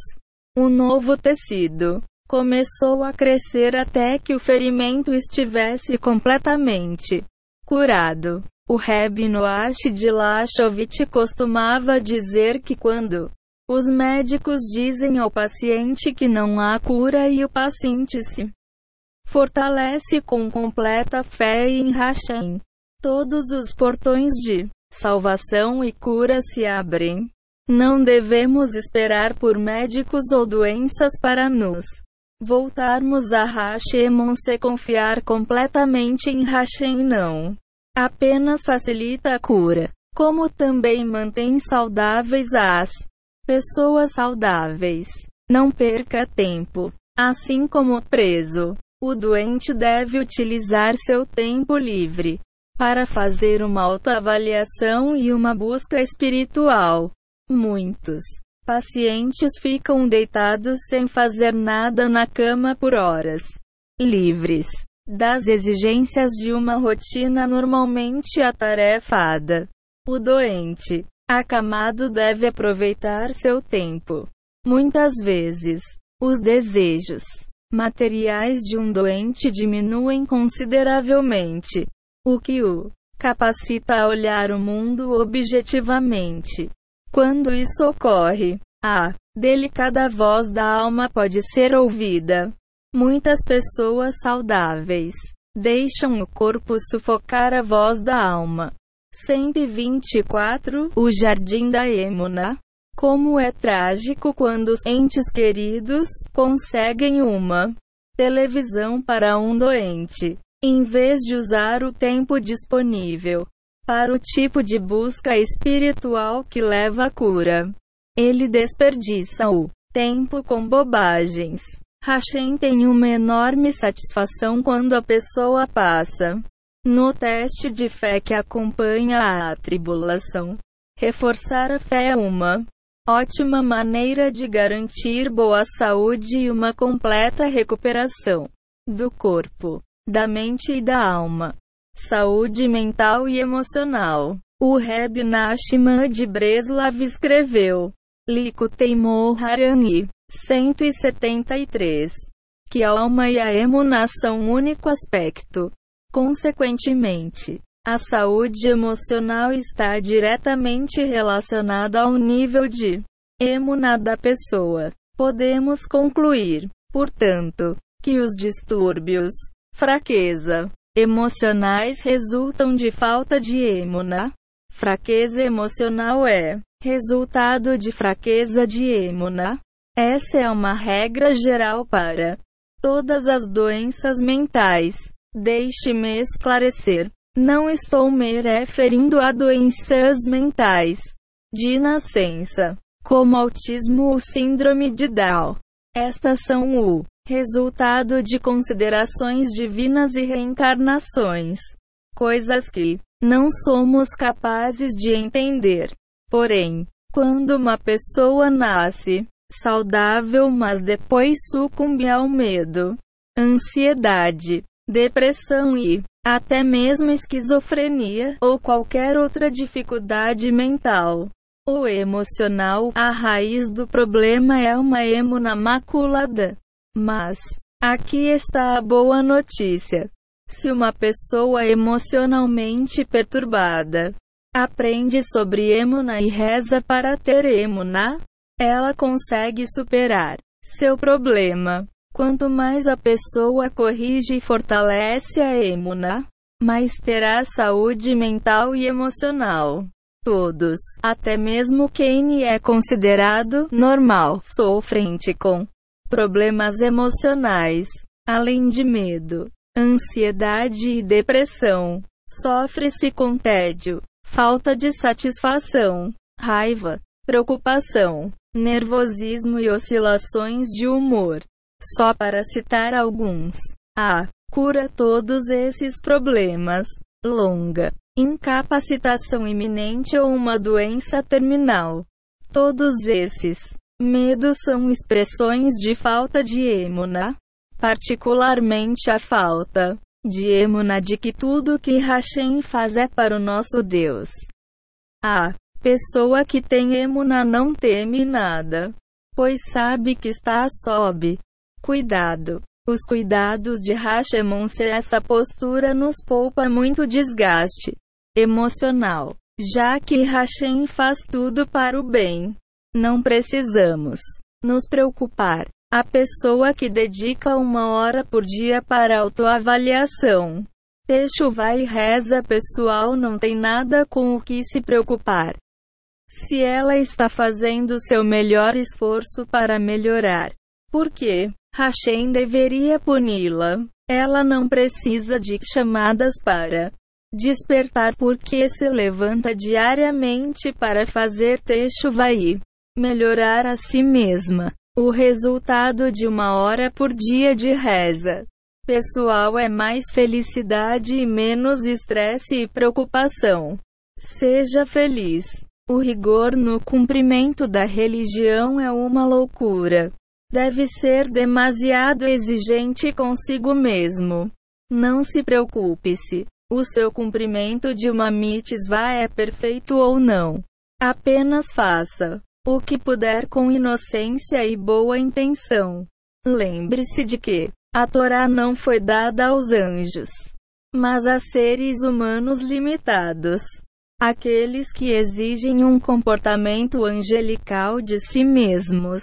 O novo tecido começou a crescer até que o ferimento estivesse completamente curado. O Reb Noach de Lachovitch costumava dizer que quando os médicos dizem ao paciente que não há cura e o paciente se fortalece com completa fé em Hashem. Todos os portões de salvação e cura se abrem. Não devemos esperar por médicos ou doenças para nos voltarmos a Hashem se confiar completamente em Hashem não apenas facilita a cura, como também mantém saudáveis as Pessoas saudáveis. Não perca tempo. Assim como preso, o doente deve utilizar seu tempo livre para fazer uma autoavaliação e uma busca espiritual. Muitos pacientes ficam deitados sem fazer nada na cama por horas livres. das exigências de uma rotina normalmente atarefada. O doente, acamado, deve aproveitar seu tempo. Muitas vezes, os desejos materiais de um doente diminuem consideravelmente, o que o capacita a olhar o mundo objetivamente. Quando isso ocorre, a delicada voz da alma pode ser ouvida. Muitas pessoas saudáveis deixam o corpo sufocar a voz da alma. 124 O Jardim da Emuna como é trágico quando os entes queridos conseguem uma televisão para um doente, em vez de usar o tempo disponível para o tipo de busca espiritual que leva à cura. Ele desperdiça o tempo com bobagens. Hashem tem uma enorme satisfação quando a pessoa passa no teste de fé que acompanha a tribulação. Reforçar a fé é uma ótima maneira de garantir boa saúde e uma completa recuperação do corpo, da mente e da alma. Saúde mental e emocional. O Reb Nachman de Breslav escreveu, Likutei Moharani, 173, que a alma e a emuna são único aspecto. Consequentemente, a saúde emocional está diretamente relacionada ao nível de emuna da pessoa. Podemos concluir, portanto, que os distúrbios, fraqueza, emocionais resultam de falta de emuna. Fraqueza emocional é resultado de fraqueza de emuna. Essa é uma regra geral para todas as doenças mentais. Deixe-me esclarecer. Não estou me referindo a doenças mentais de nascença, como autismo ou síndrome de Down. Estas são o resultado de considerações divinas e reencarnações, coisas que não somos capazes de entender. Porém, quando uma pessoa nasce saudável, mas depois sucumbe ao medo, ansiedade, depressão e até mesmo esquizofrenia, ou qualquer outra dificuldade mental ou emocional, a raiz do problema é uma emuna maculada. Mas, aqui está a boa notícia. Se uma pessoa emocionalmente perturbada aprende sobre emuna e reza para ter emuna, ela consegue superar seu problema. Quanto mais a pessoa corrige e fortalece a emuna, mais terá saúde mental e emocional. Todos, até mesmo quem é considerado normal, sofrem com problemas emocionais, além de medo, ansiedade e depressão. Sofre-se com tédio, falta de satisfação, raiva, preocupação, nervosismo e oscilações de humor. Só para citar alguns. A cura todos esses problemas. Longa incapacitação iminente ou uma doença terminal. Todos esses medos são expressões de falta de emuna, particularmente a falta de emuna de que tudo que Hashem faz é para o nosso Deus. A pessoa que tem emuna não teme nada, pois sabe que está sob Cuidado. Os cuidados de Hashemon se essa postura nos poupa muito desgaste emocional, já que Hashem faz tudo para o bem. Não precisamos nos preocupar. A pessoa que dedica uma hora por dia para autoavaliação, Techuva e reza pessoal não tem nada com o que se preocupar. Se ela está fazendo seu melhor esforço para melhorar, por quê? Hashem deveria puni-la. Ela não precisa de chamadas para despertar porque se levanta diariamente para fazer techuva e melhorar a si mesma. O resultado de uma hora por dia de reza pessoal é mais felicidade e menos estresse e preocupação. Seja feliz. O rigor no cumprimento da religião é uma loucura deve ser demasiado exigente consigo mesmo. Não se preocupe-se. O seu cumprimento de uma mitzvah é perfeito ou não. Apenas faça o que puder com inocência e boa intenção. Lembre-se de que a Torá não foi dada aos anjos, mas a seres humanos limitados. Aqueles que exigem um comportamento angelical de si mesmos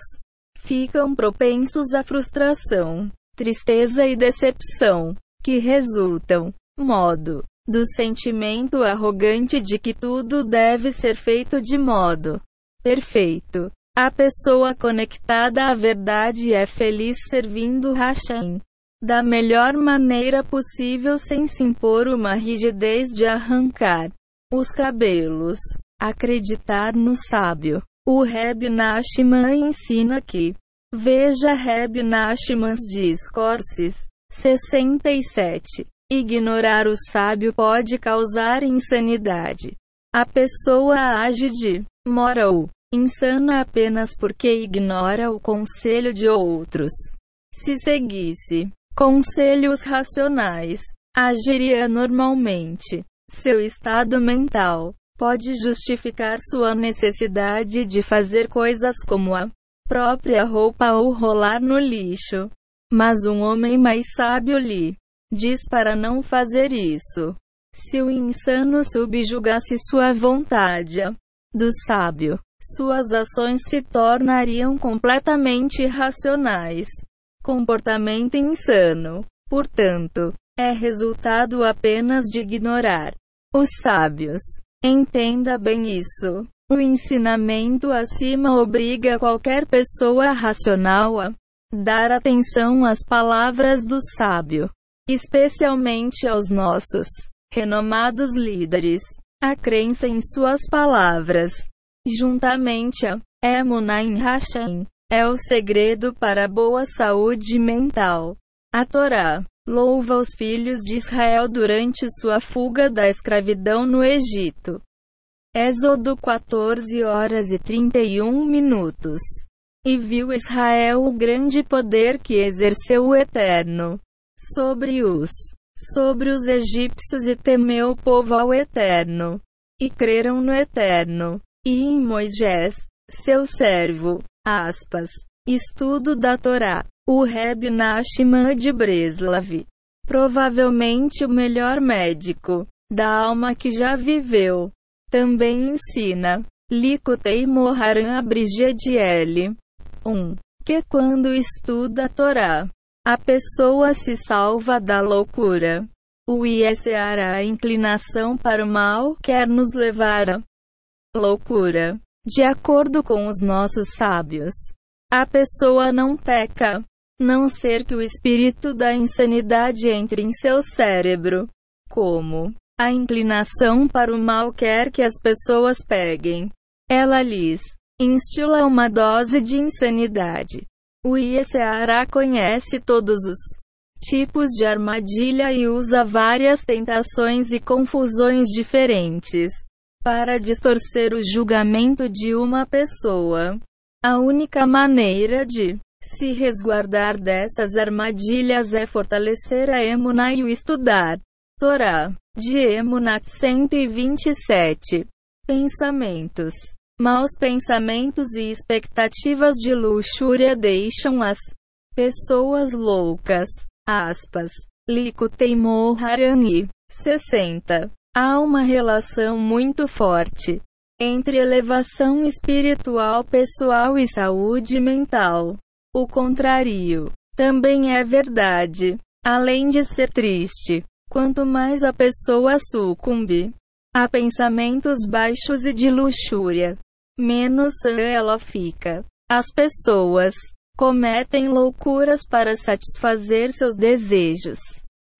ficam propensos à frustração, tristeza e decepção, que resultam, modo, do sentimento arrogante de que tudo deve ser feito de modo perfeito. A pessoa conectada à verdade é feliz servindo Hashem da melhor maneira possível sem se impor uma rigidez de arrancar os cabelos. Acreditar no sábio. O Reb Nachman ensina que Veja Reb Nachman's Discourses 67. Ignorar o sábio pode causar insanidade. A pessoa age de moral insana apenas porque ignora o conselho de outros. Se seguisse conselhos racionais, agiria normalmente. Seu estado mental pode justificar sua necessidade de fazer coisas como a própria roupa ou rolar no lixo. Mas um homem mais sábio lhe diz para não fazer isso. Se o insano subjugasse sua vontade do sábio, suas ações se tornariam completamente irracionais. Comportamento insano, portanto, é resultado apenas de ignorar os sábios. Entenda bem isso. O ensinamento acima obriga qualquer pessoa racional a dar atenção às palavras do sábio, especialmente aos nossos renomados líderes. A crença em suas palavras, juntamente a Emunaim Hashem, é o segredo para boa saúde mental. A Torá louva os filhos de Israel durante sua fuga da escravidão no Egito. Êxodo 14 horas e 31 minutos. E viu Israel o grande poder que exerceu o Eterno sobre os sobre os egípcios e temeu o povo ao Eterno. E creram no Eterno e em Moisés, seu servo. Aspas. Estudo da Torá. O Reb Nachman de Breslav. Provavelmente o melhor médico da alma que já viveu também ensina. Likutei Moharan Abrigediel. 1. Que quando estuda a Torá, a pessoa se salva da loucura. O ISR, a inclinação para o mal, quer nos levar à loucura. De acordo com os nossos sábios, a pessoa não peca, não ser que o espírito da insanidade entre em seu cérebro. Como a inclinação para o mal quer que as pessoas peguem. Ela lhes instila uma dose de insanidade. O IECARA conhece todos os tipos de armadilha e usa várias tentações e confusões diferentes para distorcer o julgamento de uma pessoa. A única maneira de se resguardar dessas armadilhas é fortalecer a emuna e o estudar. Torá de Emunat 127. Pensamentos. Maus pensamentos e expectativas de luxúria deixam as pessoas loucas. Aspas. Lico Teimor Harani. 60. Há uma relação muito forte entre elevação espiritual pessoal e saúde mental. O contrário também é verdade. Além de ser triste, Quanto mais a pessoa sucumbe a pensamentos baixos e de luxúria, menos ela fica. As pessoas cometem loucuras para satisfazer seus desejos,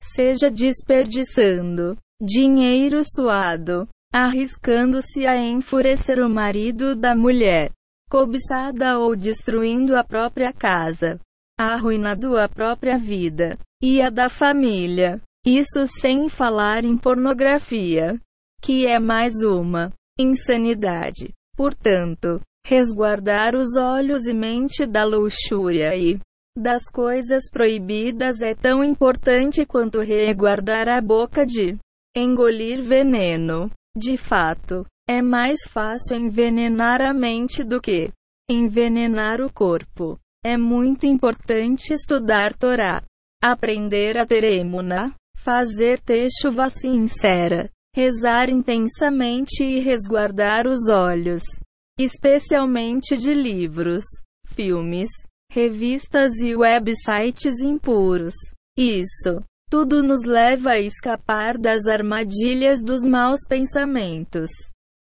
seja desperdiçando dinheiro suado, arriscando-se a enfurecer o marido da mulher, cobiçada ou destruindo a própria casa, arruinando a própria vida e a da família. Isso sem falar em pornografia, que é mais uma insanidade. Portanto, resguardar os olhos e mente da luxúria e das coisas proibidas é tão importante quanto reguardar a boca de engolir veneno. De fato, é mais fácil envenenar a mente do que envenenar o corpo. É muito importante estudar Torá, aprender a ter emuna, fazer techuva sincera, rezar intensamente e resguardar os olhos, especialmente de livros, filmes, revistas e websites impuros. Isso tudo nos leva a escapar das armadilhas dos maus pensamentos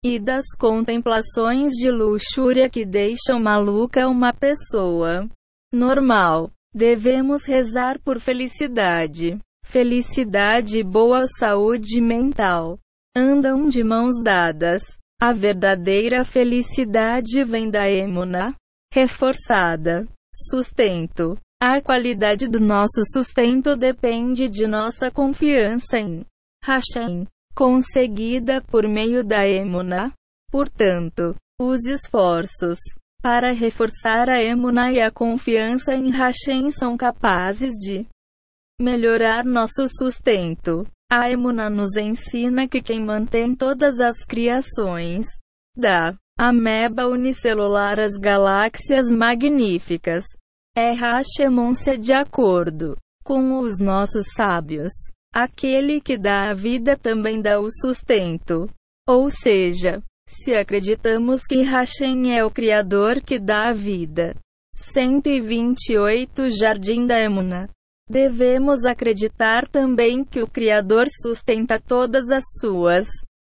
e das contemplações de luxúria que deixam maluca uma pessoa normal. Devemos rezar por felicidade. Felicidade e boa saúde mental andam de mãos dadas. A verdadeira felicidade vem da emuna reforçada. Sustento. A qualidade do nosso sustento depende de nossa confiança em Hashem conseguida por meio da emuna. Portanto, os esforços para reforçar a emuna e a confiança em Hashem são capazes de melhorar nosso sustento. A emuna nos ensina que quem mantém todas as criações da ameba unicelular às galáxias magníficas é Hashemon-se de acordo com os nossos sábios. Aquele que dá a vida também dá o sustento. Ou seja, se acreditamos que Hashem é o Criador que dá a vida. 128 Jardim da Emuna. Devemos acreditar também que o Criador sustenta todas as suas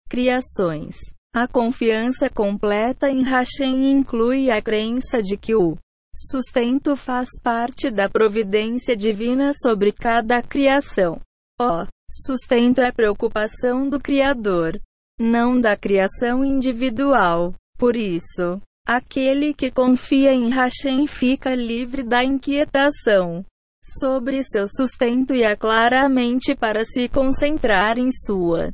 criações. A confiança completa em Hashem inclui a crença de que o sustento faz parte da providência divina sobre cada criação. O sustento é preocupação do Criador, não da criação individual. Por isso, aquele que confia em Hashem fica livre da inquietação sobre seu sustento e é claramente para se concentrar em sua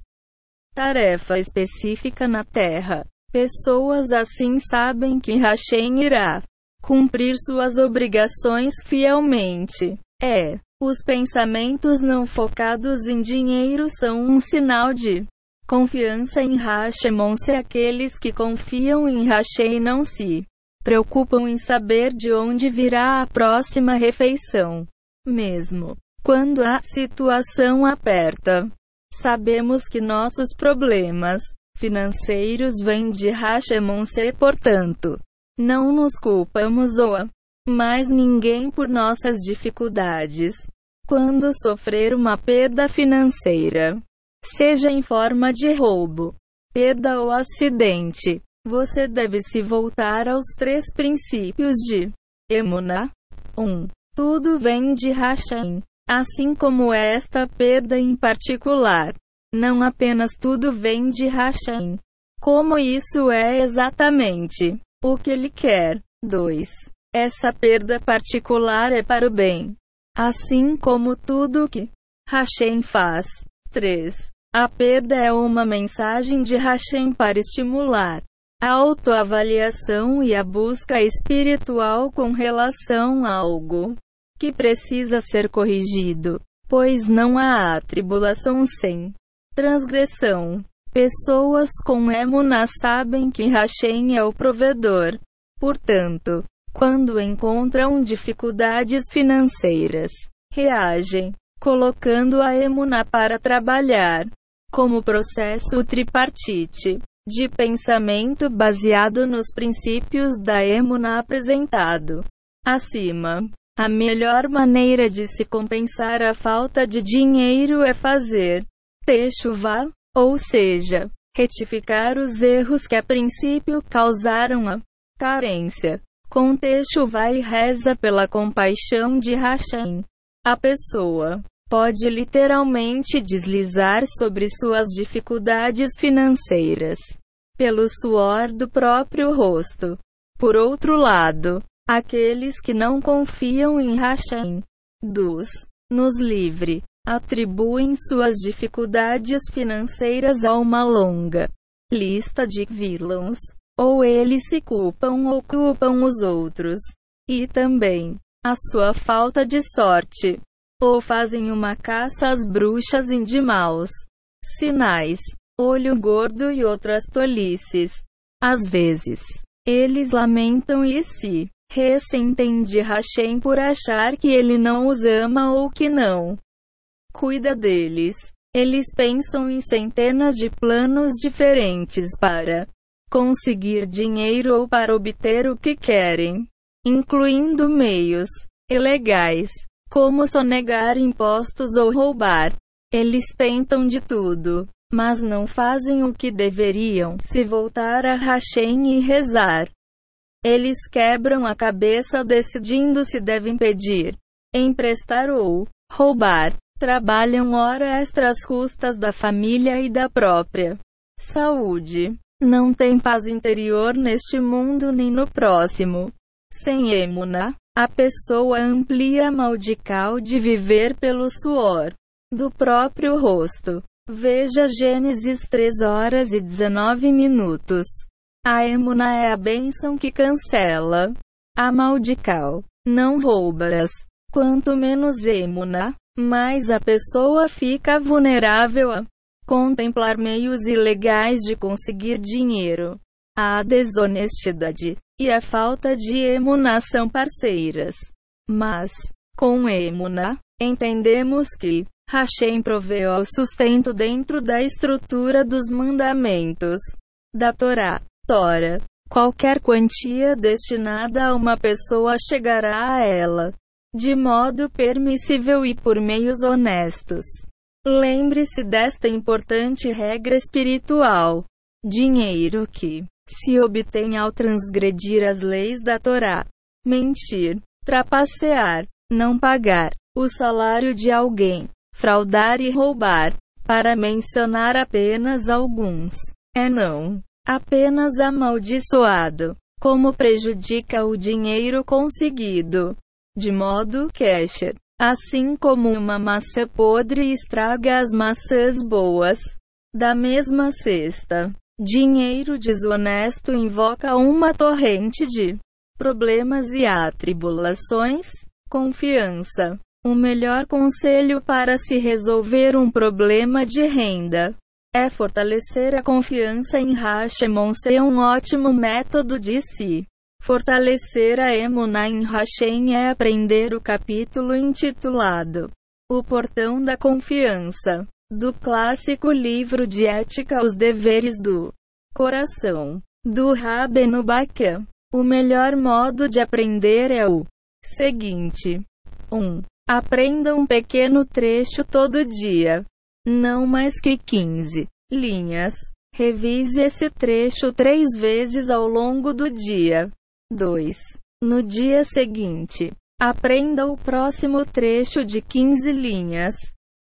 tarefa específica na terra. Pessoas assim sabem que Hashem irá cumprir suas obrigações fielmente. É os pensamentos não focados em dinheiro são um sinal de confiança em Hashemon se aqueles que confiam em Hashem não se preocupam em saber de onde virá a próxima refeição. Mesmo quando a situação aperta, sabemos que nossos problemas financeiros vêm de Hashemon se portanto, não nos culpamos ou a mais ninguém por nossas dificuldades. Quando sofrer uma perda financeira, seja em forma de roubo, perda ou acidente, você deve se voltar aos três princípios de Emuna. 1. Um, tudo vem de Hashem, assim como esta perda em particular. Não apenas tudo vem de Hashem. Como isso é exatamente o que ele quer. 2. Essa perda particular é para o bem. Assim como tudo que Hashem faz. 3. A perda é uma mensagem de Hashem para estimular a autoavaliação e a busca espiritual com relação a algo que precisa ser corrigido, pois não há tribulação sem transgressão. Pessoas com emuna sabem que Hashem é o provedor. Portanto, quando encontram dificuldades financeiras, reagem, colocando a emuna para trabalhar, como processo tripartite de pensamento baseado nos princípios da emuna apresentado acima. A melhor maneira de se compensar a falta de dinheiro é fazer techuvá, ou seja, retificar os erros que a princípio causaram a carência. Contexto vai e reza pela compaixão de Hashem. A pessoa pode literalmente deslizar sobre suas dificuldades financeiras pelo suor do próprio rosto. Por outro lado, aqueles que não confiam em Hashem, dos nos livre, atribuem suas dificuldades financeiras a uma longa lista de vilões ou eles se culpam ou culpam os outros. E também, a sua falta de sorte. Ou fazem uma caça às bruxas indimaus. Sinais, olho gordo e outras tolices. Às vezes, eles lamentam e se ressentem de Hashem por achar que ele não os ama ou que não cuida deles. Eles pensam em centenas de planos diferentes para conseguir dinheiro ou para obter o que querem, incluindo meios ilegais, como sonegar impostos ou roubar. Eles tentam de tudo, mas não fazem o que deveriam se voltar a Hashem e rezar. Eles quebram a cabeça decidindo se devem pedir, emprestar ou roubar. Trabalham hora extras custas da família e da própria saúde. Não tem paz interior neste mundo nem no próximo. Sem emuna, a pessoa amplia maldical de viver pelo suor do próprio rosto. Veja Gênesis 3 horas e 19 minutos. A emuna é a bênção que cancela a maldical. Não roubarás. Quanto menos emuna, mais a pessoa fica vulnerável a contemplar meios ilegais de conseguir dinheiro. A desonestidade e a falta de emuna são parceiras. Mas, com emuna, entendemos que Hashem proveu o sustento dentro da estrutura dos mandamentos da Torá. Tora. Qualquer quantia destinada a uma pessoa chegará a ela de modo permissível e por meios honestos. Lembre-se desta importante regra espiritual. Dinheiro que se obtém ao transgredir as leis da Torá, mentir, trapacear, não pagar o salário de alguém, fraudar e roubar, para mencionar apenas alguns, é não apenas amaldiçoado, como prejudica o dinheiro conseguido. De modo que, assim como uma maçã podre estraga as maçãs boas da mesma cesta, dinheiro desonesto invoca uma torrente de problemas e atribulações. Confiança. O melhor conselho para se resolver um problema de renda é fortalecer a confiança em Hashemon ser um ótimo método de se fortalecer a emuna em Hashem é aprender o capítulo intitulado O Portão da Confiança, do clássico livro de ética Os Deveres do Coração, do Rabenu Bakia. O melhor modo de aprender é o seguinte: 1. Um, aprenda um pequeno trecho todo dia não mais que 15 linhas. Revise esse trecho três vezes ao longo do dia. 2. No dia seguinte, aprenda o próximo trecho de 15 linhas.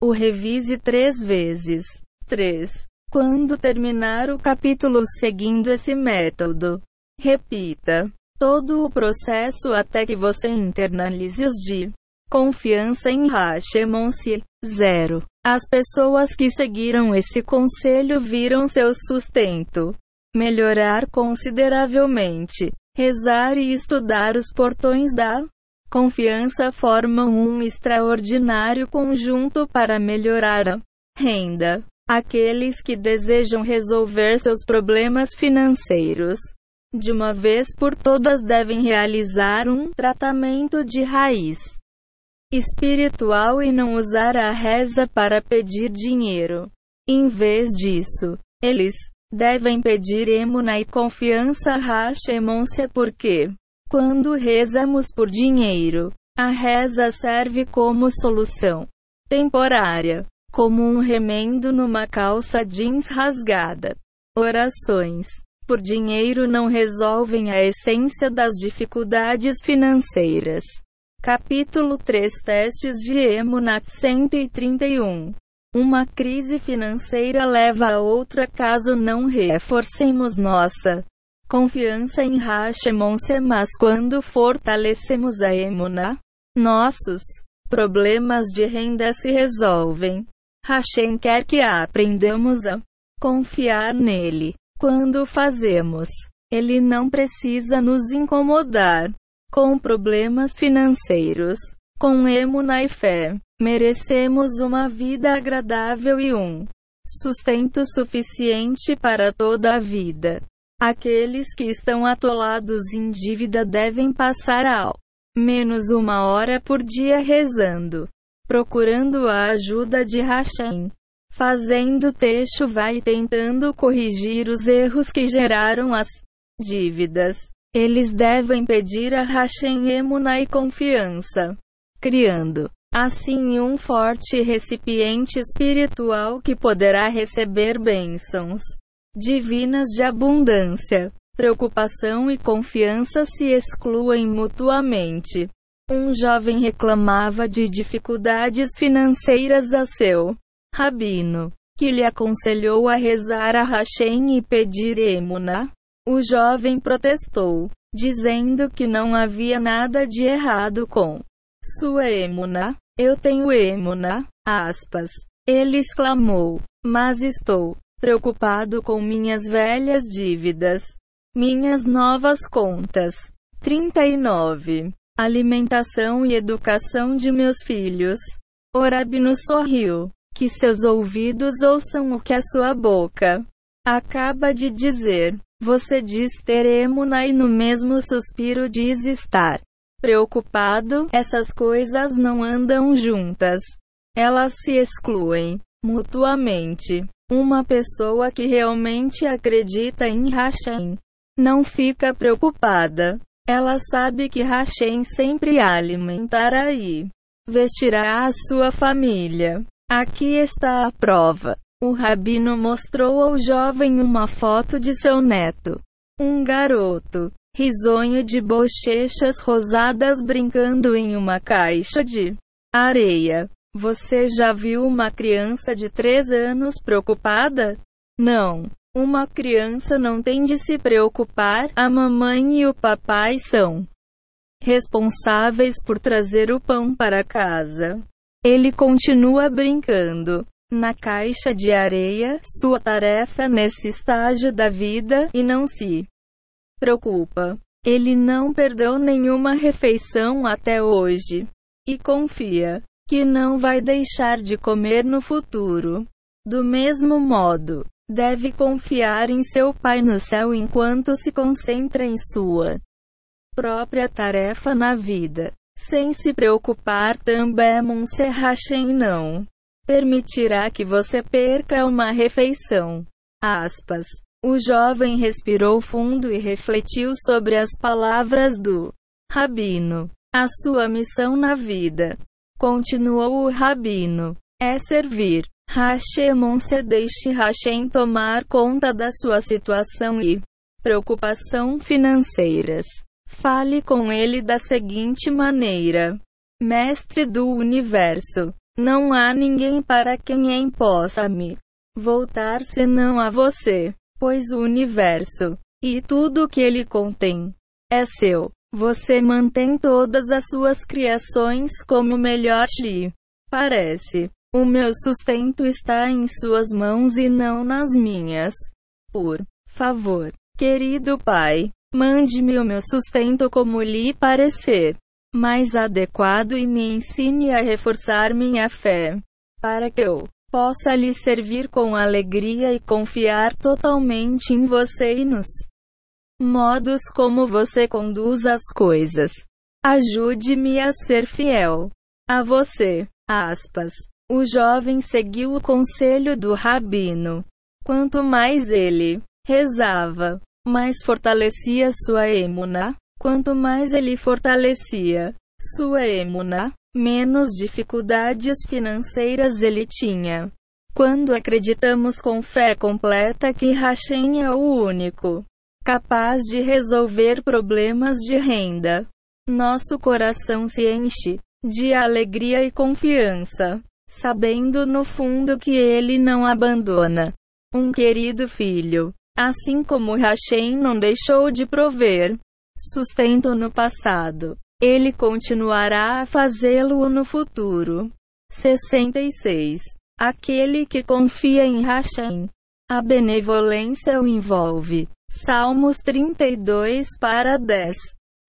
O revise três vezes. 3. Quando terminar o capítulo seguindo esse método, repita todo o processo até que você internalize os de confiança em Hashemon-se. 0. As pessoas que seguiram esse conselho viram seu sustento melhorar consideravelmente. Rezar e estudar os portões da confiança formam um extraordinário conjunto para melhorar a renda. Aqueles que desejam resolver seus problemas financeiros de uma vez por todas devem realizar um tratamento de raiz espiritual e não usar a reza para pedir dinheiro. Em vez disso, eles devem pedir emuna e confiança a Hashemonse porque, quando rezamos por dinheiro, a reza serve como solução temporária, como um remendo numa calça jeans rasgada. Orações por dinheiro não resolvem a essência das dificuldades financeiras. Capítulo 3 Testes de Emunat 131 Uma crise financeira leva a outra caso não reforcemos nossa confiança em Hashemonse, mas quando fortalecemos a Emuna, nossos problemas de renda se resolvem. Hashem quer que aprendamos a confiar nele. Quando fazemos, ele não precisa nos incomodar. com problemas financeiros, com emuna e fé, merecemos uma vida agradável e um sustento suficiente para toda a vida. Aqueles que estão atolados em dívida devem passar ao menos uma hora por dia rezando, procurando a ajuda de Hashem. Fazendo texto vai tentando corrigir os erros que geraram as dívidas. Eles devem pedir a Hashem emuna e confiança, criando assim um forte recipiente espiritual que poderá receber bênçãos divinas de abundância. Preocupação e confiança se excluem mutuamente. Um jovem reclamava de dificuldades financeiras a seu rabino, que lhe aconselhou a rezar a Hashem e pedir emuna. O jovem protestou, dizendo que não havia nada de errado com sua emuna. Eu tenho emuna, aspas. Ele exclamou, mas estou preocupado com minhas velhas dívidas, minhas novas contas. 39. Alimentação e educação de meus filhos. Orabino sorriu. Que seus ouvidos ouçam o que a sua boca acaba de dizer. Você diz ter emuna e no mesmo suspiro diz estar preocupado. Essas coisas não andam juntas. Elas se excluem mutuamente. Uma pessoa que realmente acredita em Hashem não fica preocupada. Ela sabe que Hashem sempre alimentará e vestirá a sua família. Aqui está a prova. O rabino mostrou ao jovem uma foto de seu neto. Um garoto, risonho de bochechas rosadas brincando em uma caixa de areia. Você já viu uma criança de 3 anos preocupada? Não. Uma criança não tem de se preocupar, a mamãe e o papai são responsáveis por trazer o pão para casa. Ele continua brincando na caixa de areia, sua tarefa nesse estágio da vida, e não se preocupa. Ele não perdeu nenhuma refeição até hoje. E confia que não vai deixar de comer no futuro. Do mesmo modo, deve confiar em seu Pai no céu enquanto se concentra em sua própria tarefa na vida, sem se preocupar também Monserrachem não permitirá que você perca uma refeição. Aspas. O jovem respirou fundo e refletiu sobre as palavras do rabino. A sua missão na vida Continuou o rabino. É servir. Hashemon se deixe Hashem tomar conta da sua situação e preocupação financeiras. Fale com ele da seguinte maneira: Mestre do universo, não há ninguém para quem possa me voltar senão a você, pois o universo e tudo o que ele contém é seu. Você mantém todas as suas criações como melhor lhe parece. O meu sustento está em suas mãos e não nas minhas. Por favor, querido Pai, mande-me o meu sustento como lhe parecer mais adequado e me ensine a reforçar minha fé, para que eu possa lhe servir com alegria e confiar totalmente em você e nos modos como você conduz as coisas. Ajude-me a ser fiel a você. Aspas. O jovem seguiu o conselho do rabino. Quanto mais ele rezava, mais fortalecia sua emuna. Quanto mais ele fortalecia sua emuna, menos dificuldades financeiras ele tinha. Quando acreditamos com fé completa que Hashem é o único capaz de resolver problemas de renda. Nosso coração se enche de alegria e confiança, sabendo no fundo que ele não abandona um querido filho, assim como Hashem não deixou de prover sustento no passado. Ele continuará a fazê-lo no futuro. 66. Aquele que confia em Hashem. A benevolência o envolve. Salmos 32 para 10.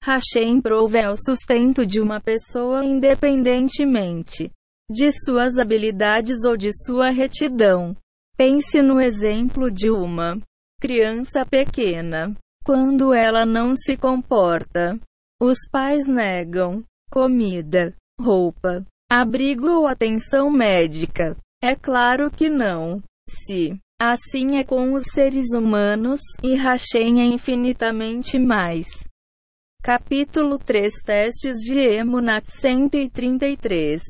Hashem prove o sustento de uma pessoa independentemente de suas habilidades ou de sua retidão. Pense no exemplo de uma criança pequena. Quando ela não se comporta, os pais negam comida, roupa, abrigo ou atenção médica. É claro que não. Se assim é com os seres humanos, e Hashem é infinitamente mais. Capítulo 3 Testes de Emunat 133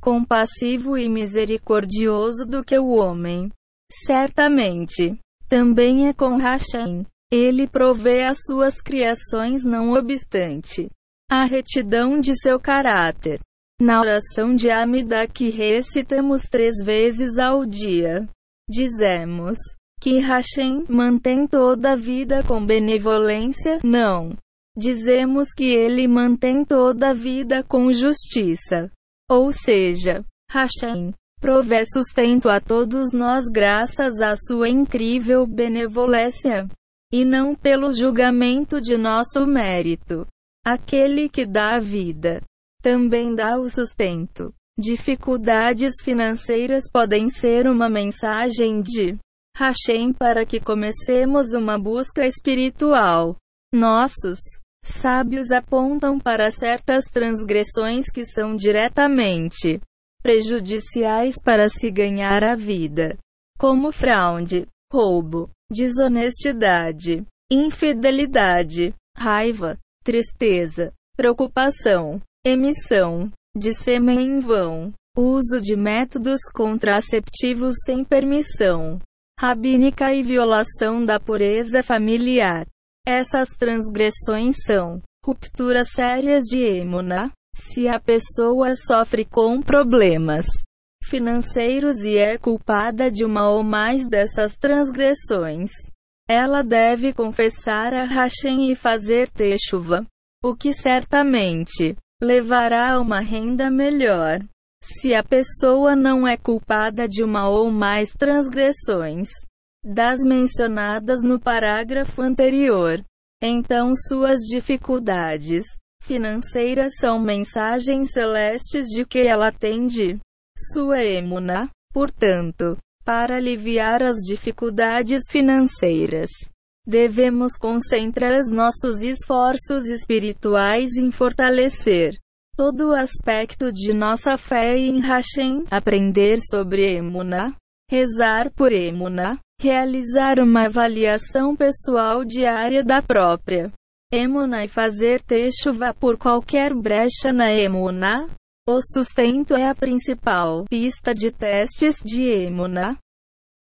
Compassivo e misericordioso do que o homem. Certamente. Também é com Hashem. Ele provê as suas criações não obstante a retidão de seu caráter. Na oração de Amida que recitamos três vezes ao dia, dizemos que Hashem mantém toda a vida com benevolência, não. Dizemos que ele mantém toda a vida com justiça. Ou seja, Hashem provê sustento a todos nós graças à sua incrível benevolência, e não pelo julgamento de nosso mérito. Aquele que dá a vida também dá o sustento. Dificuldades financeiras podem ser uma mensagem de Hashem para que comecemos uma busca espiritual. Nossos sábios apontam para certas transgressões que são diretamente prejudiciais para se ganhar a vida, como fraude, roubo, desonestidade, infidelidade, raiva, tristeza, preocupação, emissão de sêmen em vão, uso de métodos contraceptivos sem permissão rabínica e violação da pureza familiar. Essas transgressões são rupturas sérias de emuna. Se a pessoa sofre com problemas financeiros e é culpada de uma ou mais dessas transgressões, ela deve confessar a Hashem e fazer techuva, o que certamente levará a uma renda melhor. Se a pessoa não é culpada de uma ou mais transgressões das mencionadas no parágrafo anterior, então suas dificuldades financeiras são mensagens celestes de que ela tem de sua emuna. Portanto, para aliviar as dificuldades financeiras, devemos concentrar nossos esforços espirituais em fortalecer todo o aspecto de nossa fé em Hashem, aprender sobre Emuna, rezar por Emuna, realizar uma avaliação pessoal diária da própria Emuna e fazer techuva por qualquer brecha na Emuna, o sustento é a principal pista de testes de Emuna.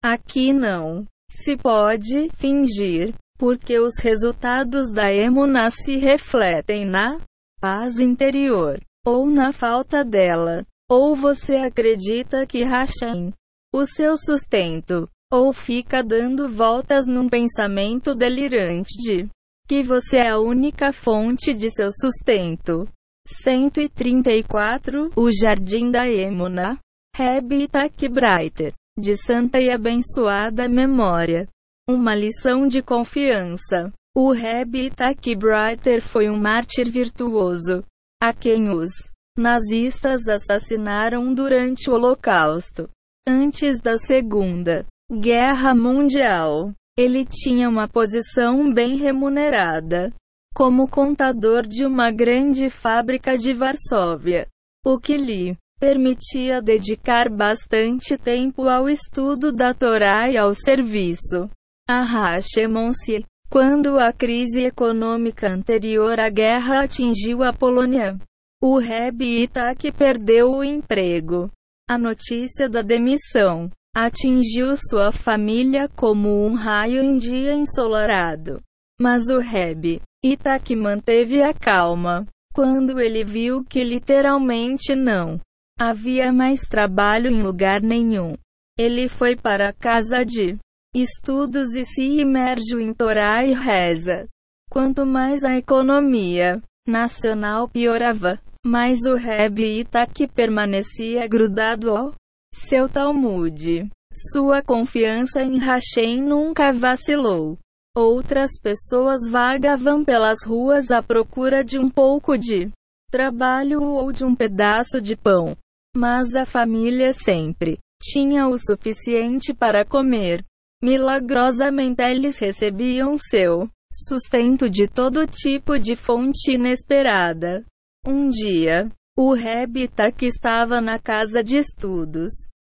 Aqui não se pode fingir, porque os resultados da Emuna se refletem na paz interior, ou na falta dela. Ou você acredita que Hashem, o seu sustento, ou fica dando voltas num pensamento delirante de que você é a única fonte de seu sustento. 134 O Jardim da Emuna. Reb Brighter. De santa e abençoada memória. Uma lição de confiança. O Reb Brighter foi um mártir virtuoso, a quem os nazistas assassinaram durante o Holocausto. Antes da Segunda Guerra Mundial, ele tinha uma posição bem remunerada como contador de uma grande fábrica de Varsóvia, o que lhe permitia dedicar bastante tempo ao estudo da Torá e ao serviço a Hashemonsi. Quando a crise econômica anterior à guerra atingiu a Polônia, o Reb Itak perdeu o emprego. A notícia da demissão atingiu sua família como um raio em dia ensolarado. Mas o Reb Itaque manteve a calma. Quando ele viu que literalmente não havia mais trabalho em lugar nenhum, ele foi para a casa de estudos e se imergiu em Torá e reza. Quanto mais a economia nacional piorava, mais o Reb Itaque permanecia grudado ao seu Talmud. Sua confiança em Hashem nunca vacilou. Outras pessoas vagavam pelas ruas à procura de um pouco de trabalho ou de um pedaço de pão. Mas a família sempre tinha o suficiente para comer. Milagrosamente eles recebiam seu sustento de todo tipo de fonte inesperada. Um dia, o Rebita que estava na casa de estudos,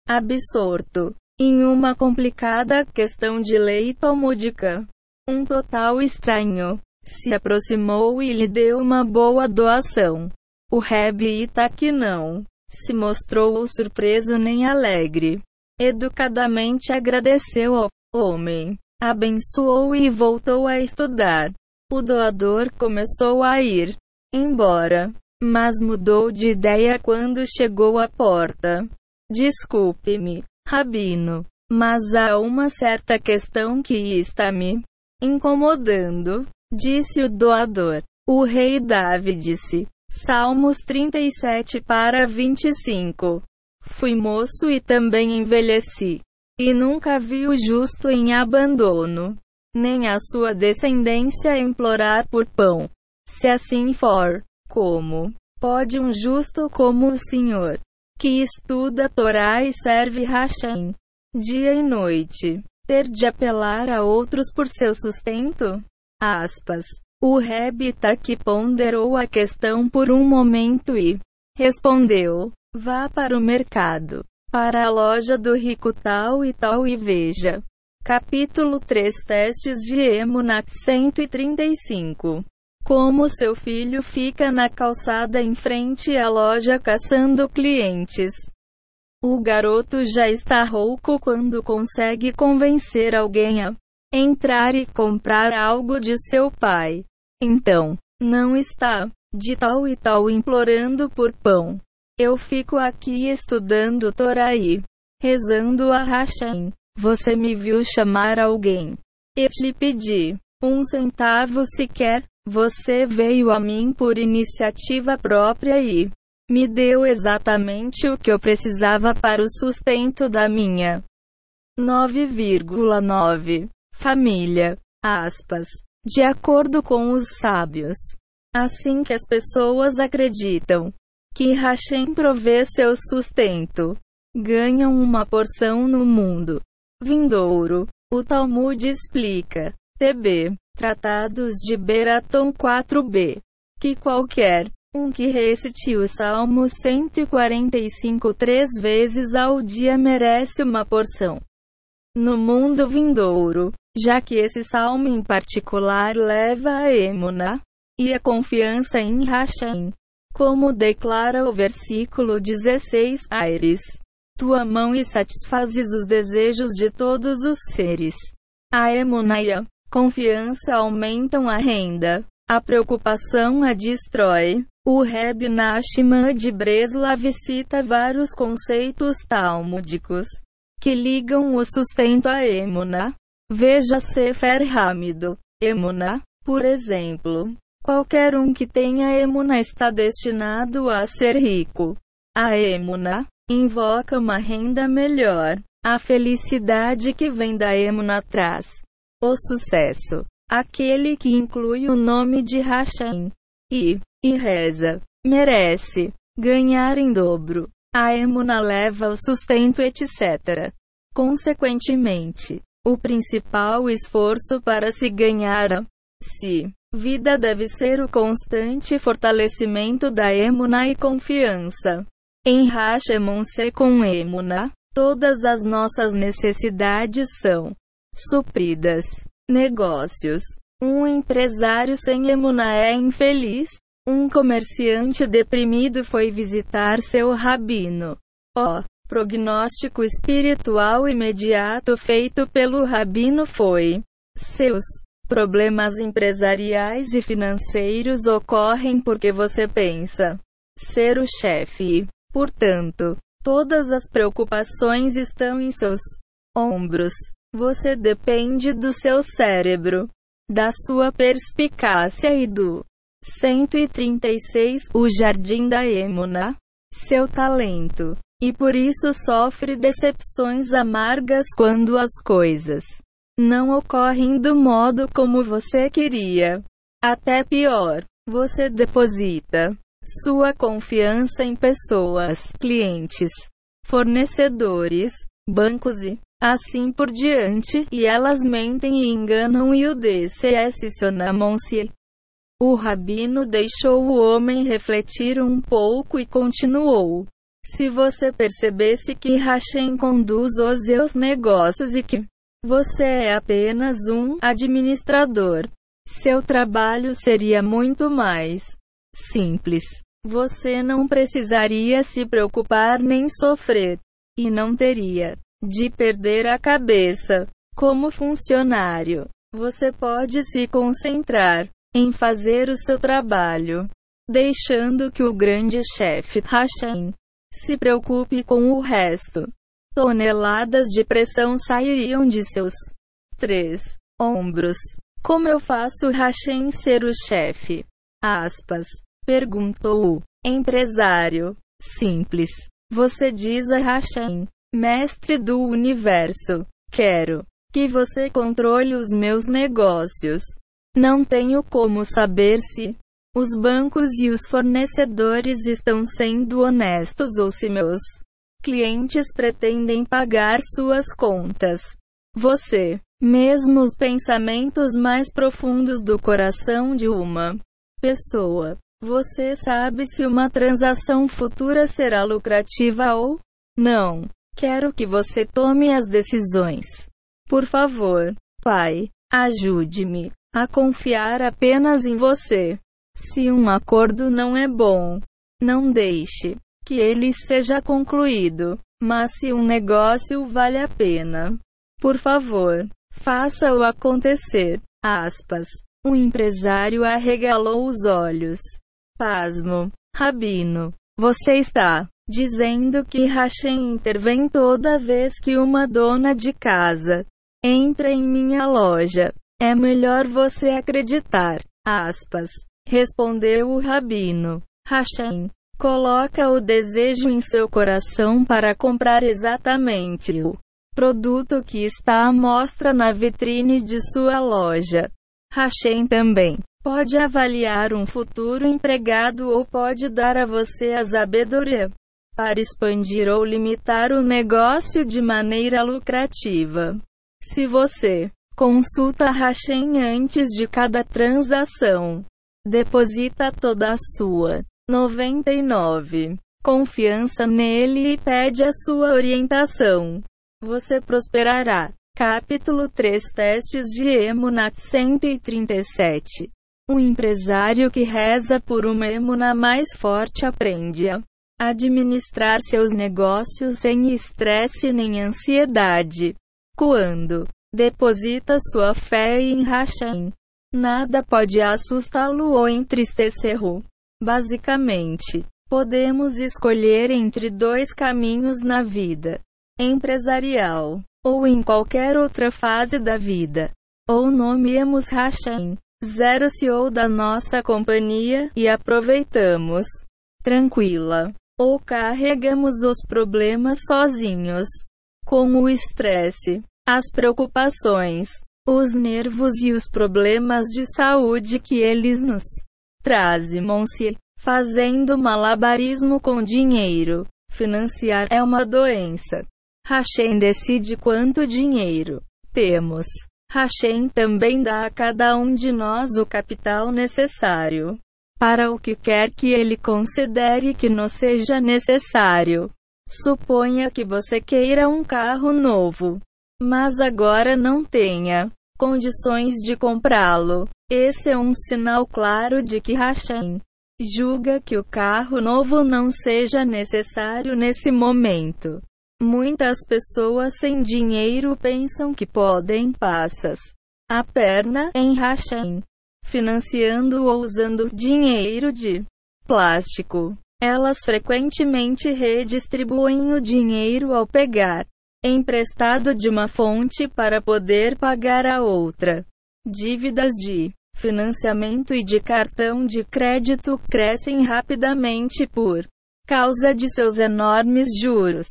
absorto em uma complicada questão de lei talmúdica, um total estranho se aproximou e lhe deu uma boa doação. O Rebbe Itaque não se mostrou surpreso nem alegre. Educadamente agradeceu ao homem, abençoou e voltou a estudar. O doador começou a ir embora, mas mudou de ideia quando chegou à porta. Desculpe-me, Rabino, mas há uma certa questão que está me incomodando, disse o doador. O rei Davi disse. Salmos 37 para 25. Fui moço e também envelheci. E nunca vi o justo em abandono, nem a sua descendência implorar por pão. Se assim for, como pode um justo como o Senhor, que estuda a Torá e serve Hashem, dia e noite, ter de apelar a outros por seu sustento? Aspas. O Rebita que ponderou a questão por um momento e respondeu: Vá para o mercado, para a loja do rico tal e tal e veja. Capítulo 3 Testes de Emunat 135 Como seu filho fica na calçada em frente à loja caçando clientes. O garoto já está rouco quando consegue convencer alguém a entrar e comprar algo de seu pai. Então, não está, de tal e tal implorando por pão. Eu fico aqui estudando Toraí, rezando a Hashem. Você me viu chamar alguém. Eu te pedi um centavo sequer. Você veio a mim por iniciativa própria e me deu exatamente o que eu precisava para o sustento da minha 9,9 família. Aspas. De acordo com os sábios. Assim que as pessoas acreditam que Hashem provê seu sustento, ganham uma porção no mundo vindouro. O Talmud explica, TB, Tratados de Beraton 4b, que qualquer um que recite o Salmo 145 três vezes ao dia merece uma porção no mundo vindouro, já que esse salmo em particular leva a emuna e a confiança em Hashem. Como declara o versículo 16, Aires, tua mão e satisfazes os desejos de todos os seres. A emuna e a confiança aumentam a renda, a preocupação a destrói. O Reb Nachman de Breslav cita vários conceitos talmúdicos que ligam o sustento a Emuna. Veja Sefer Hamido. Emuna, por exemplo. Qualquer um que tenha Emuna está destinado a ser rico. A Emuna invoca uma renda melhor. A felicidade que vem da Emuna traz o sucesso. Aquele que inclui o nome de Hashem e, e reza, merece ganhar em dobro. A emuna leva o sustento, etc. Consequentemente, o principal esforço para se ganhar a si vida deve ser o constante fortalecimento da emuna e confiança. Em Hashemon-se com emuna, todas as nossas necessidades são supridas. Negócios. Um empresário sem emuna é infeliz, um comerciante deprimido foi visitar seu rabino. O prognóstico espiritual imediato feito pelo rabino foi: seus problemas empresariais e financeiros ocorrem porque você pensa ser o chefe. Portanto, todas as preocupações estão em seus ombros. Você depende do seu cérebro, da sua perspicácia e do 136 O Jardim da Emuna. Seu talento. E por isso sofre decepções amargas quando as coisas não ocorrem do modo como você queria. Até pior, você deposita sua confiança em pessoas, clientes, fornecedores, bancos e assim por diante, e elas mentem e enganam e o decepcionam-se. O rabino deixou o homem refletir um pouco e continuou. Se você percebesse que Hashem conduz os seus negócios e que você é apenas um administrador, seu trabalho seria muito mais simples. Você não precisaria se preocupar nem sofrer, e não teria de perder a cabeça. Como funcionário, você pode se concentrar em fazer o seu trabalho, deixando que o grande chefe Hashem se preocupe com o resto. Toneladas de pressão sairiam de seus três ombros. Como eu faço Hashem ser o chefe? Aspas. Perguntou o empresário. Simples. Você diz a Hashem, mestre do universo: Quero que você controle os meus negócios. Não tenho como saber se os bancos e os fornecedores estão sendo honestos ou se meus clientes pretendem pagar suas contas. Você, mesmo os pensamentos mais profundos do coração de uma pessoa, você sabe se uma transação futura será lucrativa ou não. Quero que você tome as decisões. Por favor, Pai, ajude-me a confiar apenas em você. Se um acordo não é bom, não deixe que ele seja concluído. Mas se um negócio vale a pena, por favor, faça-o acontecer. Aspas. O empresário arregalou os olhos. Pasmo. Rabino, você está dizendo que Hashem intervém toda vez que uma dona de casa entra em minha loja. É melhor você acreditar. Aspas. Respondeu o rabino. Hashem coloca o desejo em seu coração para comprar exatamente o produto que está à mostra na vitrine de sua loja. Hashem também pode avaliar um futuro empregado ou pode dar a você a sabedoria para expandir ou limitar o negócio de maneira lucrativa. Se você consulta Hashem antes de cada transação, Deposita toda a sua 99 confiança nele e pede a sua orientação. Você prosperará. Capítulo 3 Testes de Emunat 137 Um empresário que reza por uma emuna mais forte aprende a administrar seus negócios sem estresse nem ansiedade. Quando deposita sua fé em Hashem, Nada pode assustá-lo ou entristecê-lo. Basicamente, podemos escolher entre dois caminhos na vida: empresarial, ou em qualquer outra fase da vida. Ou nomeamos Hashem, zero CEO da nossa companhia, e aproveitamos. Tranquila. Ou carregamos os problemas sozinhos. Com o estresse, as preocupações, os nervos e os problemas de saúde que eles nos trazem-se, fazendo malabarismo com dinheiro. Financiar é uma doença. Hashem decide quanto dinheiro temos. Hashem também dá a cada um de nós o capital necessário para o que quer que ele considere que nos seja necessário. Suponha que você queira um carro novo mas agora não tenha condições de comprá-lo. Esse é um sinal claro de que Hashem julga que o carro novo não seja necessário nesse momento. Muitas pessoas sem dinheiro pensam que podem passas a perna em Hashem, financiando ou usando dinheiro de plástico. Elas frequentemente redistribuem o dinheiro ao pegar emprestado de uma fonte para poder pagar a outra. Dívidas de financiamento e de cartão de crédito crescem rapidamente por causa de seus enormes juros.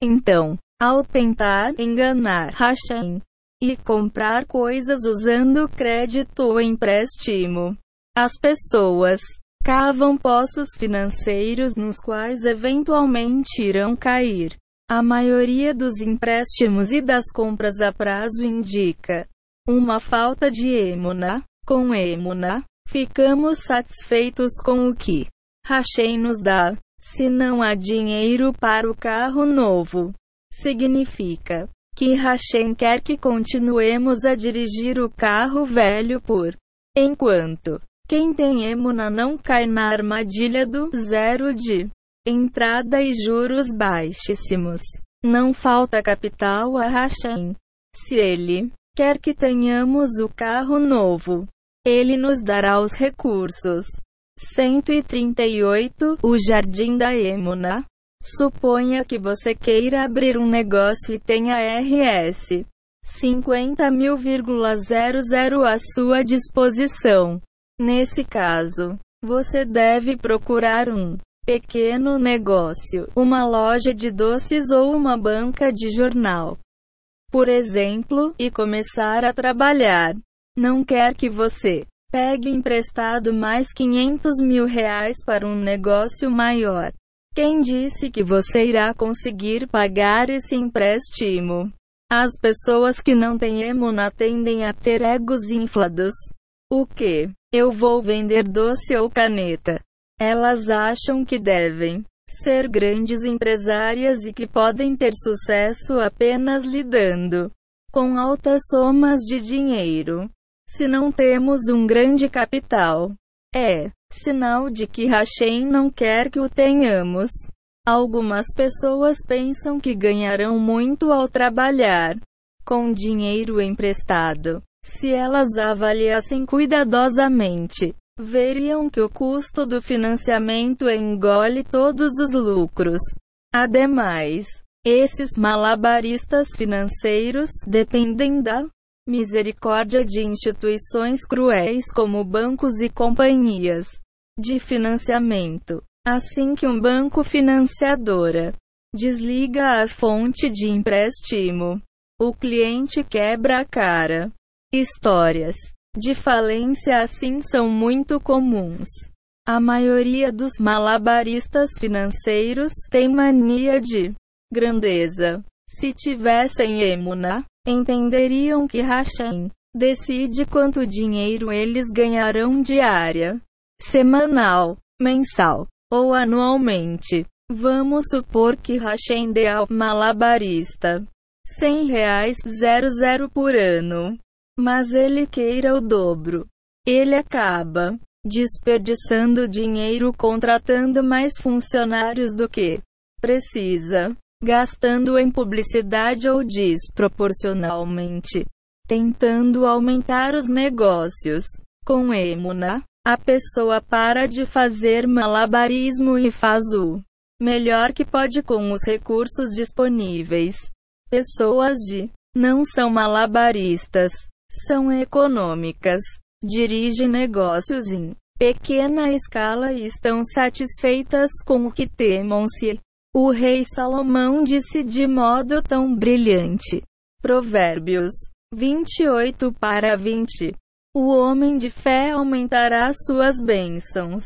Então, ao tentar enganar Hashem, e comprar coisas usando crédito ou empréstimo. As pessoas cavam poços financeiros nos quais eventualmente irão cair. A maioria dos empréstimos e das compras a prazo indica uma falta de emuna. Com emuna, ficamos satisfeitos com o que Hashem nos dá. Se não há dinheiro para o carro novo, significa que Hashem quer que continuemos a dirigir o carro velho por enquanto. Quem tem emuna não cai na armadilha do zero de entrada e juros baixíssimos. Não falta capital a Hashem. Se ele quer que tenhamos o carro novo, ele nos dará os recursos. 138 O Jardim da Emuna. Suponha que você queira abrir um negócio e tenha RS 50.000,00 à sua disposição. Nesse caso, você deve procurar um pequeno negócio, uma loja de doces ou uma banca de jornal, por exemplo, e começar a trabalhar. Não quer que você pegue emprestado mais 500 mil reais para um negócio maior. Quem disse que você irá conseguir pagar esse empréstimo? As pessoas que não têm emuna tendem a ter egos inflados. O que? Eu vou vender doce ou caneta. Elas acham que devem ser grandes empresárias e que podem ter sucesso apenas lidando com altas somas de dinheiro. Se não temos um grande capital, é sinal de que Hashem não quer que o tenhamos. Algumas pessoas pensam que ganharão muito ao trabalhar com dinheiro emprestado. Se elas avaliassem cuidadosamente, veriam que o custo do financiamento engole todos os lucros. Ademais, esses malabaristas financeiros dependem da misericórdia de instituições cruéis como bancos e companhias de financiamento. Assim que um banco financiadora desliga a fonte de empréstimo, o cliente quebra a cara. Histórias de falência assim são muito comuns. A maioria dos malabaristas financeiros tem mania de grandeza. Se tivessem emuna, entenderiam que Hashem decide quanto dinheiro eles ganharão diária, semanal, mensal ou anualmente. Vamos supor que Hashem dê ao malabarista 100 reais 00 por ano, mas ele queira o dobro. Ele acaba desperdiçando dinheiro contratando mais funcionários do que precisa gastando em publicidade ou desproporcionalmente, tentando aumentar os negócios. Com Emuna, a pessoa para de fazer malabarismo e faz o melhor que pode com os recursos disponíveis. Pessoas de não são malabaristas, são econômicas, dirigem negócios em pequena escala e estão satisfeitas com o que temam-se o rei Salomão disse de modo tão brilhante. Provérbios 28 para 20. O homem de fé aumentará suas bênçãos.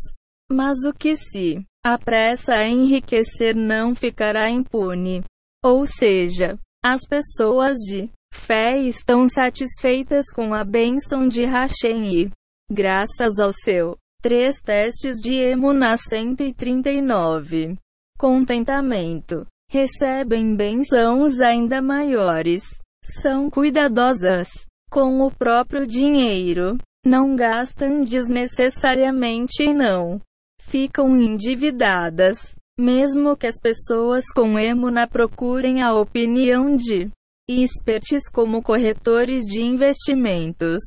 Mas o que se apressa a enriquecer não ficará impune. Ou seja, as pessoas de fé estão satisfeitas com a bênção de Hashem e, graças ao seu três testes de Emuná 139 contentamento. Recebem bênçãos ainda maiores. São cuidadosas com o próprio dinheiro. Não gastam desnecessariamente e não ficam endividadas. Mesmo que as pessoas com emuna procurem a opinião de experts como corretores de investimentos,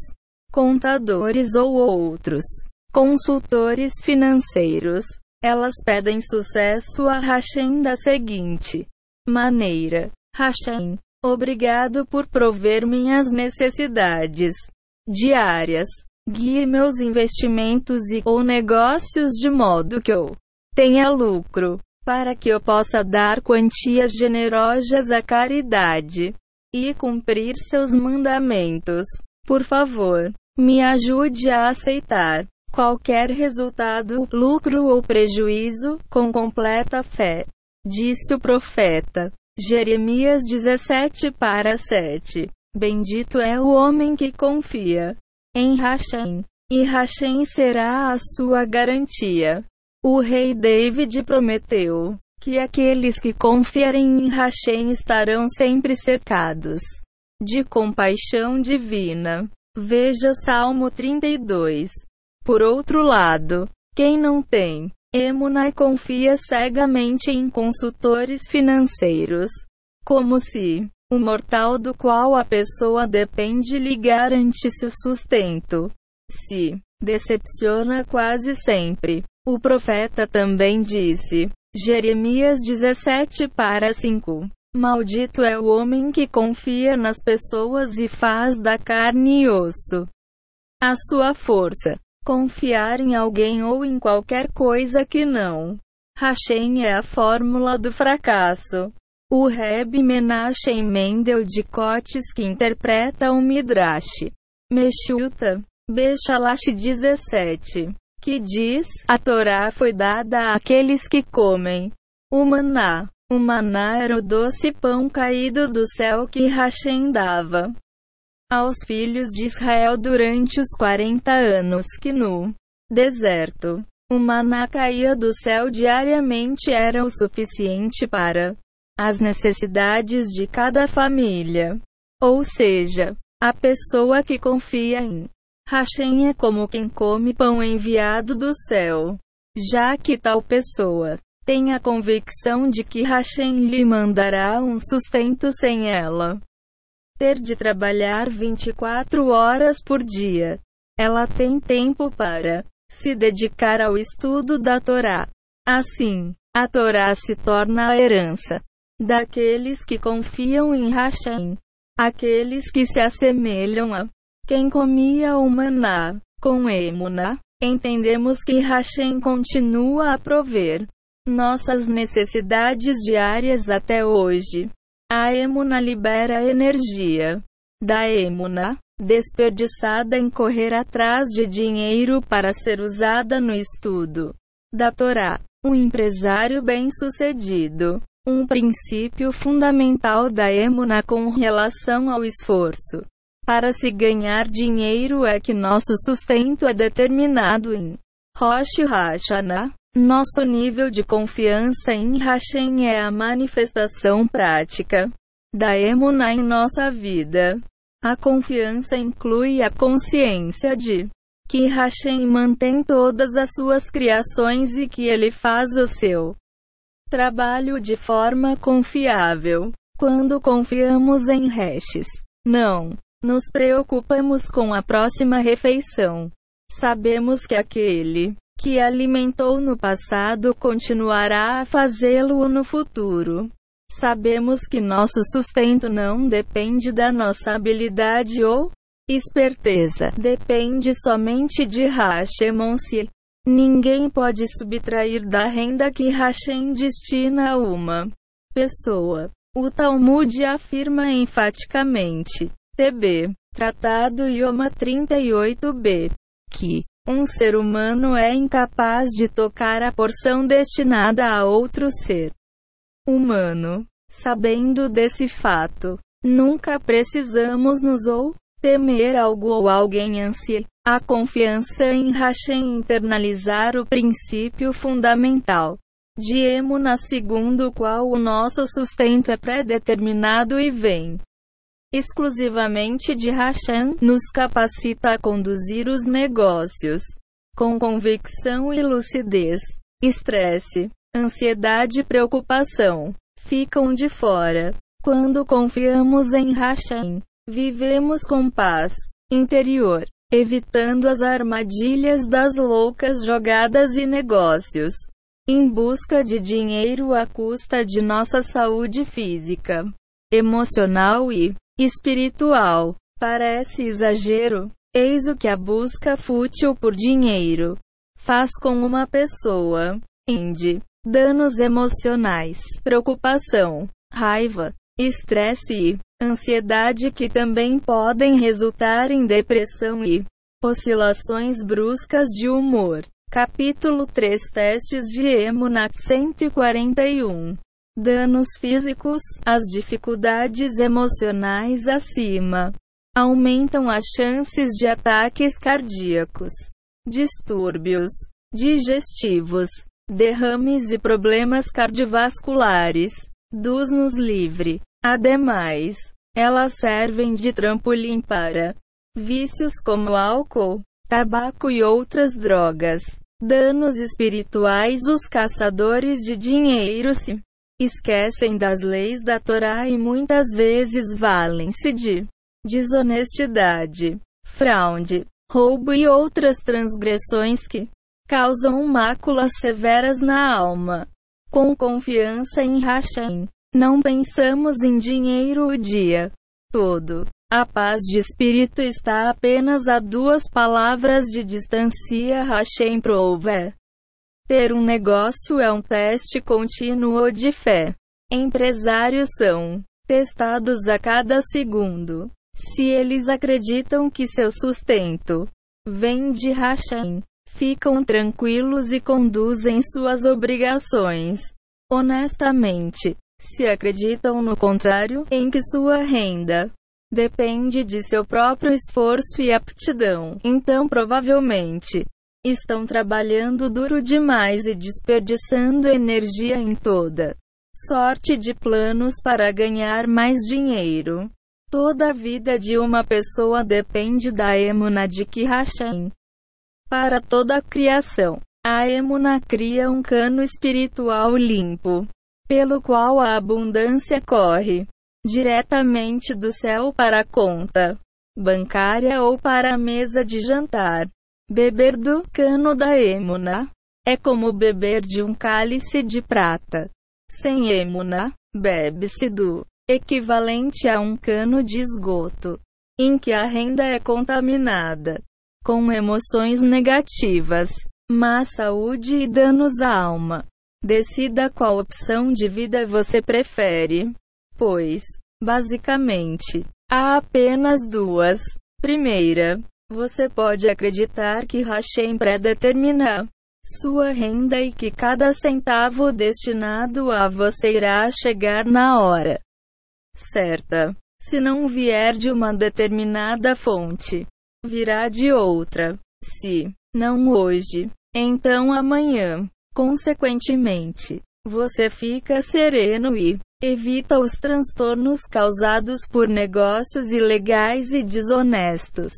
contadores ou outros consultores financeiros, elas pedem sucesso a Hashem da seguinte maneira: Hashem, obrigado por prover minhas necessidades diárias. Guie meus investimentos e ou negócios de modo que eu tenha lucro, para que eu possa dar quantias generosas à caridade. e cumprir seus mandamentos. Por favor, me ajude a aceitar qualquer resultado, lucro ou prejuízo, com completa fé. Disse o profeta. Jeremias 17 para 7. Bendito é o homem que confia em Hashem, e Hashem será a sua garantia. O rei David prometeu que aqueles que confiarem em Hashem estarão sempre cercados de compaixão divina. Veja Salmo 32. Por outro lado, quem não tem Emunai confia cegamente em consultores financeiros, como se o mortal do qual a pessoa depende lhe garante seu sustento. Se decepciona quase sempre. O profeta também disse, Jeremias 17 para 5. Maldito é o homem que confia nas pessoas e faz da carne e osso a sua força. Confiar em alguém ou em qualquer coisa que não. Hashem é a fórmula do fracasso. O Reb Menachem Mendel de Cotes que interpreta o Midrash. Meshulta. Bechalash 17. Que diz, a Torá foi dada àqueles que comem. O maná. O maná era o doce pão caído do céu que Hashem dava aos filhos de Israel durante os 40 anos que no deserto o maná caía do céu diariamente era o suficiente para as necessidades de cada família. Ou seja, a pessoa que confia em Hashem é como quem come pão enviado do céu, já que tal pessoa tem a convicção de que Hashem lhe mandará um sustento sem ela ter de trabalhar 24 horas por dia. Ela tem tempo para se dedicar ao estudo da Torá. Assim, a Torá se torna a herança daqueles que confiam em Hashem, aqueles que se assemelham a quem comia o maná com Emuna. Entendemos que Hashem continua a prover nossas necessidades diárias até hoje. A emuna libera energia da emuna, desperdiçada em correr atrás de dinheiro para ser usada no estudo da Torá. Um empresário bem-sucedido. Um princípio fundamental da emuna com relação ao esforço para se ganhar dinheiro é que nosso sustento é determinado em Rosh Hashanah, nosso nível de confiança em Hashem é a manifestação prática da Emunah em nossa vida. A confiança inclui a consciência de que Hashem mantém todas as suas criações e que ele faz o seu trabalho de forma confiável. Quando confiamos em Reshes, não nos preocupamos com a próxima refeição. Sabemos que aquele que alimentou no passado continuará a fazê-lo no futuro. Sabemos que nosso sustento não depende da nossa habilidade ou esperteza, depende somente de Hashemonsi. Ninguém pode subtrair da renda que Hashem destina a uma pessoa. O Talmud afirma enfaticamente. TB. Tratado Ioma 38b. Que um ser humano é incapaz de tocar a porção destinada a outro ser humano. Sabendo desse fato, nunca precisamos nos ou temer algo ou alguém ansi. A confiança em Hashem internalizar o princípio fundamental de Emuna segundo o qual o nosso sustento é pré-determinado e vem exclusivamente de Hashem, nos capacita a conduzir os negócios com convicção e lucidez. Estresse, ansiedade e preocupação ficam de fora. Quando confiamos em Hashem, vivemos com paz interior, evitando as armadilhas das loucas jogadas e negócios em busca de dinheiro à custa de nossa saúde física, emocional e espiritual. Parece exagero. Eis o que a busca fútil por dinheiro faz com uma pessoa. Inde. Danos emocionais, preocupação, raiva, estresse e ansiedade que também podem resultar em depressão e oscilações bruscas de humor. Capítulo 3 Testes de Emunat 141 Danos físicos, as dificuldades emocionais acima aumentam as chances de ataques cardíacos, distúrbios digestivos, derrames e problemas cardiovasculares. Dos-nos livre. Ademais, elas servem de trampolim para vícios como álcool, tabaco e outras drogas. Danos espirituais Os caçadores de dinheiro se esquecem das leis da Torá e muitas vezes valem-se de desonestidade, fraude, roubo e outras transgressões que causam máculas severas na alma. Com confiança em Hashem, não pensamos em dinheiro o dia todo. A paz de espírito está apenas a duas palavras de distância. Hashem prove. Ter um negócio é um teste contínuo de fé. Empresários são testados a cada segundo. Se eles acreditam que seu sustento vem de Hashem, ficam tranquilos e conduzem suas obrigações honestamente. Se acreditam no contrário, em que sua renda depende de seu próprio esforço e aptidão, então provavelmente estão trabalhando duro demais e desperdiçando energia em toda sorte de planos para ganhar mais dinheiro. Toda a vida de uma pessoa depende da emuna de Hashem para toda a criação. A emuna cria um cano espiritual limpo, pelo qual a abundância corre diretamente do céu para a conta bancária ou para a mesa de jantar. Beber do cano da emuna é como beber de um cálice de prata. Sem emuna, bebe-se do equivalente a um cano de esgoto, em que a renda é contaminada com emoções negativas, má saúde e danos à alma. Decida qual opção de vida você prefere, pois, basicamente, há apenas duas. Primeira, você pode acreditar que Hashem predetermina sua renda e que cada centavo destinado a você irá chegar na hora certa. Se não vier de uma determinada fonte, virá de outra. Se não hoje, então amanhã. Consequentemente, você fica sereno e evita os transtornos causados por negócios ilegais e desonestos.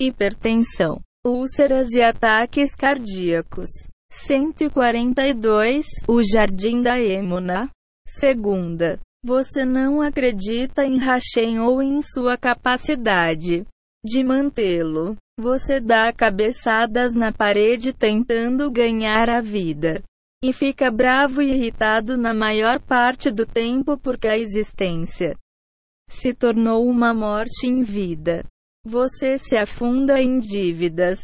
Hipertensão, úlceras e ataques cardíacos. 142 O Jardim da Emuna. Segunda. Você não acredita em Hashem ou em sua capacidade de mantê-lo. Você dá cabeçadas na parede tentando ganhar a vida. E fica bravo e irritado na maior parte do tempo porque a existência se tornou uma morte em vida. Você se afunda em dívidas.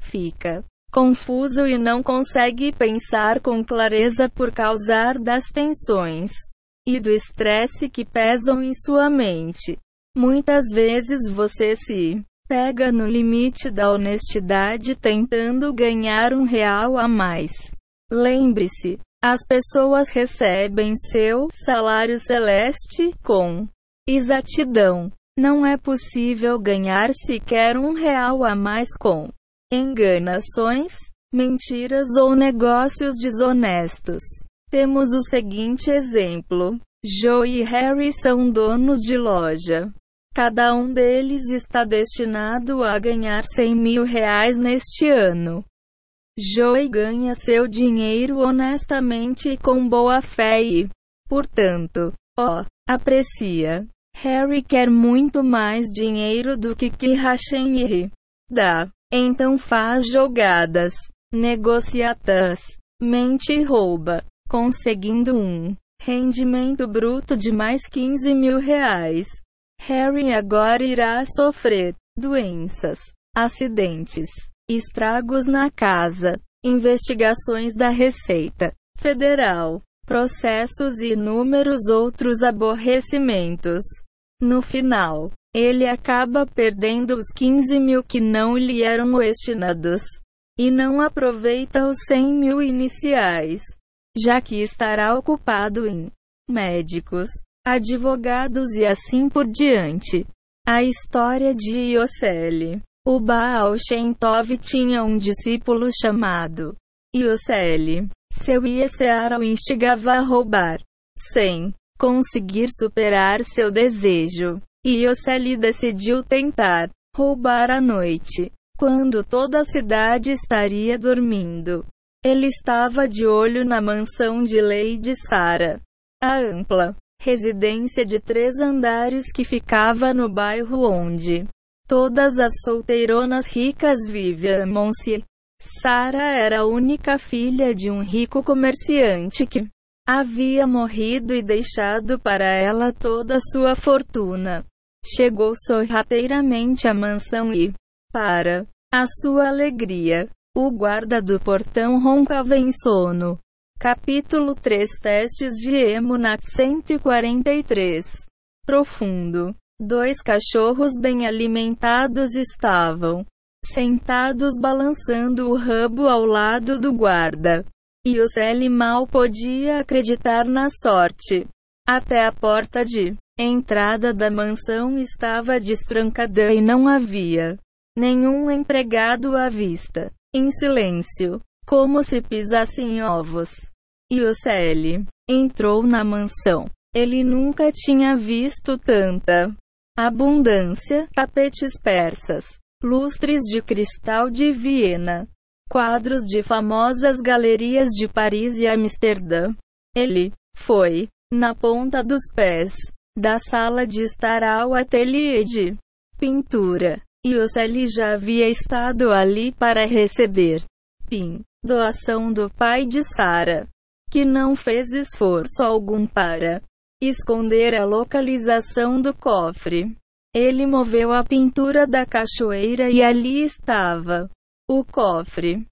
Fica confuso e não consegue pensar com clareza por causa das tensões e do estresse que pesam em sua mente. Muitas vezes você se pega no limite da honestidade tentando ganhar um real a mais. Lembre-se, as pessoas recebem seu salário celeste com exatidão. Não é possível ganhar sequer um real a mais com enganações, mentiras ou negócios desonestos. Temos o seguinte exemplo: Joe e Harry são donos de loja. Cada um deles está destinado a ganhar 100 mil reais neste ano. Joey ganha seu dinheiro honestamente e com boa fé e, portanto, ó, aprecia. Harry quer muito mais dinheiro do que que Hashem dá. Então faz jogadas, negociatas, mente e rouba, conseguindo um Rendimento bruto de mais 15 mil reais. Harry agora irá sofrer doenças, acidentes, estragos na casa, investigações da Receita Federal, processos e inúmeros outros aborrecimentos. No final, ele acaba perdendo os 15 mil que não lhe eram destinados. E não aproveita os 100 mil iniciais, já que estará ocupado em médicos, advogados e assim por diante. A história de Iosele. O Baal Shem Tov tinha um discípulo chamado Iosele. Seu Ieseara o instigava a roubar, sem conseguir superar seu desejo. Iosele decidiu tentar roubar à noite, quando toda a cidade estaria dormindo. Ele estava de olho na mansão de Lady Sara, a ampla residência de três andares que ficava no bairro onde todas as solteironas ricas viviam-se. Sara era a única filha de um rico comerciante que havia morrido e deixado para ela toda a sua fortuna. Chegou sorrateiramente à mansão e, para a sua alegria, o guarda do portão roncava em sono. Capítulo 3 Testes de Emunat 143 Profundo. Dois cachorros bem alimentados estavam sentados balançando o rabo ao lado do guarda. E o Sally mal podia acreditar na sorte. Até a porta de entrada da mansão estava destrancada e não havia nenhum empregado à vista. Em silêncio, como se pisassem ovos. E o Sally entrou na mansão. Ele nunca tinha visto tanta abundância, tapetes persas, lustres de cristal de Viena, quadros de famosas galerias de Paris e Amsterdã. Ele foi, na ponta dos pés, da sala de estar ao ateliê de pintura. E o Sally já havia estado ali para receber PIN, doação do pai de Sara, que não fez esforço algum para esconder a localização do cofre. Ele moveu a pintura da cachoeira e ali estava o cofre.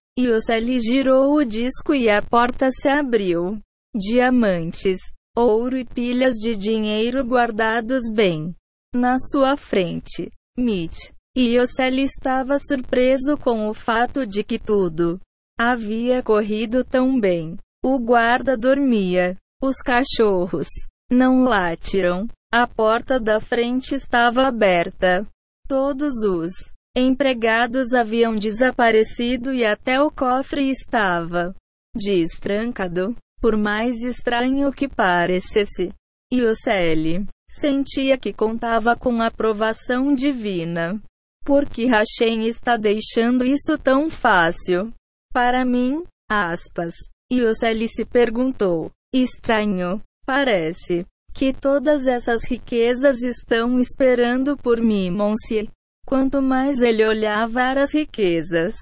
Sally girou o disco e a porta se abriu. Diamantes, ouro e pilhas de dinheiro guardados bem na sua frente. Mitch. E Sally estava surpreso com o fato de que tudo havia corrido tão bem. O guarda dormia. Os cachorros não latiram. A porta da frente estava aberta. Todos os empregados haviam desaparecido e até o cofre estava destrancado. Por mais estranho que parecesse, Ioseli sentia que contava com a aprovação divina. Por que Hashem está deixando isso tão fácil? Para mim, aspas. Ioseli se perguntou. Estranho. Parece que todas essas riquezas estão esperando por mim, Monsieur. Quanto mais ele olhava as riquezas,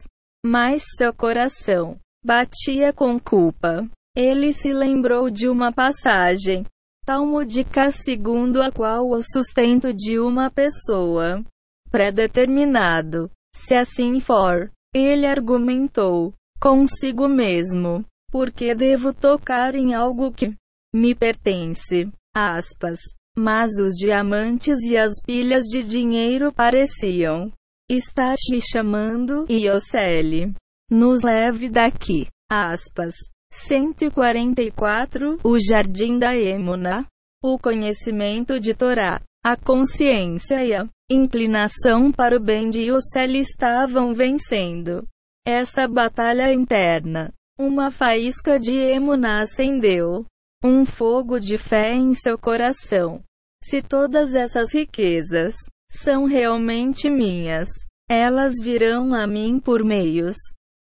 mais seu coração batia com culpa. Ele se lembrou de uma passagem talmúdica segundo a qual o sustento de uma pessoa predeterminado, se assim for, ele argumentou consigo mesmo, porque devo tocar em algo que me pertence. Aspas. Mas os diamantes e as pilhas de dinheiro pareciam estar te chamando, Iosele. Nos leve daqui. Aspas. 144 O Jardim da Emuna. O conhecimento de Torá, a consciência e a inclinação para o bem de Iosele estavam vencendo essa batalha interna. Uma faísca de Emuna acendeu um fogo de fé em seu coração. Se todas essas riquezas são realmente minhas, elas virão a mim por meios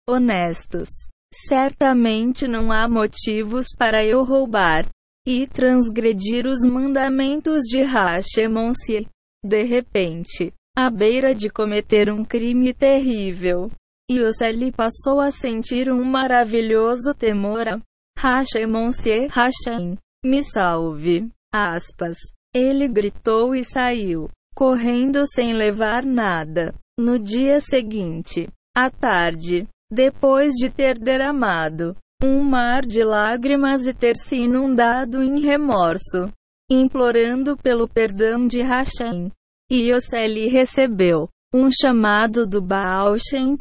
honestos. Certamente não há motivos para eu roubar e transgredir os mandamentos de Hashemon-se. De repente, à beira de cometer um crime terrível, Yoseli passou a sentir um maravilhoso temor a Hashemon-se Hashem, me salve. Aspas. Ele gritou e saiu, correndo sem levar nada. No dia seguinte, à tarde, depois de ter derramado um mar de lágrimas e ter se inundado em remorso, implorando pelo perdão de Hashem. E Yoseli recebeu um chamado do Baal Shem.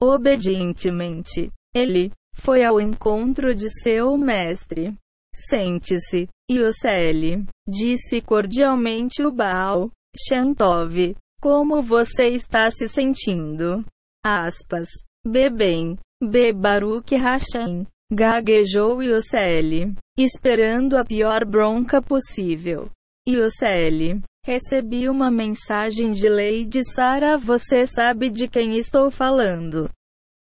Obedientemente, ele foi ao encontro de seu mestre. Sente-se, Yoseli, disse cordialmente o Baal Shem Tov. Como você está se sentindo? Aspas. Bebem. B. Baruch Hashem. Gaguejou Yoseli, esperando a pior bronca possível. Yoseli, recebi uma mensagem de Lady Sara. Você sabe de quem estou falando?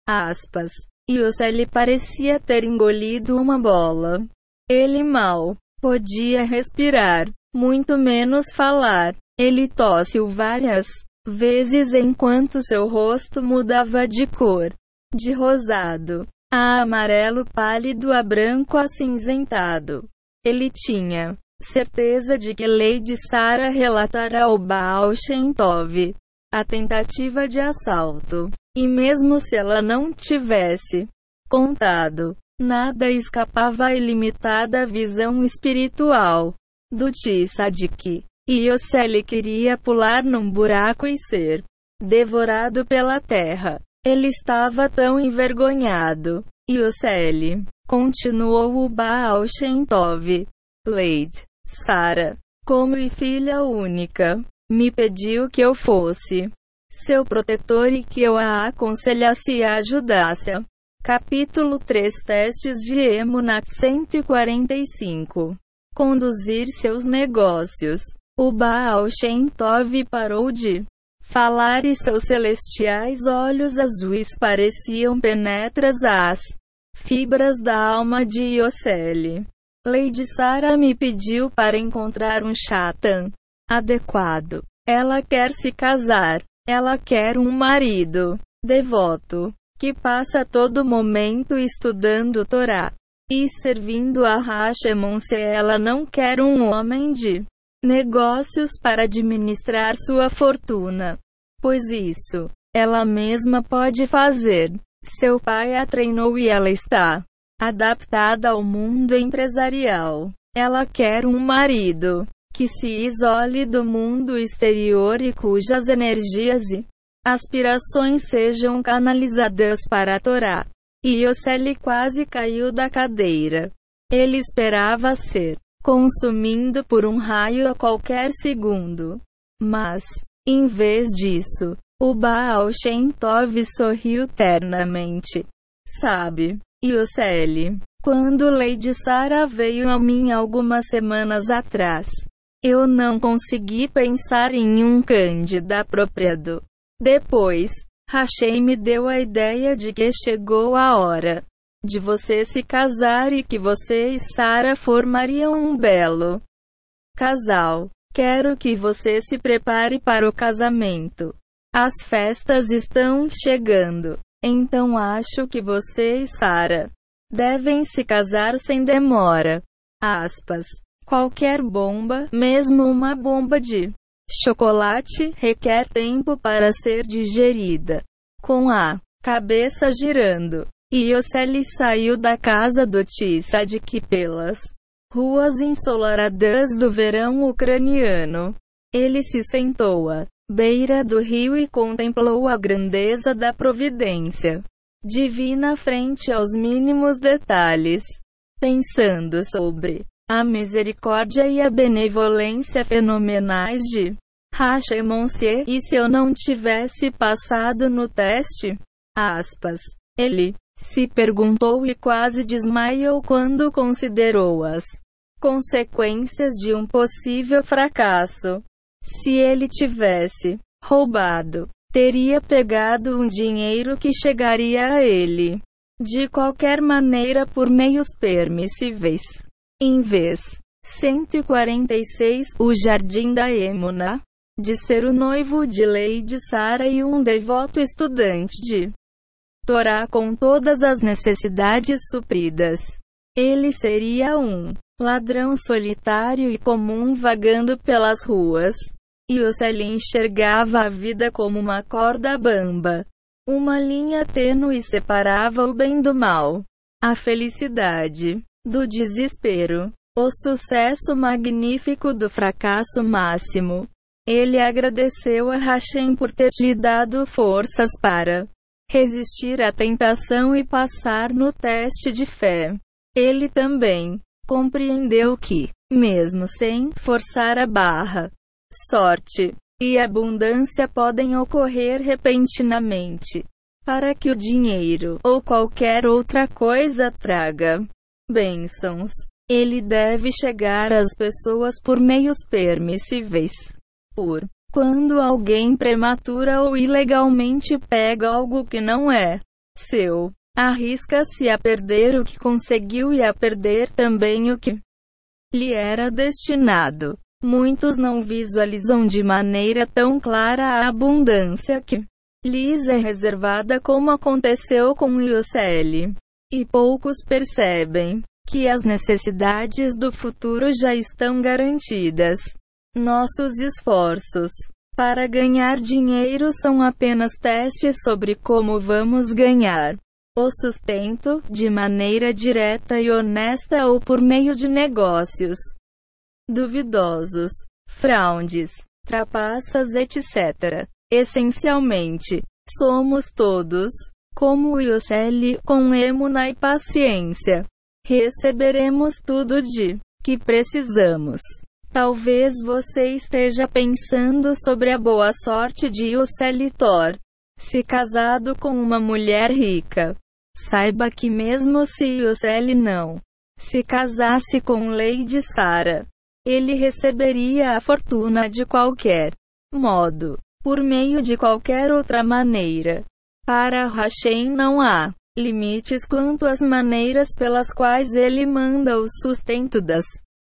Aspas. Yoseli parecia ter engolido uma bola. Ele mal podia respirar, muito menos falar. Ele tossiu várias vezes enquanto seu rosto mudava de cor, de rosado a amarelo pálido a branco acinzentado. Ele tinha certeza de que Lady Sara relatara ao Baal Shem Tov a tentativa de assalto. E mesmo se ela não tivesse contado, nada escapava à ilimitada visão espiritual do Tissadik. E Yoseli queria pular num buraco e ser devorado pela terra. Ele estava tão envergonhado. Yoseli. Continuou o Baal Shem Tov. Leide. Sara. Como e filha única. Me pediu que eu fosse seu protetor e que eu a aconselhasse e a ajudasse. Capítulo 3 Testes de Emunat 145 Conduzir seus negócios. O Baal Shem Tov parou de falar e seus celestiais olhos azuis pareciam penetras às fibras da alma de Yoseli. Lady Sara me pediu para encontrar um chatan adequado. Ela quer se casar. Ela quer um marido devoto que passa todo momento estudando Torá e servindo a Hashemon se ela não quer um homem de negócios para administrar sua fortuna. Pois isso, ela mesma pode fazer. Seu pai a treinou e ela está adaptada ao mundo empresarial. Ela quer um marido que se isole do mundo exterior e cujas energias e aspirações sejam canalizadas para a Torá. E Yoseli quase caiu da cadeira. Ele esperava ser consumindo por um raio a qualquer segundo. Mas, em vez disso, o Baal Shem Tov sorriu ternamente. Sabe, Yoseli, quando Lady Sara veio a mim algumas semanas atrás, eu não consegui pensar em um Cândida apropriado. Depois, Hashem me deu a ideia de que chegou a hora de você se casar e que você e Sara formariam um belo casal. Quero que você se prepare para o casamento. As festas estão chegando. Então acho que você e Sara devem se casar sem demora. Aspas. Qualquer bomba, mesmo uma bomba de chocolate, requer tempo para ser digerida. Com a cabeça girando. Ioseli saiu da casa do Tissadik pelas ruas ensolaradas do verão ucraniano. Ele se sentou à beira do rio e contemplou a grandeza da providência divina frente aos mínimos detalhes, pensando sobre a misericórdia e a benevolência fenomenais de Hashemon-se, e se eu não tivesse passado no teste? Aspas. Ele se perguntou e quase desmaiou quando considerou as consequências de um possível fracasso. Se ele tivesse roubado, teria pegado um dinheiro que chegaria a ele de qualquer maneira por meios permissíveis. Em vez 146, o Jardim da Emuna, de ser o noivo de Lady Sara e um devoto estudante de Torá com todas as necessidades supridas. Ele seria um ladrão solitário e comum vagando pelas ruas. E Oceli enxergava a vida como uma corda bamba. Uma linha tênue separava o bem do mal, a felicidade do desespero. o sucesso magnífico do fracasso máximo. Ele agradeceu a Hashem por ter lhe dado forças para resistir à tentação e passar no teste de fé. Ele também compreendeu que, mesmo sem forçar a barra, sorte e abundância podem ocorrer repentinamente. Para que o dinheiro ou qualquer outra coisa traga bênçãos, ele deve chegar às pessoas por meios permissíveis. Por quando alguém prematura ou ilegalmente pega algo que não é seu, arrisca-se a perder o que conseguiu e a perder também o que lhe era destinado. Muitos não visualizam de maneira tão clara a abundância que lhes é reservada como aconteceu com Yosel. E poucos percebem que as necessidades do futuro já estão garantidas. Nossos esforços para ganhar dinheiro são apenas testes sobre como vamos ganhar o sustento, de maneira direta e honesta ou por meio de negócios duvidosos, fraudes, trapaças, etc. Essencialmente, somos todos, como o Yosel, com emuna e paciência. Receberemos tudo de que precisamos. Talvez você esteja pensando sobre a boa sorte de Yoselitor. Se casado com uma mulher rica, saiba que mesmo se Yosel não se casasse com Lady Sara, ele receberia a fortuna de qualquer modo, por meio de qualquer outra maneira. Para Hashem não há limites quanto às maneiras pelas quais ele manda o sustento das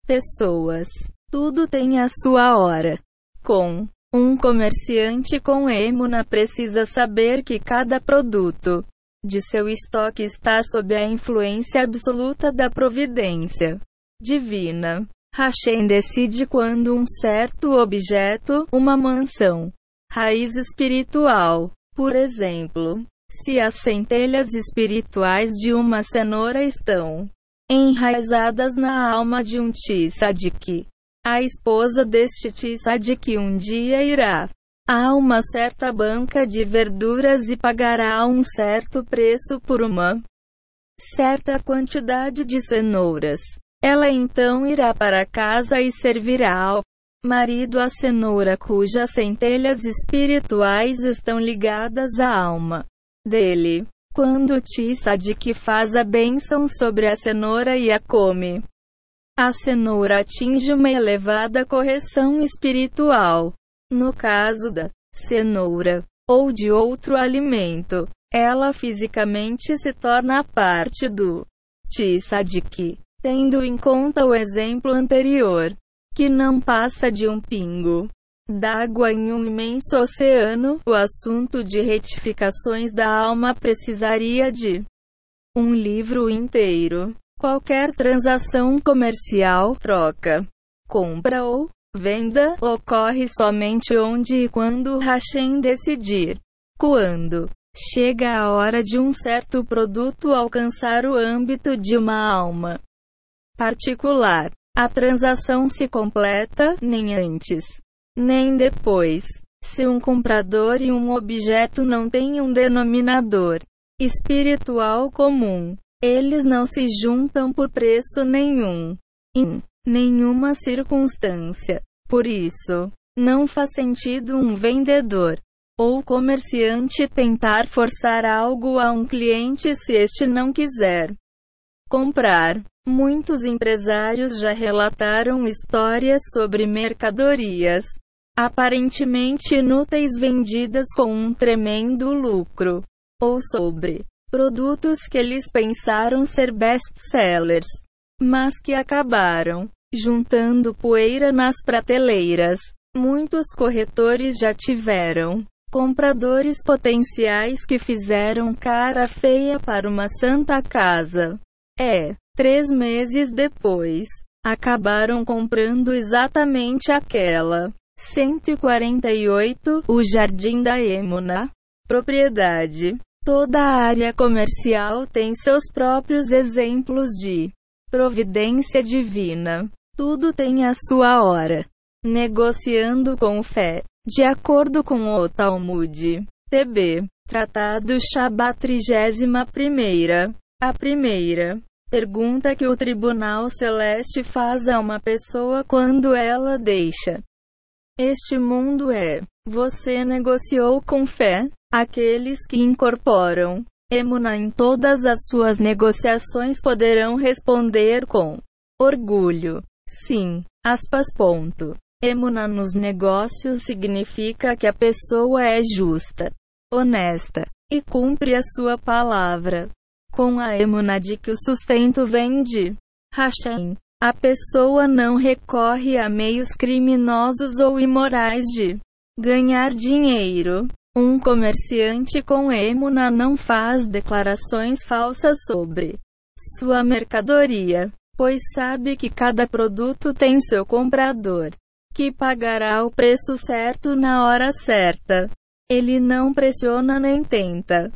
pessoas. Tudo tem a sua hora. Com um comerciante com Emuna precisa saber que cada produto de seu estoque está sob a influência absoluta da providência divina. Hashem decide quando um certo objeto, uma mansão, raiz espiritual, por exemplo, se as centelhas espirituais de uma cenoura estão enraizadas na alma de um tzadik, a esposa deste tzadik um dia irá a uma certa banca de verduras e pagará um certo preço por uma certa quantidade de cenouras. Ela então irá para casa e servirá ao marido a cenoura cujas centelhas espirituais estão ligadas à alma dele. Quando Tissadik faz a bênção sobre a cenoura e a come, a cenoura atinge uma elevada correção espiritual. No caso da cenoura, ou de outro alimento, ela fisicamente se torna parte do Tissadik, tendo em conta o exemplo anterior, que não passa de um pingo d'água em um imenso oceano, o assunto de retificações da alma precisaria de um livro inteiro. Qualquer transação comercial, troca, compra ou venda, ocorre somente onde e quando Hashem decidir. Quando chega a hora de um certo produto alcançar o âmbito de uma alma particular, a transação se completa, nem antes nem depois. Se um comprador e um objeto não têm um denominador espiritual comum, eles não se juntam por preço nenhum, em nenhuma circunstância. Por isso, não faz sentido um vendedor ou comerciante tentar forçar algo a um cliente se este não quiser comprar. Muitos empresários já relataram histórias sobre mercadorias aparentemente inúteis vendidas com um tremendo lucro, ou sobre produtos que eles pensaram ser best-sellers, mas que acabaram juntando poeira nas prateleiras. Muitos corretores já tiveram compradores potenciais que fizeram cara feia para uma santa casa. É, três meses depois, acabaram comprando exatamente aquela 148 O Jardim da Emuna. Propriedade. Toda a área comercial tem seus próprios exemplos de providência divina. Tudo tem a sua hora. Negociando com fé. De acordo com o Talmud. TB. Tratado Shabbat 31. A primeira pergunta que o Tribunal Celeste faz a uma pessoa quando ela deixa este mundo é: você negociou com fé? Aqueles que incorporam Emuna em todas as suas negociações poderão responder com orgulho. Sim. Aspas. Ponto. Emuna nos negócios significa que a pessoa é justa, honesta e cumpre a sua palavra. Com a emuna de que o sustento vem de Hashem, a pessoa não recorre a meios criminosos ou imorais de ganhar dinheiro. Um comerciante com emuna não faz declarações falsas sobre sua mercadoria, pois sabe que cada produto tem seu comprador, que pagará o preço certo na hora certa. Ele não pressiona nem tenta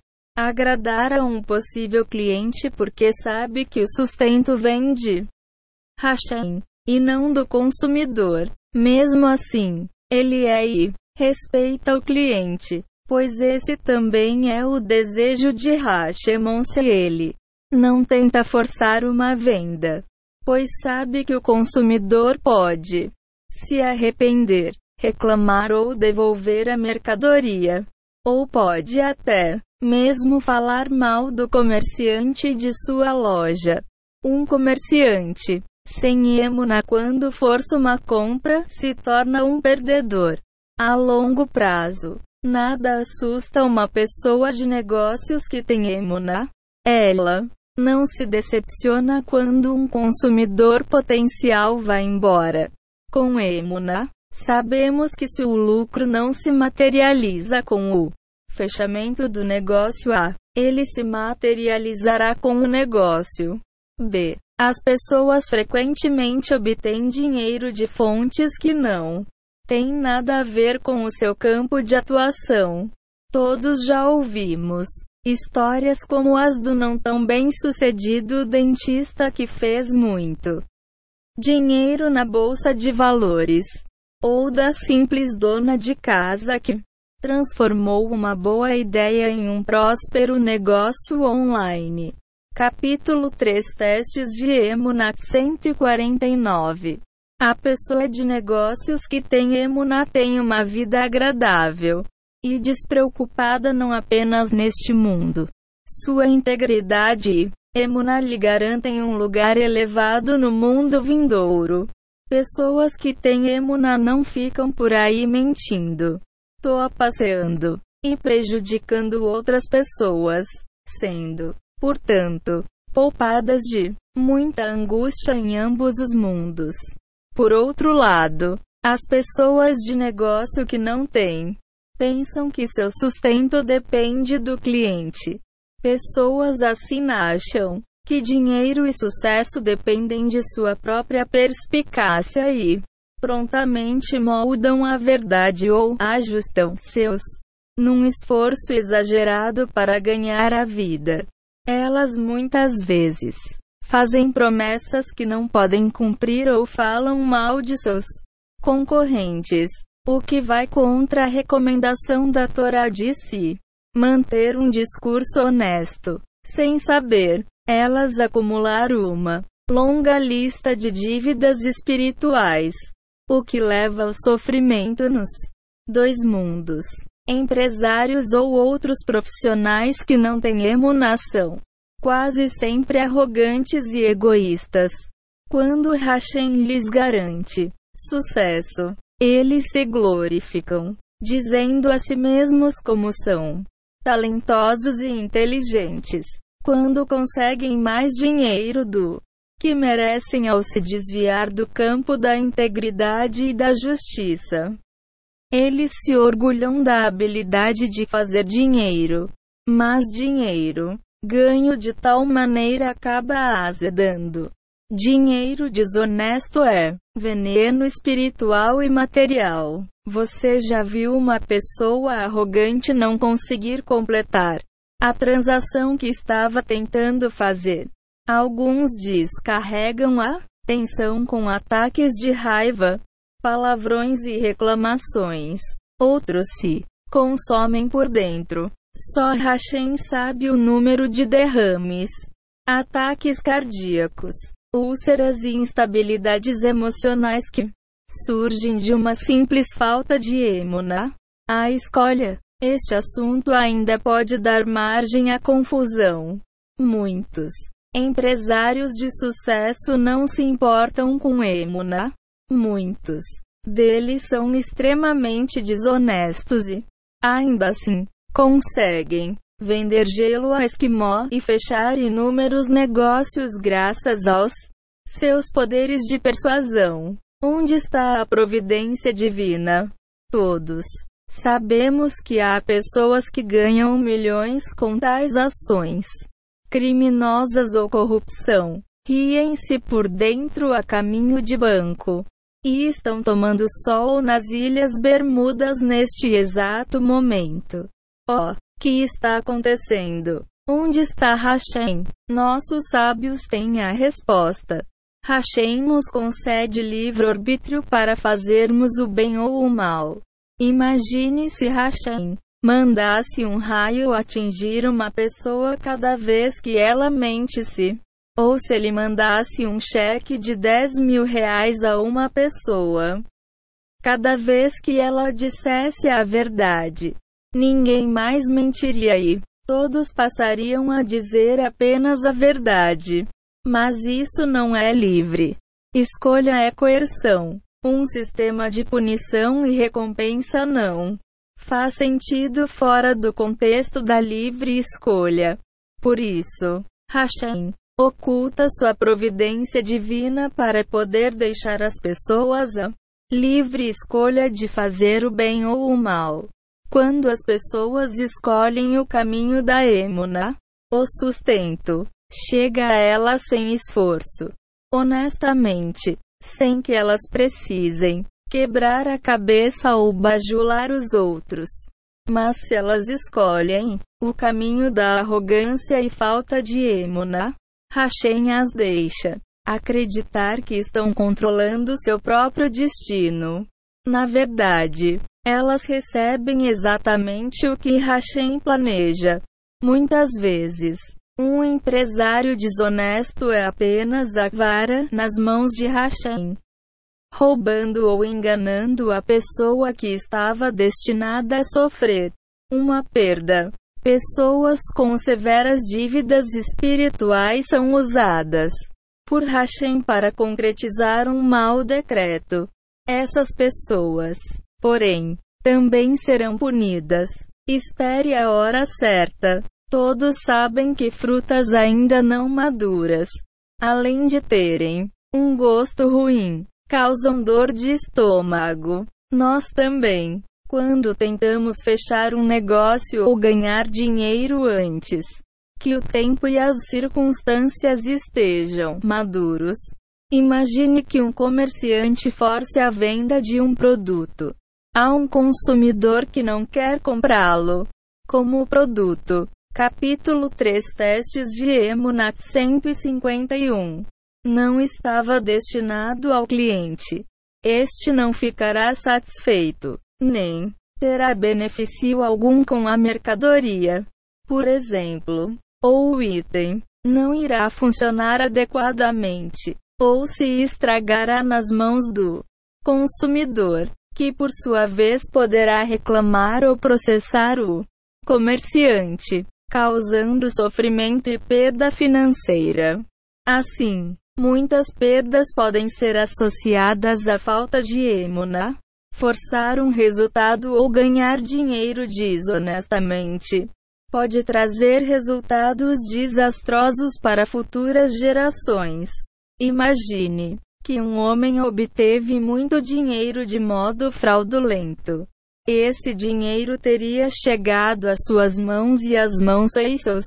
agradar a um possível cliente porque sabe que o sustento vem de Hashem e não do consumidor. Mesmo assim, ele é e respeita o cliente, pois esse também é o desejo de Hashem se ele não tenta forçar uma venda, pois sabe que o consumidor pode se arrepender, reclamar ou devolver a mercadoria, ou pode até mesmo falar mal do comerciante de sua loja. Um comerciante sem emuna quando força uma compra se torna um perdedor. A longo prazo, nada assusta uma pessoa de negócios que tem emuna. Ela não se decepciona quando um consumidor potencial vai embora. Com emuna, sabemos que se o lucro não se materializa com o fechamento do negócio A, ele se materializará com o negócio B. As pessoas frequentemente obtêm dinheiro de fontes que não têm nada a ver com o seu campo de atuação. Todos já ouvimos histórias como as do não tão bem-sucedido dentista que fez muito dinheiro na bolsa de valores, ou da simples dona de casa que transformou uma boa ideia em um próspero negócio online. Capítulo 3 Testes de Emunat 149 A pessoa de negócios que tem Emunat tem uma vida agradável e despreocupada não apenas neste mundo. Sua integridade e Emunat lhe garantem um lugar elevado no mundo vindouro. Pessoas que têm Emunat não ficam por aí mentindo toa passeando e prejudicando outras pessoas, sendo, portanto, poupadas de muita angústia em ambos os mundos. Por outro lado, as pessoas de negócio que não têm pensam que seu sustento depende do cliente. Pessoas assim acham que dinheiro e sucesso dependem de sua própria perspicácia e prontamente moldam a verdade ou ajustam seus num esforço exagerado para ganhar a vida. Elas muitas vezes fazem promessas que não podem cumprir ou falam mal de seus concorrentes, o que vai contra a recomendação da Torá de si. Manter um discurso honesto, sem saber, elas acumular uma longa lista de dívidas espirituais o que leva ao sofrimento nos dois mundos. Empresários ou outros profissionais que não têm emunação, quase sempre arrogantes e egoístas. Quando Hashem lhes garante sucesso, eles se glorificam, dizendo a si mesmos como são talentosos e inteligentes. Quando conseguem mais dinheiro do que merecem ao se desviar do campo da integridade e da justiça. Eles se orgulham da habilidade de fazer dinheiro, mas dinheiro ganho de tal maneira acaba azedando. Dinheiro desonesto é veneno espiritual e material. Você já viu uma pessoa arrogante não conseguir completar a transação que estava tentando fazer? Alguns descarregam a tensão com ataques de raiva, palavrões e reclamações. Outros se consomem por dentro. Só Hashem sabe o número de derrames, ataques cardíacos, úlceras e instabilidades emocionais que surgem de uma simples falta de emuna. A escolha. Este assunto ainda pode dar margem à confusão. Muitos empresários de sucesso não se importam com emuna. Muitos deles são extremamente desonestos e, ainda assim, conseguem vender gelo a esquimó e fechar inúmeros negócios graças aos seus poderes de persuasão. Onde está a providência divina? Todos sabemos que há pessoas que ganham milhões com tais ações criminosas ou corrupção. Riem-se por dentro a caminho de banco. E estão tomando sol nas Ilhas Bermudas neste exato momento. Oh, que está acontecendo? Onde está Hashem? Nossos sábios têm a resposta. Hashem nos concede livre-arbítrio para fazermos o bem ou o mal. Imagine se Hashem mandasse um raio atingir uma pessoa cada vez que ela mente-se. Ou se ele mandasse um cheque de 10 mil reais a uma pessoa. Cada vez que ela dissesse a verdade, ninguém mais mentiria e todos passariam a dizer apenas a verdade. Mas isso não é livre. Escolha é coerção. Um sistema de punição e recompensa não faz sentido fora do contexto da livre escolha. Por isso, Hashem oculta sua providência divina para poder deixar as pessoas a livre escolha de fazer o bem ou o mal. Quando as pessoas escolhem o caminho da emuna, o sustento, chega a elas sem esforço. Honestamente, sem que elas precisem quebrar a cabeça ou bajular os outros. Mas se elas escolhem o caminho da arrogância e falta de emuna, Hashem as deixa acreditar que estão controlando seu próprio destino. Na verdade, elas recebem exatamente o que Hashem planeja. Muitas vezes, um empresário desonesto é apenas a vara nas mãos de Hashem, roubando ou enganando a pessoa que estava destinada a sofrer uma perda. Pessoas com severas dívidas espirituais são usadas por Hashem para concretizar um mau decreto. Essas pessoas, porém, também serão punidas. Espere a hora certa. Todos sabem que frutas ainda não maduras, além de terem um gosto ruim, causam dor de estômago. Nós também, quando tentamos fechar um negócio ou ganhar dinheiro antes que o tempo e as circunstâncias estejam maduros, imagine que um comerciante force a venda de um produto a um consumidor que não quer comprá-lo. Como produto Capítulo 3 Testes de Emunat 151 Não estava destinado ao cliente. Este não ficará satisfeito, nem terá benefício algum com a mercadoria. Por exemplo, ou o item não irá funcionar adequadamente, ou se estragará nas mãos do consumidor, que por sua vez poderá reclamar ou processar o comerciante causando sofrimento e perda financeira. Assim, muitas perdas podem ser associadas à falta de emuna, forçar um resultado ou ganhar dinheiro desonestamente. Pode trazer resultados desastrosos para futuras gerações. Imagine que um homem obteve muito dinheiro de modo fraudulento. Esse dinheiro teria chegado às suas mãos e às mãos seus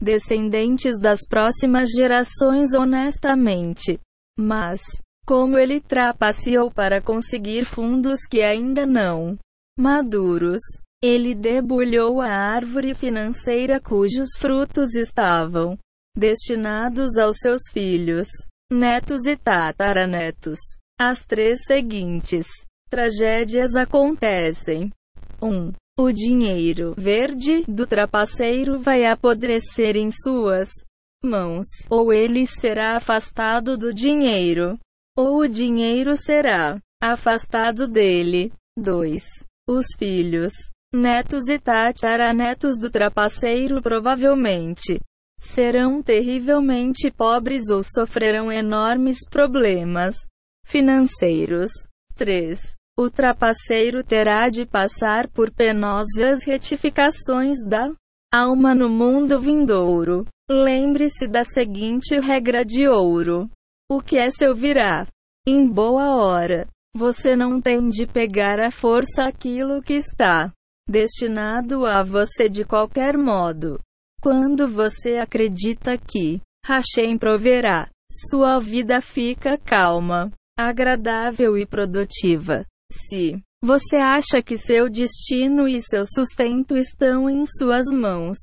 descendentes das próximas gerações honestamente. Mas, como ele trapaceou para conseguir fundos que ainda não maduros, ele debulhou a árvore financeira cujos frutos estavam destinados aos seus filhos, netos e tataranetos. As três seguintes tragédias acontecem. 1. Um, o dinheiro verde do trapaceiro vai apodrecer em suas mãos, ou ele será afastado do dinheiro, ou o dinheiro será afastado dele. 2. Os filhos, netos e tataranetos do trapaceiro provavelmente serão terrivelmente pobres ou sofrerão enormes problemas financeiros. 3. O trapaceiro terá de passar por penosas retificações da alma no mundo vindouro. Lembre-se da seguinte regra de ouro: o que é seu virá. Em boa hora. Você não tem de pegar à força aquilo que está destinado a você de qualquer modo. Quando você acredita que Hashem proverá, sua vida fica calma, agradável e produtiva. Se você acha que seu destino e seu sustento estão em suas mãos,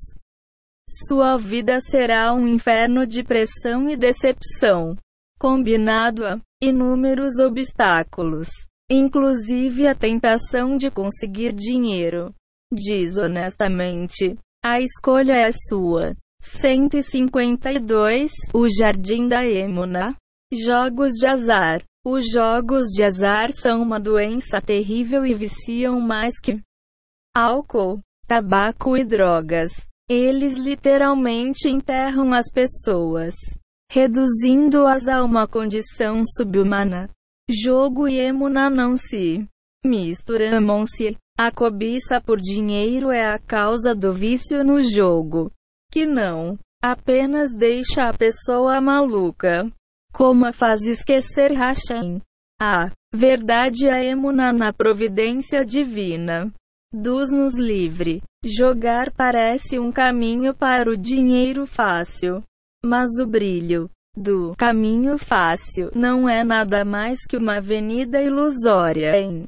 sua vida será um inferno de pressão e decepção, combinado a inúmeros obstáculos, inclusive a tentação de conseguir dinheiro. Diz honestamente, a escolha é sua. 152 O Jardim da Emuna Jogos de azar. Os jogos de azar são uma doença terrível e viciam mais que álcool, tabaco e drogas. Eles literalmente enterram as pessoas reduzindo-as a uma condição subhumana. Jogo e emuna não se misturam-se. A cobiça por dinheiro é a causa do vício no jogo, que não apenas deixa a pessoa maluca, como a faz esquecer Hashem. A verdade a emuna na providência divina. Dos-nos livre. Jogar parece um caminho para o dinheiro fácil. Mas o brilho do caminho fácil não é nada mais que uma avenida ilusória em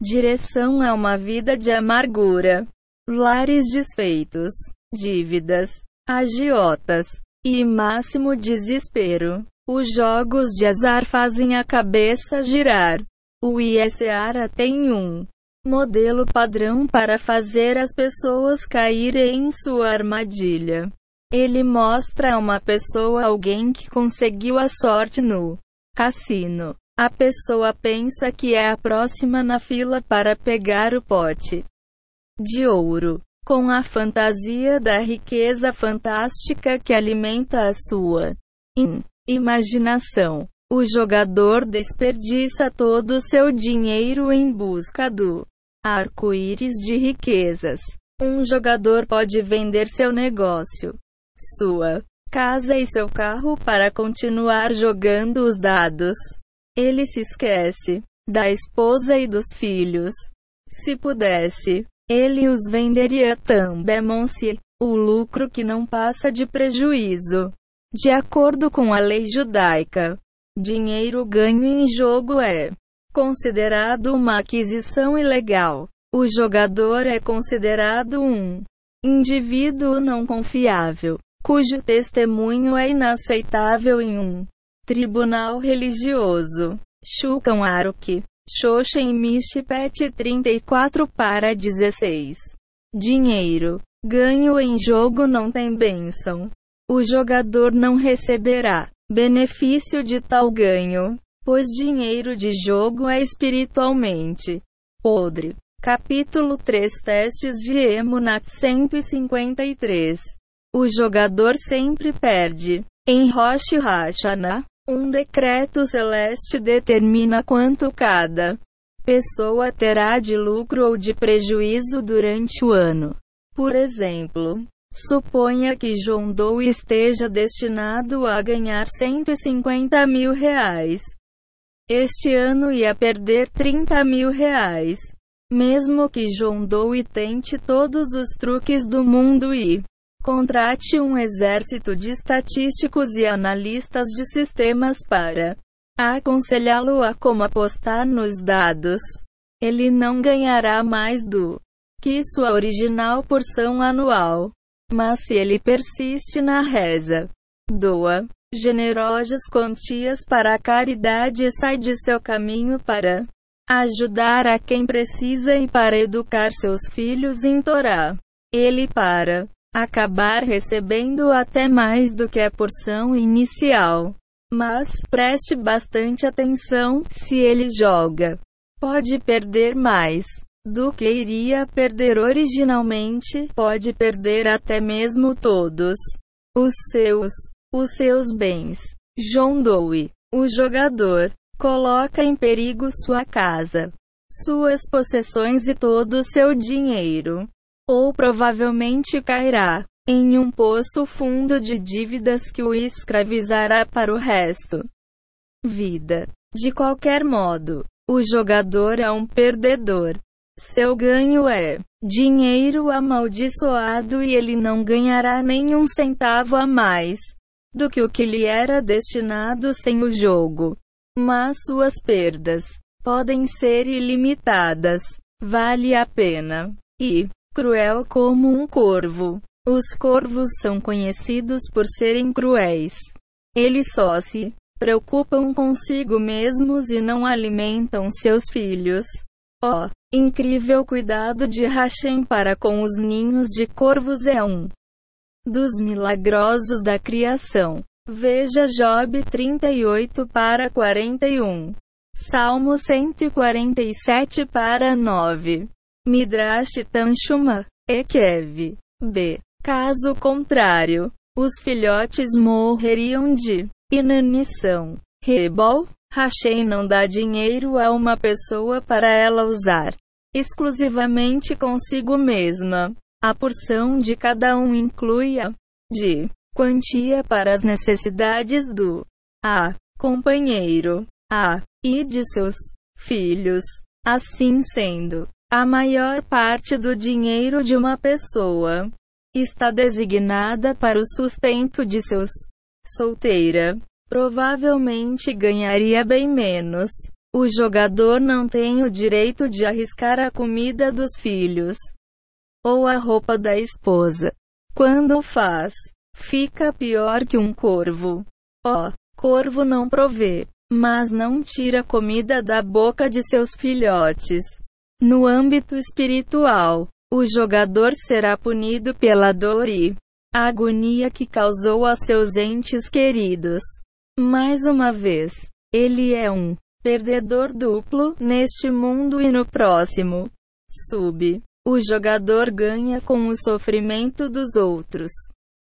direção a uma vida de amargura, lares desfeitos, dívidas, agiotas e máximo desespero. Os jogos de azar fazem a cabeça girar. O ISARA tem um modelo padrão para fazer as pessoas caírem em sua armadilha. Ele mostra a uma pessoa alguém que conseguiu a sorte no cassino. A pessoa pensa que é a próxima na fila para pegar o pote de ouro, com a fantasia da riqueza fantástica que alimenta a sua imaginação. O jogador desperdiça todo o seu dinheiro em busca do arco-íris de riquezas. Um jogador pode vender seu negócio, sua casa e seu carro para continuar jogando os dados. Ele se esquece da esposa e dos filhos. Se pudesse, ele os venderia também, se o lucro que não passa de prejuízo. De acordo com a lei judaica, dinheiro ganho em jogo é considerado uma aquisição ilegal. O jogador é considerado um indivíduo não confiável cujo testemunho é inaceitável em um tribunal religioso. Shulchan Aruki, Shoshen Mishpet 34 para 16. Dinheiro. Ganho em jogo não tem bênção. O jogador não receberá benefício de tal ganho, pois dinheiro de jogo é espiritualmente podre. Capítulo 3 Testes de Emunat 153 o jogador sempre perde. Em Rosh Hashanah, um decreto celeste determina quanto cada pessoa terá de lucro ou de prejuízo durante o ano. Por exemplo, suponha que John Doe esteja destinado a ganhar 150 mil reais. Este ano ia perder 30 mil reais. Mesmo que John Doe tente todos os truques do mundo e Contrate um exército de estatísticos e analistas de sistemas para aconselhá-lo a como apostar nos dados. Ele não ganhará mais do que sua original porção anual. Mas se ele persiste na reza, doa generosas quantias para a caridade e sai de seu caminho para ajudar a quem precisa e para educar seus filhos em Torá. Ele para acabar recebendo até mais do que a porção inicial. Mas preste bastante atenção: se ele joga, pode perder mais do que iria perder originalmente, pode perder até mesmo todos os seus, os seus bens. John Doe, o jogador, coloca em perigo sua casa, suas possessões e todo o seu dinheiro, ou provavelmente cairá em um poço fundo de dívidas que o escravizará para o resto. Vida. De qualquer modo, o jogador é um perdedor. Seu ganho é dinheiro amaldiçoado e ele não ganhará nenhum centavo a mais do que o que lhe era destinado sem o jogo. Mas suas perdas podem ser ilimitadas. Vale a pena. E, cruel como um corvo, os corvos são conhecidos por serem cruéis. Eles só se preocupam consigo mesmos e não alimentam seus filhos. Oh, incrível cuidado de Hashem para com os ninhos de corvos é um dos milagrosos da criação. Veja Job 38 para 41. Salmo 147 para 9. Midrash Tanshuma, Ekev. B. Caso contrário, os filhotes morreriam de inanição. Rebol, Hashem não dá dinheiro a uma pessoa para ela usar exclusivamente consigo mesma. A porção de cada um inclui a de quantia para as necessidades do a companheiro a e de seus filhos. Assim sendo, a maior parte do dinheiro de uma pessoa está designada para o sustento de seus solteira. Provavelmente ganharia bem menos. O jogador não tem o direito de arriscar a comida dos filhos ou a roupa da esposa. Quando faz, fica pior que um corvo. Ó, oh, corvo não provê, mas não tira comida da boca de seus filhotes. No âmbito espiritual, o jogador será punido pela dor e agonia que causou a seus entes queridos. Mais uma vez, ele é um perdedor duplo neste mundo e no próximo. Sub. O jogador ganha com o sofrimento dos outros.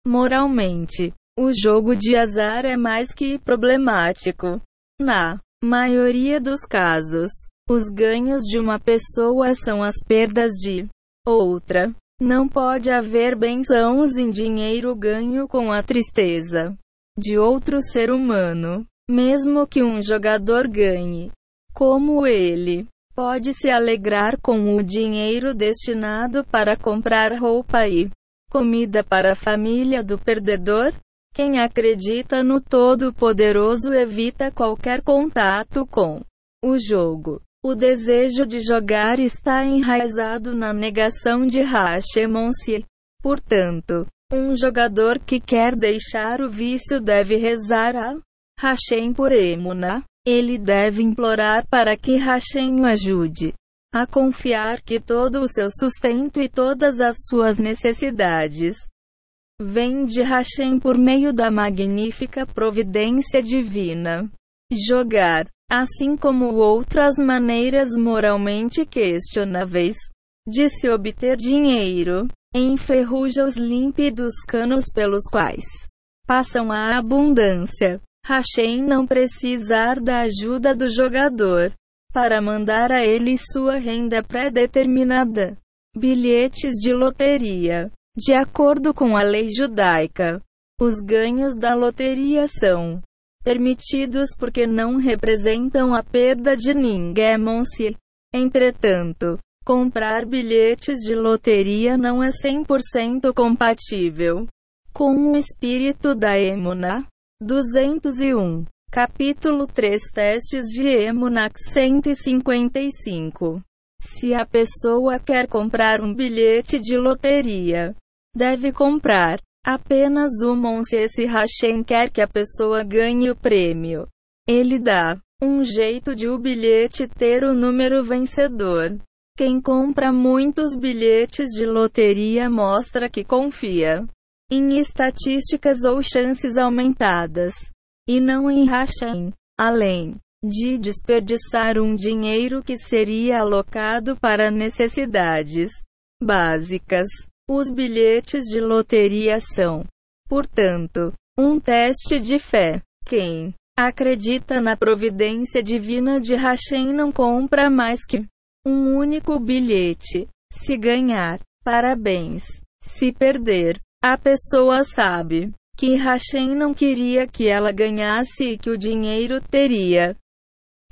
Moralmente, o jogo de azar é mais que problemático. Na maioria dos casos, os ganhos de uma pessoa são as perdas de outra. Não pode haver bênçãos em dinheiro ganho com a tristeza de outro ser humano, mesmo que um jogador ganhe. Como ele pode se alegrar com o dinheiro destinado para comprar roupa e comida para a família do perdedor? Quem acredita no Todo-Poderoso evita qualquer contato com o jogo. O desejo de jogar está enraizado na negação de Hashemonsi. Portanto, um jogador que quer deixar o vício deve rezar a Hashem por Emuna. Ele deve implorar para que Hashem o ajude a confiar que todo o seu sustento e todas as suas necessidades vêm de Hashem por meio da magnífica providência divina. Jogar assim como outras maneiras moralmente questionáveis de se obter dinheiro, enferruja os límpidos canos pelos quais passam a abundância. Hashem não precisar da ajuda do jogador para mandar a ele sua renda pré-determinada. Bilhetes de loteria. De acordo com a lei judaica, os ganhos da loteria são permitidos porque não representam a perda de ninguém. Entretanto, comprar bilhetes de loteria não é 100% compatível com o espírito da Emuna. 201. Capítulo 3 Testes de Emunak 155. Se a pessoa quer comprar um bilhete de loteria, deve comprar Apenas uma se esse Hashem quer que a pessoa ganhe o prêmio. Ele dá um jeito de o bilhete ter o número vencedor. Quem compra muitos bilhetes de loteria mostra que confia em estatísticas ou chances aumentadas, e não em Hashem. Além de desperdiçar um dinheiro que seria alocado para necessidades básicas. Os bilhetes de loteria são, portanto, um teste de fé. Quem acredita na providência divina de Hashem não compra mais que um único bilhete. Se ganhar, parabéns. Se perder, a pessoa sabe que Hashem não queria que ela ganhasse e que o dinheiro teria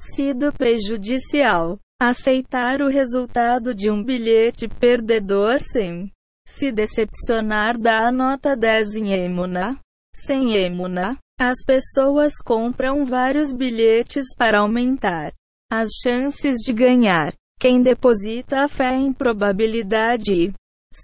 sido prejudicial. Aceitar o resultado de um bilhete perdedor sem se decepcionar dá a nota 10 em Emuna. Sem Emuna, as pessoas compram vários bilhetes para aumentar as chances de ganhar. Quem deposita a fé em probabilidade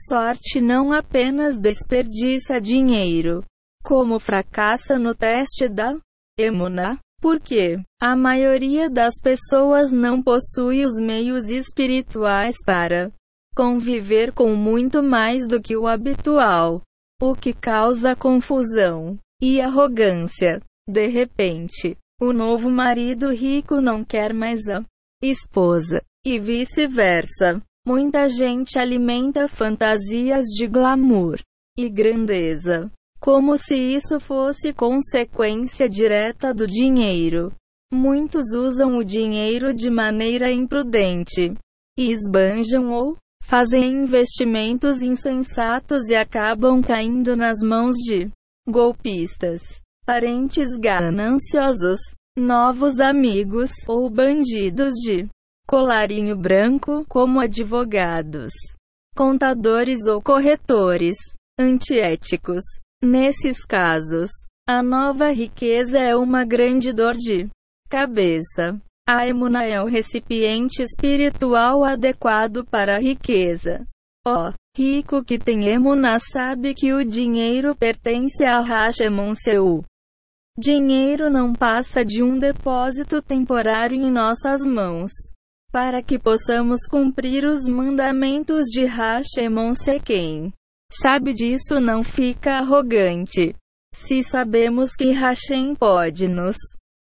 sorte não apenas desperdiça dinheiro, como fracassa no teste da Emuna, porque a maioria das pessoas não possui os meios espirituais para conviver com muito mais do que o habitual, o que causa confusão e arrogância. De repente, o novo marido rico não quer mais a esposa, e vice-versa. Muita gente alimenta fantasias de glamour e grandeza como se isso fosse consequência direta do dinheiro. Muitos usam o dinheiro de maneira imprudente e esbanjam ou fazem investimentos insensatos e acabam caindo nas mãos de golpistas, parentes gananciosos, novos amigos ou bandidos de colarinho branco, como advogados, contadores ou corretores antiéticos. Nesses casos, a nova riqueza é uma grande dor de cabeça. A emuna é o recipiente espiritual adequado para a riqueza. O oh, rico que tem emuna sabe que o dinheiro pertence a Hashemon seu. Dinheiro não passa de um depósito temporário em nossas mãos. Para que possamos cumprir os mandamentos de Hashemon Sequem sabe disso não fica arrogante. Se sabemos que Hashem pode nos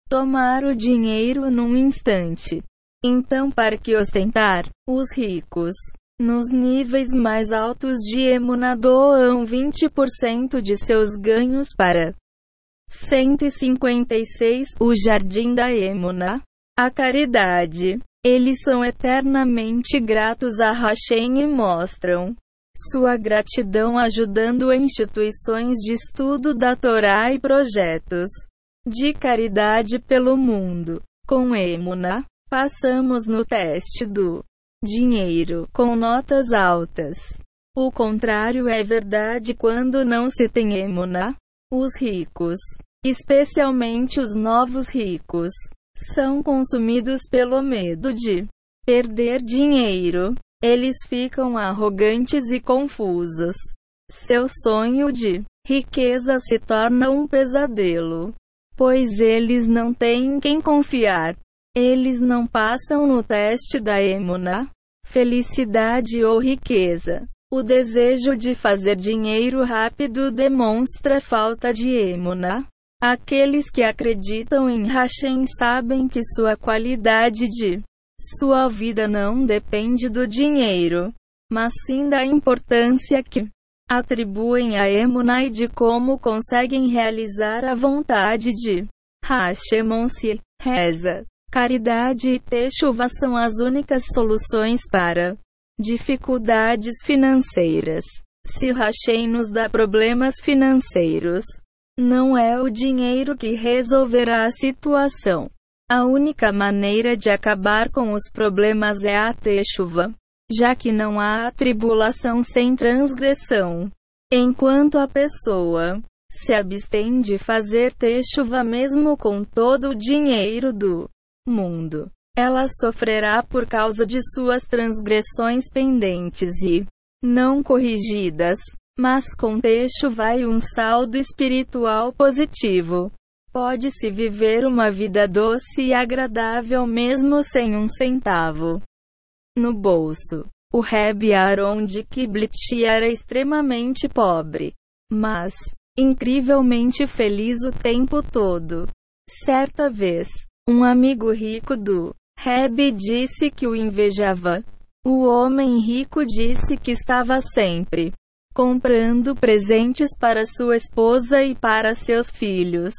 tomar o dinheiro num instante, então para que ostentar, os ricos, nos níveis mais altos de Emuna doam 20% de seus ganhos para 156 O Jardim da Emuna, a caridade. Eles são eternamente gratos a Hashem e mostram sua gratidão ajudando instituições de estudo da Torá e projetos de caridade pelo mundo. Com Emuna, passamos no teste do dinheiro com notas altas. O contrário é verdade quando não se tem Emuna. Os ricos, especialmente os novos ricos, são consumidos pelo medo de perder dinheiro. Eles ficam arrogantes e confusos. Seu sonho de riqueza se torna um pesadelo, pois eles não têm quem confiar. Eles não passam no teste da emuna, felicidade ou riqueza. O desejo de fazer dinheiro rápido demonstra falta de emuna. Aqueles que acreditam em Hashem sabem que sua qualidade de sua vida não depende do dinheiro, mas sim da importância que atribuem a Emunah e de como conseguem realizar a vontade de Hashemon-se. Reza, caridade e Teshuvah são as únicas soluções para dificuldades financeiras. Se Hashem nos dá problemas financeiros, não é o dinheiro que resolverá a situação. A única maneira de acabar com os problemas é a chuva, já que não há tribulação sem transgressão. Enquanto a pessoa se abstém de fazer chuva mesmo com todo o dinheiro do mundo, ela sofrerá por causa de suas transgressões pendentes e não corrigidas. Mas com texto vai um saldo espiritual positivo. Pode-se viver uma vida doce e agradável mesmo sem um centavo no bolso. O Reb Aaron de Kiblit era extremamente pobre, mas incrivelmente feliz o tempo todo. Certa vez, um amigo rico do Reb disse que o invejava. O homem rico disse que estava sempre comprando presentes para sua esposa e para seus filhos.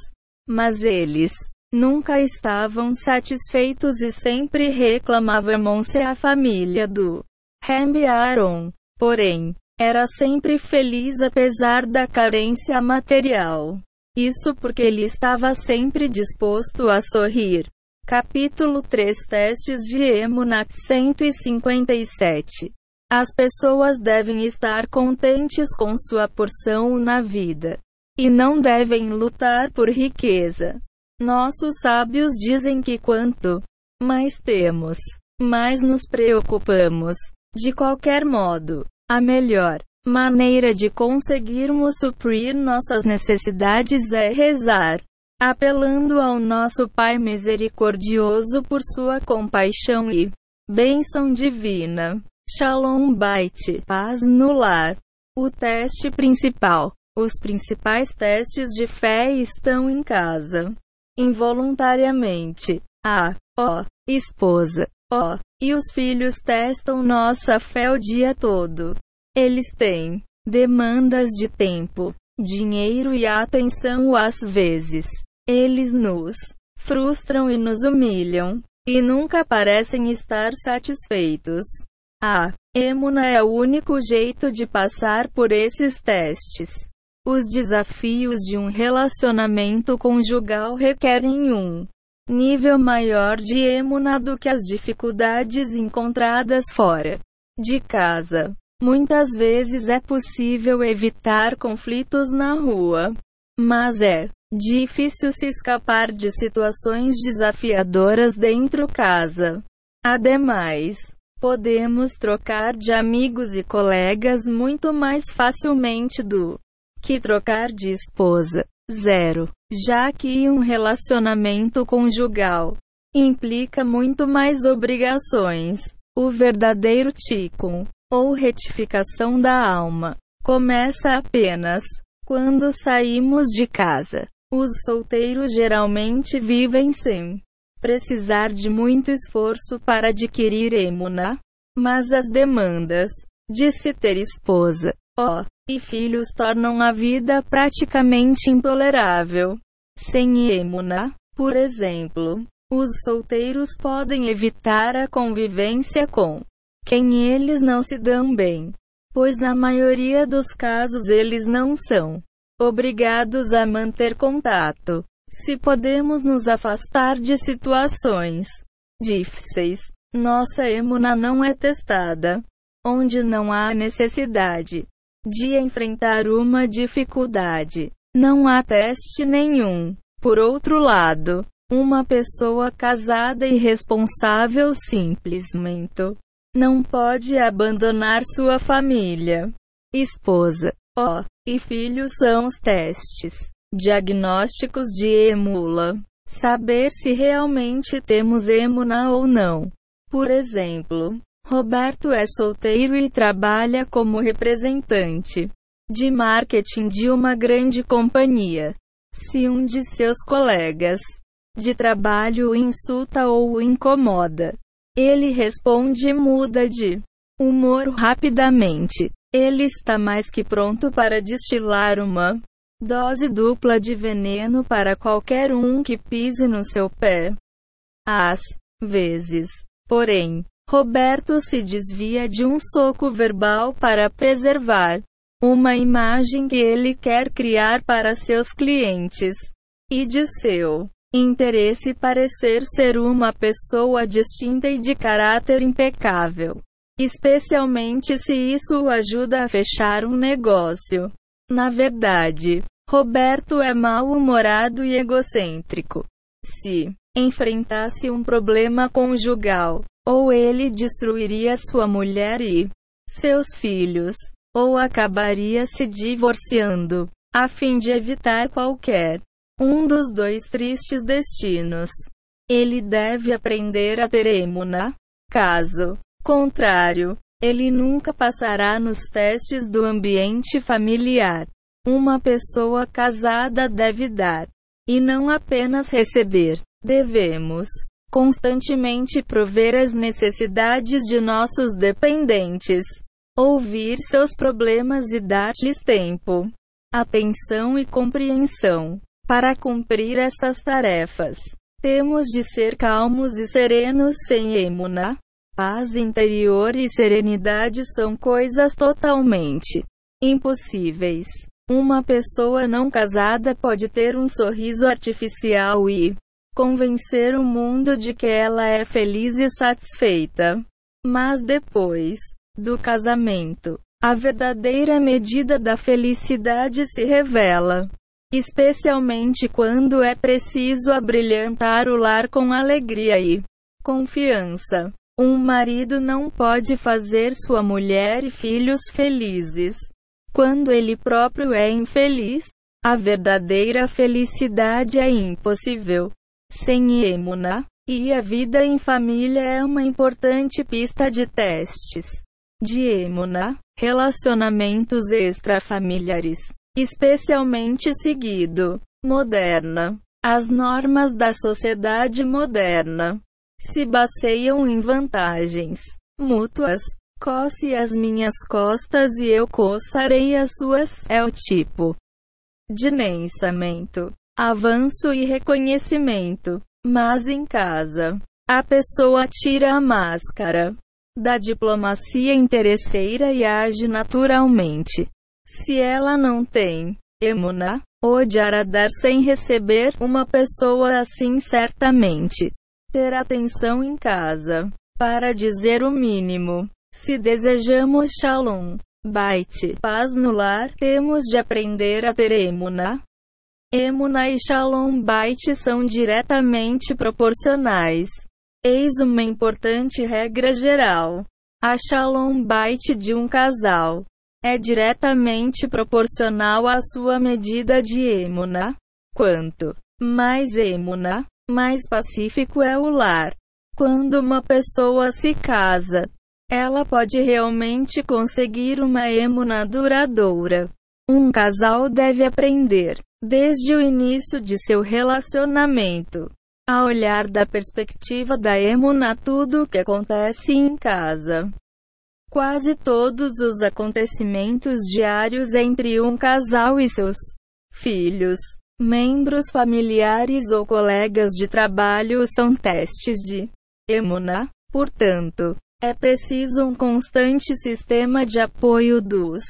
Mas eles nunca estavam satisfeitos e sempre reclamavam-se a família do Reb Aaron. Porém, era sempre feliz apesar da carência material. Isso porque ele estava sempre disposto a sorrir. Capítulo 3 Testes de Emunat 157 As pessoas devem estar contentes com sua porção na vida. E não devem lutar por riqueza. Nossos sábios dizem que quanto mais temos, mais nos preocupamos. De qualquer modo, a melhor maneira de conseguirmos suprir nossas necessidades é rezar, apelando ao nosso Pai misericordioso por sua compaixão e bênção divina. Shalom Bait, paz no lar. O teste principal. Os principais testes de fé estão em casa. Involuntariamente. A. Ó. Esposa. Ó. E os filhos testam nossa fé o dia todo. Eles têm demandas de tempo, dinheiro e atenção às vezes. Eles nos frustram e nos humilham, e nunca parecem estar satisfeitos. A emuna é o único jeito de passar por esses testes. Os desafios de um relacionamento conjugal requerem um nível maior de emuna do que as dificuldades encontradas fora de casa. Muitas vezes é possível evitar conflitos na rua, mas é difícil se escapar de situações desafiadoras dentro casa. Ademais, podemos trocar de amigos e colegas muito mais facilmente do que trocar de esposa. Zero já que um relacionamento conjugal implica muito mais obrigações. O verdadeiro tikkun, ou retificação da alma, começa apenas quando saímos de casa. Os solteiros geralmente vivem sem precisar de muito esforço para adquirir emuna, mas as demandas de se ter esposa, ó, e filhos tornam a vida praticamente intolerável. Sem emuna, por exemplo, os solteiros podem evitar a convivência com quem eles não se dão bem, pois na maioria dos casos eles não são obrigados a manter contato. Se podemos nos afastar de situações difíceis, nossa emuna não é testada. Onde não há necessidade de enfrentar uma dificuldade. Não há teste nenhum. Por outro lado, uma pessoa casada e responsável simplesmente não pode abandonar sua família. Esposa, ó, e filhos são os testes diagnósticos de emula. Saber se realmente temos emuna ou não. Por exemplo, Roberto é solteiro e trabalha como representante de marketing de uma grande companhia. Se um de seus colegas de trabalho o insulta ou o incomoda, ele responde e muda de humor rapidamente. Ele está mais que pronto para destilar uma dose dupla de veneno para qualquer um que pise no seu pé. Às vezes, porém, Roberto se desvia de um soco verbal para preservar uma imagem que ele quer criar para seus clientes e de seu interesse parecer ser uma pessoa distinta e de caráter impecável, especialmente se isso o ajuda a fechar um negócio. Na verdade, Roberto é mal-humorado e egocêntrico. Se enfrentasse um problema conjugal, ou ele destruiria sua mulher e seus filhos, ou acabaria se divorciando, a fim de evitar qualquer um dos dois tristes destinos. Ele deve aprender a ter emuna. Caso contrário, ele nunca passará nos testes do ambiente familiar. Uma pessoa casada deve dar, e não apenas receber. Devemos constantemente prover as necessidades de nossos dependentes, ouvir seus problemas e dar-lhes tempo, atenção e compreensão para cumprir essas tarefas. Temos de ser calmos e serenos sem emuna. Paz interior e serenidade são coisas totalmente impossíveis. Uma pessoa não casada pode ter um sorriso artificial e convencer o mundo de que ela é feliz e satisfeita. Mas depois do casamento, a verdadeira medida da felicidade se revela. Especialmente quando é preciso abrilhantar o lar com alegria e confiança. Um marido não pode fazer sua mulher e filhos felizes quando ele próprio é infeliz. A verdadeira felicidade é impossível sem emuna, e a vida em família é uma importante pista de testes de emuna, relacionamentos extrafamiliares, especialmente seguido moderna. As normas da sociedade moderna se baseiam em vantagens mútuas. Coce as minhas costas e eu coçarei as suas. É o tipo de pensamento, avanço e reconhecimento. Mas em casa, a pessoa tira a máscara da diplomacia interesseira e age naturalmente. Se ela não tem emuna, odiar dar sem receber, uma pessoa assim certamente ter atenção em casa. Para dizer o mínimo, se desejamos shalom, bait, paz no lar, temos de aprender a ter emuna. Emuna e shalom bait são diretamente proporcionais. Eis uma importante regra geral. A shalom bait de um casal é diretamente proporcional à sua medida de emuna. Quanto mais emuna, mais pacífico é o lar. Quando uma pessoa se casa, ela pode realmente conseguir uma emuna duradoura. Um casal deve aprender, desde o início de seu relacionamento, a olhar da perspectiva da emuna tudo o que acontece em casa. Quase todos os acontecimentos diários entre um casal e seus filhos Membros familiares ou colegas de trabalho são testes de emuna. Portanto, é preciso um constante sistema de apoio dos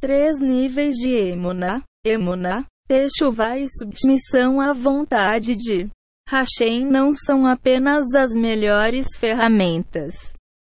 três níveis de emuna. Emuna, Techuvá e submissão à vontade de Hashem não são apenas as melhores ferramentas,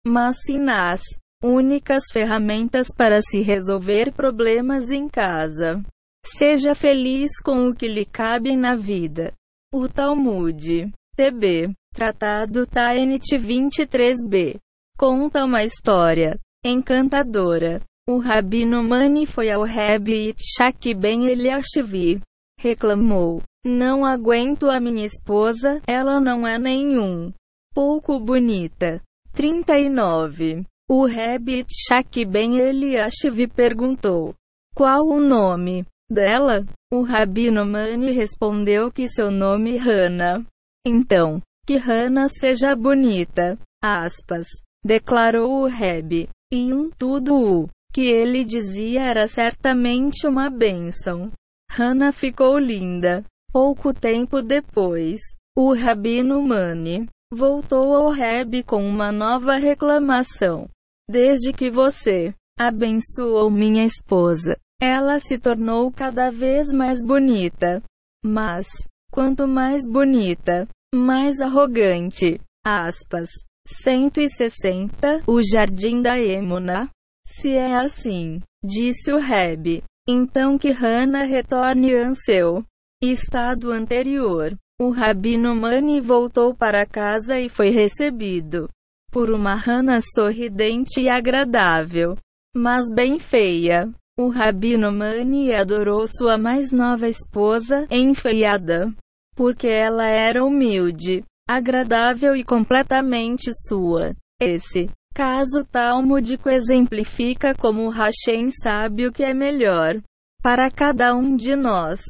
mas sim as únicas ferramentas para se resolver problemas em casa. Seja feliz com o que lhe cabe na vida. O Talmud. TB. Tratado Taenit 23b. Conta uma história encantadora. O Rabino Mani foi ao Rebbe Yitzhak Ben Eliashvi. Reclamou. Não aguento a minha esposa, ela não é nenhum. Pouco bonita. 39. O Rebbe Yitzhak Ben Eliashvi perguntou. Qual o nome? Dela? O Rabino Mani respondeu que seu nome Hana. Então, que Hana seja bonita. Aspas. Declarou o Reb. E um tudo o que ele dizia era certamente uma bênção. Hana ficou linda. Pouco tempo depois, o Rabino Mani voltou ao Reb com uma nova reclamação. Desde que você abençoou minha esposa, ela se tornou cada vez mais bonita. Mas, quanto mais bonita, mais arrogante. Aspas. 160. O Jardim da Emuna. Se é assim, disse o Reb, então que Hannah retorne ao seu estado anterior. O Rabino Mani voltou para casa e foi recebido por uma Hannah sorridente e agradável. mas bem feia. O Rabino Mani adorou sua mais nova esposa, enfeiada, porque ela era humilde, agradável e completamente sua. Esse caso talmúdico exemplifica como Hashem sabe o que é melhor para cada um de nós.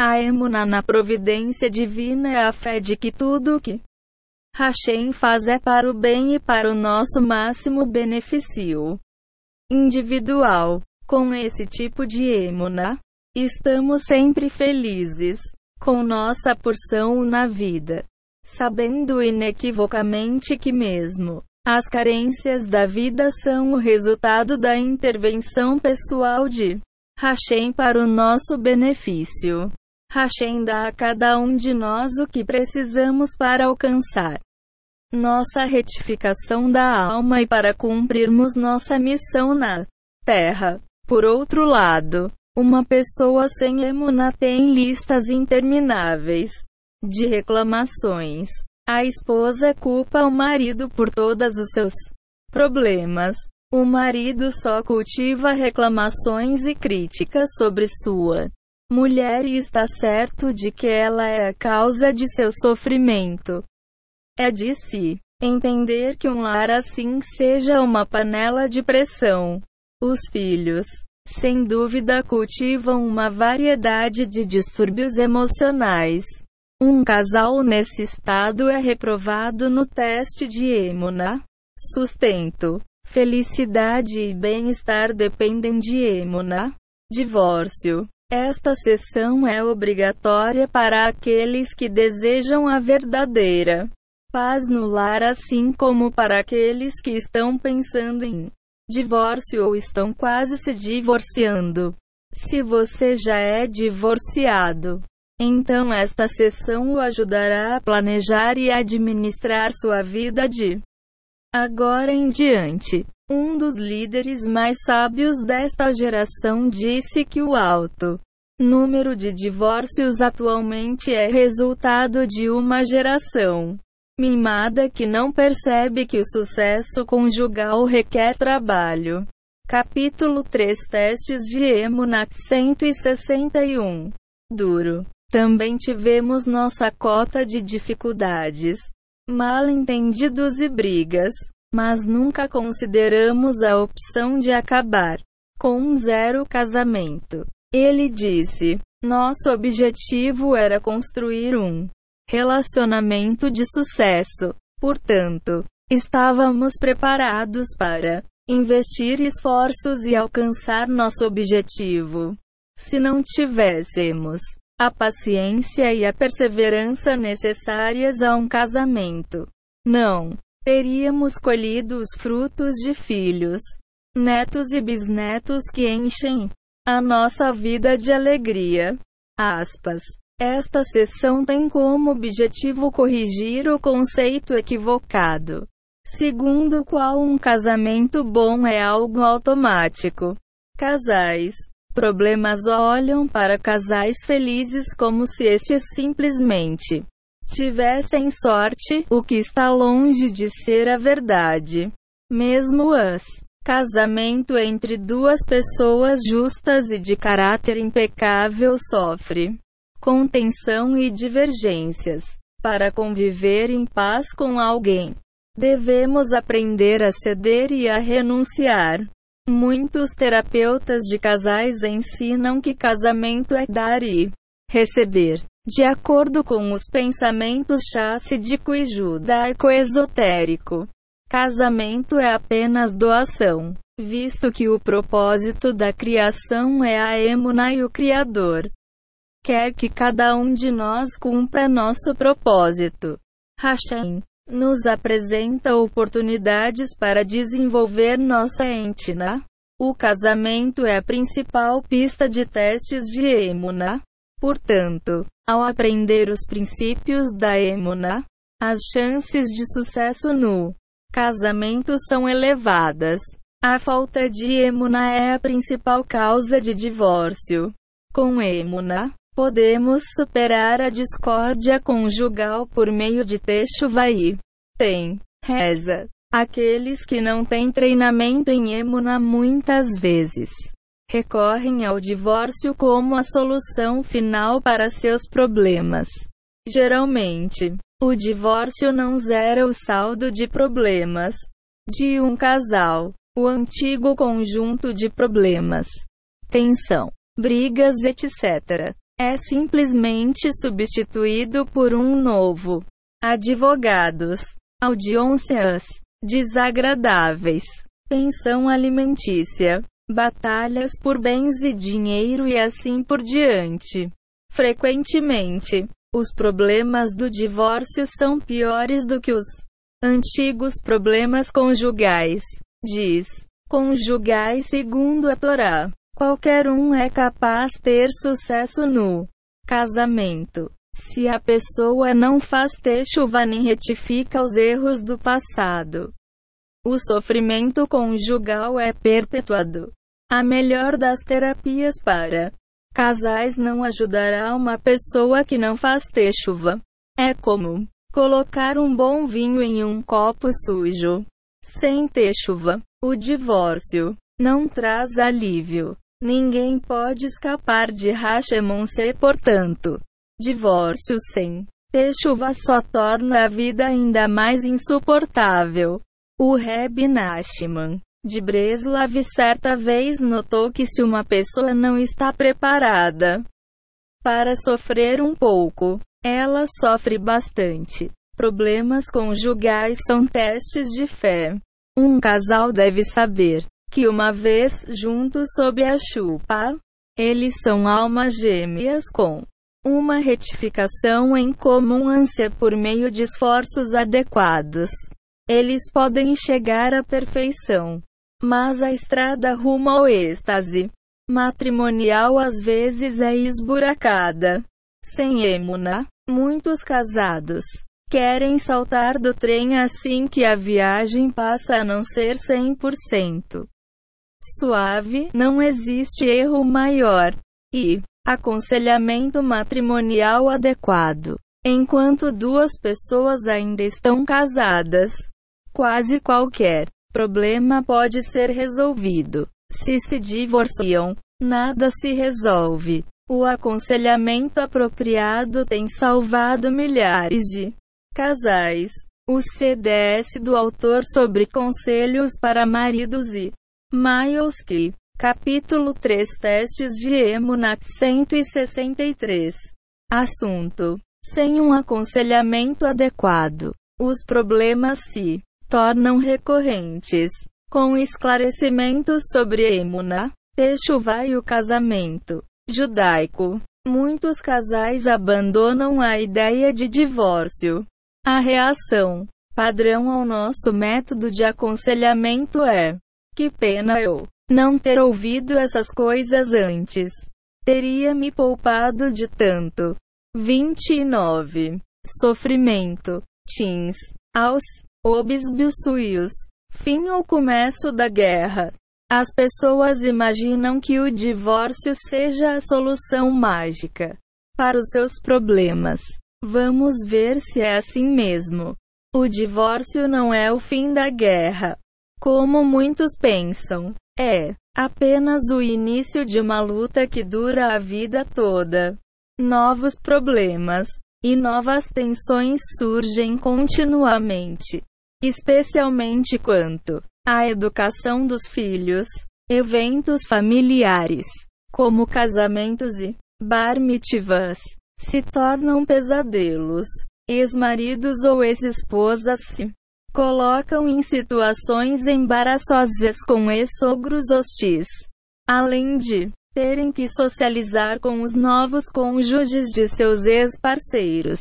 A emuna na providência divina é a fé de que tudo o que Hashem faz é para o bem e para o nosso máximo benefício individual. Com esse tipo de emuna, estamos sempre felizes com nossa porção na vida, sabendo inequivocamente que mesmo as carências da vida são o resultado da intervenção pessoal de Hashem para o nosso benefício. Hashem dá a cada um de nós o que precisamos para alcançar nossa retificação da alma e para cumprirmos nossa missão na terra. Por outro lado, uma pessoa sem emuna tem listas intermináveis de reclamações. A esposa culpa o marido por todos os seus problemas. O marido só cultiva reclamações e críticas sobre sua mulher e está certo de que ela é a causa de seu sofrimento. É de si entender que um lar assim seja uma panela de pressão. Os filhos, sem dúvida, cultivam uma variedade de distúrbios emocionais. Um casal nesse estado é reprovado no teste de Emuna. Sustento, felicidade e bem-estar dependem de Emuna. Divórcio. Esta sessão é obrigatória para aqueles que desejam a verdadeira paz no lar, assim como para aqueles que estão pensando em divórcio ou estão quase se divorciando. Se você já é divorciado, então esta sessão o ajudará a planejar e administrar sua vida de agora em diante. Um dos líderes mais sábios desta geração disse que o alto número de divórcios atualmente é resultado de uma geração mimada que não percebe que o sucesso conjugal requer trabalho. Capítulo 3 Testes de Emunak 161 Duro. Também tivemos nossa cota de dificuldades, mal entendidos e brigas, mas nunca consideramos a opção de acabar com um zero casamento. Ele disse: Nosso objetivo era construir um relacionamento de sucesso. Portanto, estávamos preparados para investir esforços e alcançar nosso objetivo. Se não tivéssemos a paciência e a perseverança necessárias a um casamento, não teríamos colhido os frutos de filhos, netos e bisnetos que enchem a nossa vida de alegria. Aspas. Esta sessão tem como objetivo corrigir o conceito equivocado, segundo o qual um casamento bom é algo automático. Casais problemas olham para casais felizes como se estes simplesmente tivessem sorte, o que está longe de ser a verdade. Mesmo as casamento entre duas pessoas justas e de caráter impecável sofre contenção e divergências. Para conviver em paz com alguém, devemos aprender a ceder e a renunciar. Muitos terapeutas de casais ensinam que casamento é dar e receber. De acordo com os pensamentos chásídico e judaico-esotérico, casamento é apenas doação, visto que o propósito da criação é a emuna e o Criador quer que cada um de nós cumpra nosso propósito. Hashem nos apresenta oportunidades para desenvolver nossa entidade. O casamento é a principal pista de testes de Emuna. Portanto, ao aprender os princípios da Emuna, as chances de sucesso no casamento são elevadas. A falta de Emuna é a principal causa de divórcio. Com Emuna, Podemos superar a discórdia conjugal por meio de Techuvai. Tem, reza, Aqueles que não têm treinamento em Emuna muitas vezes recorrem ao divórcio como a solução final para seus problemas. Geralmente, o divórcio não zera o saldo de problemas de um casal, o antigo conjunto de problemas, tensão, brigas, etc. É simplesmente substituído por um novo. Advogados, audiências desagradáveis, pensão alimentícia, batalhas por bens e dinheiro e assim por diante. Frequentemente, os problemas do divórcio são piores do que os antigos problemas conjugais. Diz: conjugais segundo a Torá. Qualquer um é capaz ter sucesso no casamento. Se a pessoa não faz chuva nem retifica os erros do passado, o sofrimento conjugal é perpetuado. A melhor das terapias para casais não ajudará uma pessoa que não faz chuva. É como colocar um bom vinho em um copo sujo. Sem chuva, o divórcio não traz alívio. Ninguém pode escapar de Hashemon-se, portanto. Divórcio sem chuva só torna a vida ainda mais insuportável. O Reb Nachman de Breslav certa vez notou que se uma pessoa não está preparada para sofrer um pouco, ela sofre bastante. Problemas conjugais são testes de fé. Um casal deve saber que uma vez juntos sob a chupa, eles são almas gêmeas com uma retificação em comum ânsia por meio de esforços adequados. Eles podem chegar à perfeição. Mas a estrada rumo ao êxtase matrimonial às vezes é esburacada. Sem emuna, muitos casados querem saltar do trem assim que a viagem passa a não ser 100% suave, não existe erro maior. E aconselhamento matrimonial adequado. Enquanto duas pessoas ainda estão casadas, quase qualquer problema pode ser resolvido. Se se divorciam, nada se resolve. O aconselhamento apropriado tem salvado milhares de casais. O CDS do autor sobre conselhos para maridos e Maioski. Capítulo 3 Testes de Emunak 163. Assunto: Sem um aconselhamento adequado, os problemas se tornam recorrentes. Com esclarecimentos sobre Emuna, Techuvá e o casamento judaico, muitos casais abandonam a ideia de divórcio. A reação padrão ao nosso método de aconselhamento é: que pena eu não ter ouvido essas coisas antes. Teria me poupado de tanto. 29. Sofrimento. Teens. Aos Obsbiusuios. Fim ou começo da guerra. As pessoas imaginam que o divórcio seja a solução mágica para os seus problemas. Vamos ver se é assim mesmo. O divórcio não é o fim da guerra, como muitos pensam. É apenas o início de uma luta que dura a vida toda. Novos problemas e novas tensões surgem continuamente especialmente quanto à educação dos filhos, eventos familiares, como casamentos e bar mitzvahs, se tornam pesadelos. Ex-maridos ou ex-esposas se colocam em situações embaraçosas com ex-sogros hostis, além de terem que socializar com os novos cônjuges de seus ex-parceiros.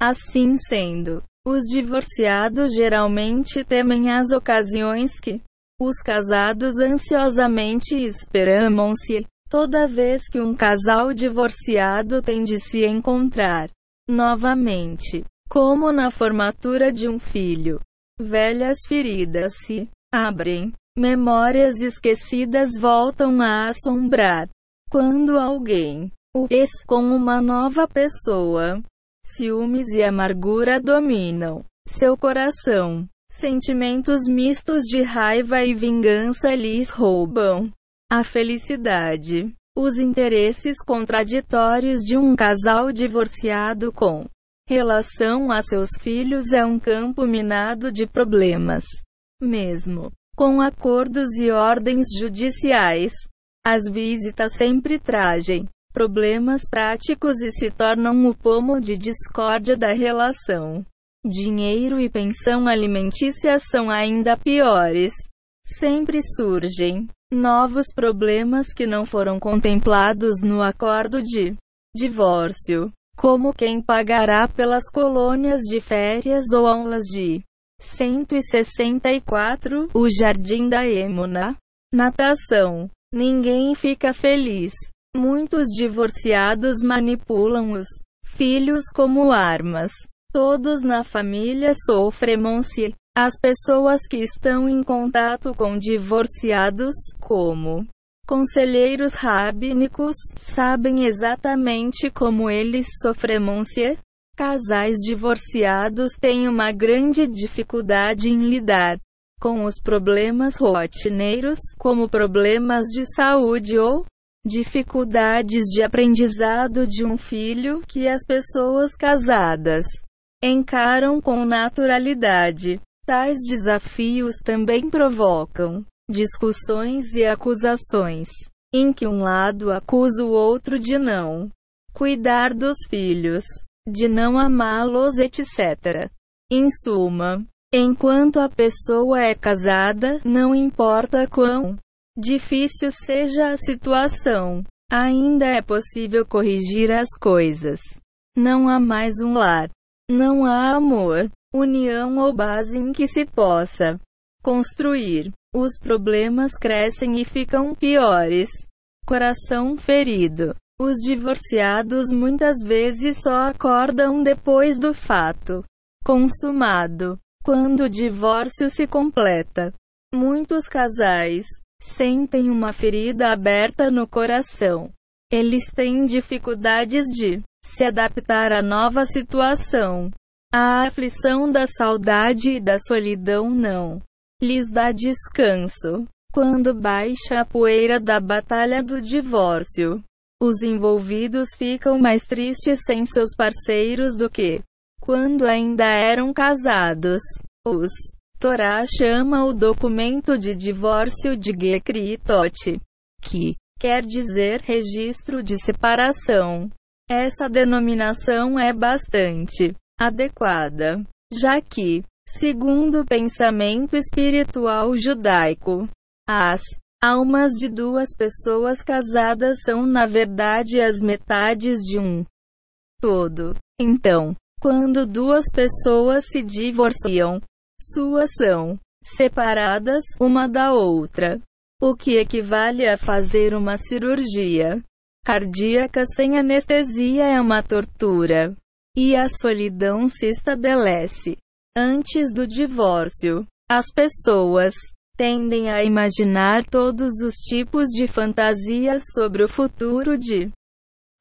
Assim sendo, os divorciados geralmente temem as ocasiões que os casados ansiosamente esperam-se. Toda vez que um casal divorciado tem de se encontrar novamente, como na formatura de um filho, velhas feridas se abrem, memórias esquecidas voltam a assombrar. Quando alguém o ex com uma nova pessoa ciúmes e amargura dominam seu coração. Sentimentos mistos de raiva e vingança lhes roubam a felicidade. Os interesses contraditórios de um casal divorciado com relação a seus filhos é um campo minado de problemas. Mesmo com acordos e ordens judiciais, as visitas sempre trazem problemas práticos e se tornam o pomo de discórdia da relação. Dinheiro e pensão alimentícia são ainda piores. Sempre surgem novos problemas que não foram contemplados no acordo de divórcio, como quem pagará pelas colônias de férias ou aulas de 164, o Jardim da Emona. Natação. Ninguém fica feliz. Muitos divorciados manipulam os filhos como armas. Todos na família sofrem-se. As pessoas que estão em contato com divorciados, como conselheiros rabínicos, sabem exatamente como eles sofrem-se. Casais divorciados têm uma grande dificuldade em lidar com os problemas rotineiros, como problemas de saúde ou dificuldades de aprendizado de um filho que as pessoas casadas encaram com naturalidade. Tais desafios também provocam discussões e acusações, em que um lado acusa o outro de não cuidar dos filhos, de não amá-los, etc. Em suma, enquanto a pessoa é casada, não importa quão difícil seja a situação, ainda é possível corrigir as coisas. Não há mais um lar não há amor, união ou base em que se possa construir. Os problemas crescem e ficam piores. Coração ferido. Os divorciados muitas vezes só acordam depois do fato consumado, quando o divórcio se completa. Muitos casais sentem uma ferida aberta no coração. Eles têm dificuldades de se adaptar à nova situação. A aflição da saudade e da solidão não lhes dá descanso. Quando baixa a poeira da batalha do divórcio, os envolvidos ficam mais tristes sem seus parceiros do que quando ainda eram casados. Os Torá chama o documento de divórcio de Gekritot, que quer dizer registro de separação. Essa denominação é bastante adequada, já que, segundo o pensamento espiritual judaico, as almas de duas pessoas casadas são na verdade as metades de um todo. Então, quando duas pessoas se divorciam, suas são separadas uma da outra, o que equivale a fazer uma cirurgia cardíaca sem anestesia é uma tortura. E a solidão se estabelece. Antes do divórcio, as pessoas tendem a imaginar todos os tipos de fantasias sobre o futuro de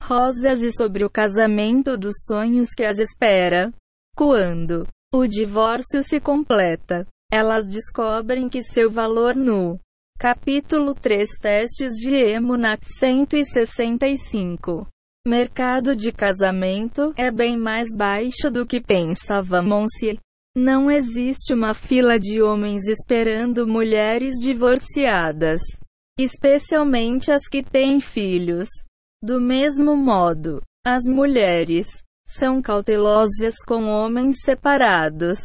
rosas e sobre o casamento dos sonhos que as espera. Quando o divórcio se completa, elas descobrem que seu valor no Capítulo 3 Testes de Emunat 165 Mercado de casamento é bem mais baixo do que pensávamos-se. Não existe uma fila de homens esperando mulheres divorciadas, especialmente as que têm filhos. Do mesmo modo, as mulheres são cautelosas com homens separados.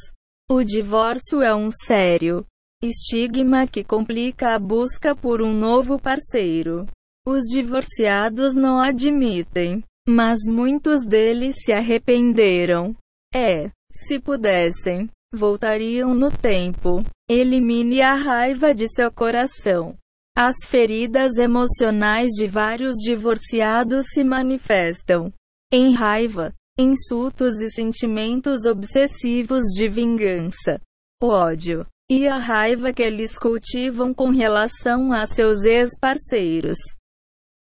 O divórcio é um sério estigma que complica a busca por um novo parceiro. Os divorciados não admitem, mas muitos deles se arrependeram. É, se pudessem, voltariam no tempo. Elimine a raiva de seu coração. As feridas emocionais de vários divorciados se manifestam em raiva, insultos e sentimentos obsessivos de vingança, ódio, e a raiva que eles cultivam com relação a seus ex-parceiros.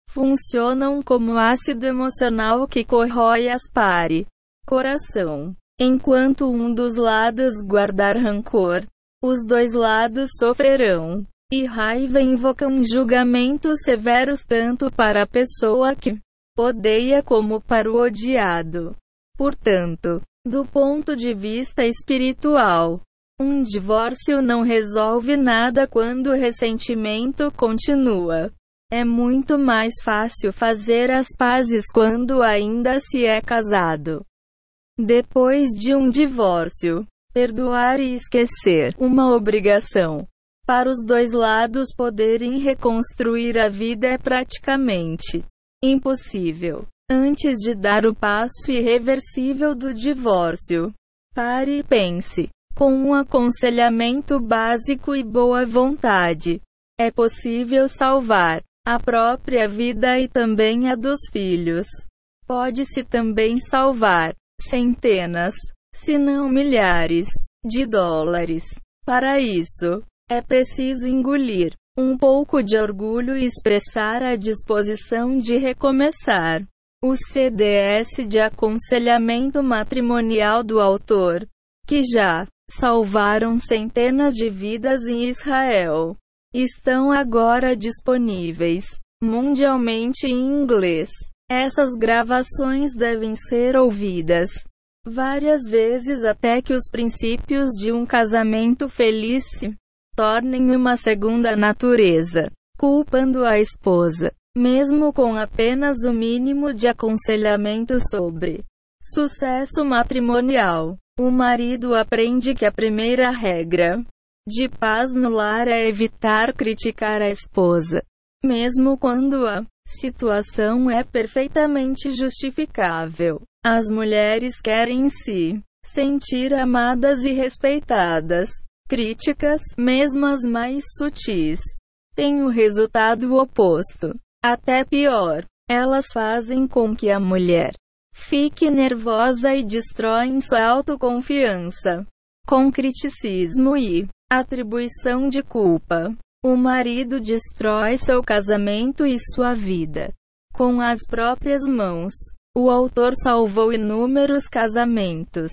Funcionam como ácido emocional que corrói as pare. Coração. Enquanto um dos lados guardar rancor, os dois lados sofrerão. E raiva invocam julgamentos severos tanto para a pessoa que odeia como para o odiado. Portanto, do ponto de vista espiritual, um divórcio não resolve nada quando o ressentimento continua. É muito mais fácil fazer as pazes quando ainda se é casado. Depois de um divórcio, perdoar e esquecer, uma obrigação. Para os dois lados poderem reconstruir a vida é praticamente impossível. Antes de dar o passo irreversível do divórcio, pare e pense. Com um aconselhamento básico e boa vontade, é possível salvar a própria vida e também a dos filhos. Pode-se também salvar centenas, se não milhares, de dólares. Para isso, é preciso engolir um pouco de orgulho e expressar a disposição de recomeçar. O CDS de aconselhamento matrimonial do autor, que já salvaram centenas de vidas em Israel, estão agora disponíveis mundialmente em inglês. Essas gravações devem ser ouvidas várias vezes até que os princípios de um casamento feliz se tornem uma segunda natureza, culpando a esposa mesmo com apenas o mínimo de aconselhamento sobre sucesso matrimonial. O marido aprende que a primeira regra de paz no lar é evitar criticar a esposa, mesmo quando a situação é perfeitamente justificável. As mulheres querem se sentir amadas e respeitadas. Críticas, mesmo as mais sutis, têm o resultado oposto. Até pior, elas fazem com que a mulher fique nervosa e destroem sua autoconfiança. Com criticismo e atribuição de culpa, o marido destrói seu casamento e sua vida. Com as próprias mãos, o autor salvou inúmeros casamentos,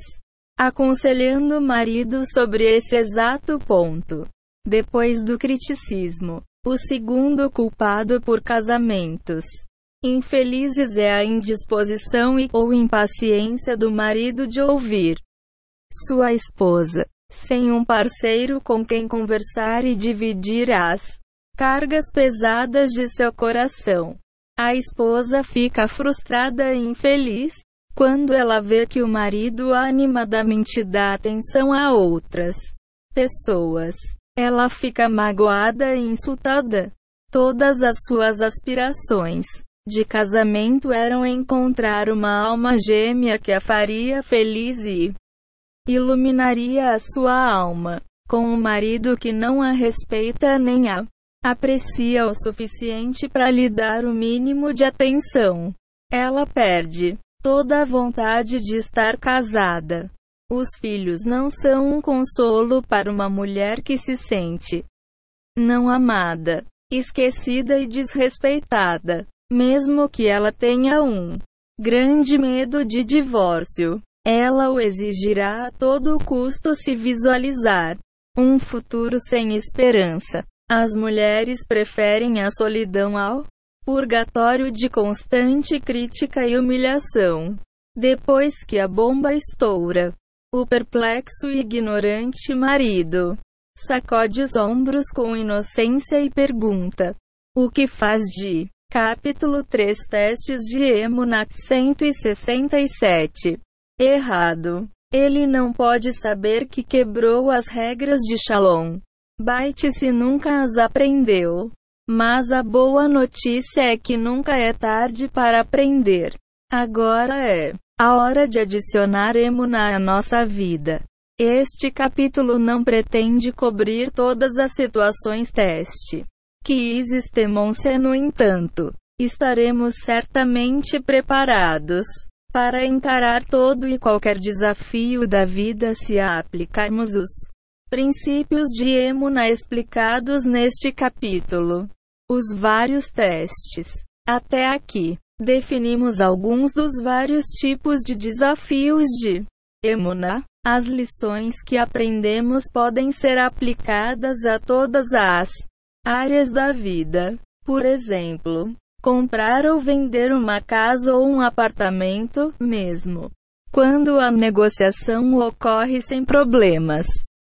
aconselhando o marido sobre esse exato ponto. Depois do criticismo, o segundo culpado por casamentos infelizes é a indisposição e ou impaciência do marido de ouvir sua esposa, sem um parceiro com quem conversar e dividir as cargas pesadas de seu coração. A esposa fica frustrada e infeliz quando ela vê que o marido animadamente dá atenção a outras pessoas. Ela fica magoada e insultada. Todas as suas aspirações de casamento eram encontrar uma alma gêmea que a faria feliz e iluminaria a sua alma. Com um marido que não a respeita nem a aprecia o suficiente para lhe dar o mínimo de atenção, ela perde toda a vontade de estar casada. Os filhos não são um consolo para uma mulher que se sente não amada, esquecida e desrespeitada. Mesmo que ela tenha um grande medo de divórcio, ela o exigirá a todo custo se visualizar um futuro sem esperança. As mulheres preferem a solidão ao purgatório de constante crítica e humilhação. Depois que a bomba estoura, o perplexo e ignorante marido sacode os ombros com inocência e pergunta: O que faz de? Capítulo 3 Testes de Emunat 167 Errado. Ele não pode saber que quebrou as regras de Shalom. Bait-se nunca as aprendeu. Mas a boa notícia é que nunca é tarde para aprender. Agora é. A hora de adicionar Emuná à nossa vida. Este capítulo não pretende cobrir todas as situações teste que existem, no entanto, estaremos certamente preparados para encarar todo e qualquer desafio da vida se aplicarmos os princípios de Emuna explicados neste capítulo. Os vários testes. Até aqui. Definimos alguns dos vários tipos de desafios de Emuna. As lições que aprendemos podem ser aplicadas a todas as áreas da vida. Por exemplo, comprar ou vender uma casa ou um apartamento, mesmo quando a negociação ocorre sem problemas.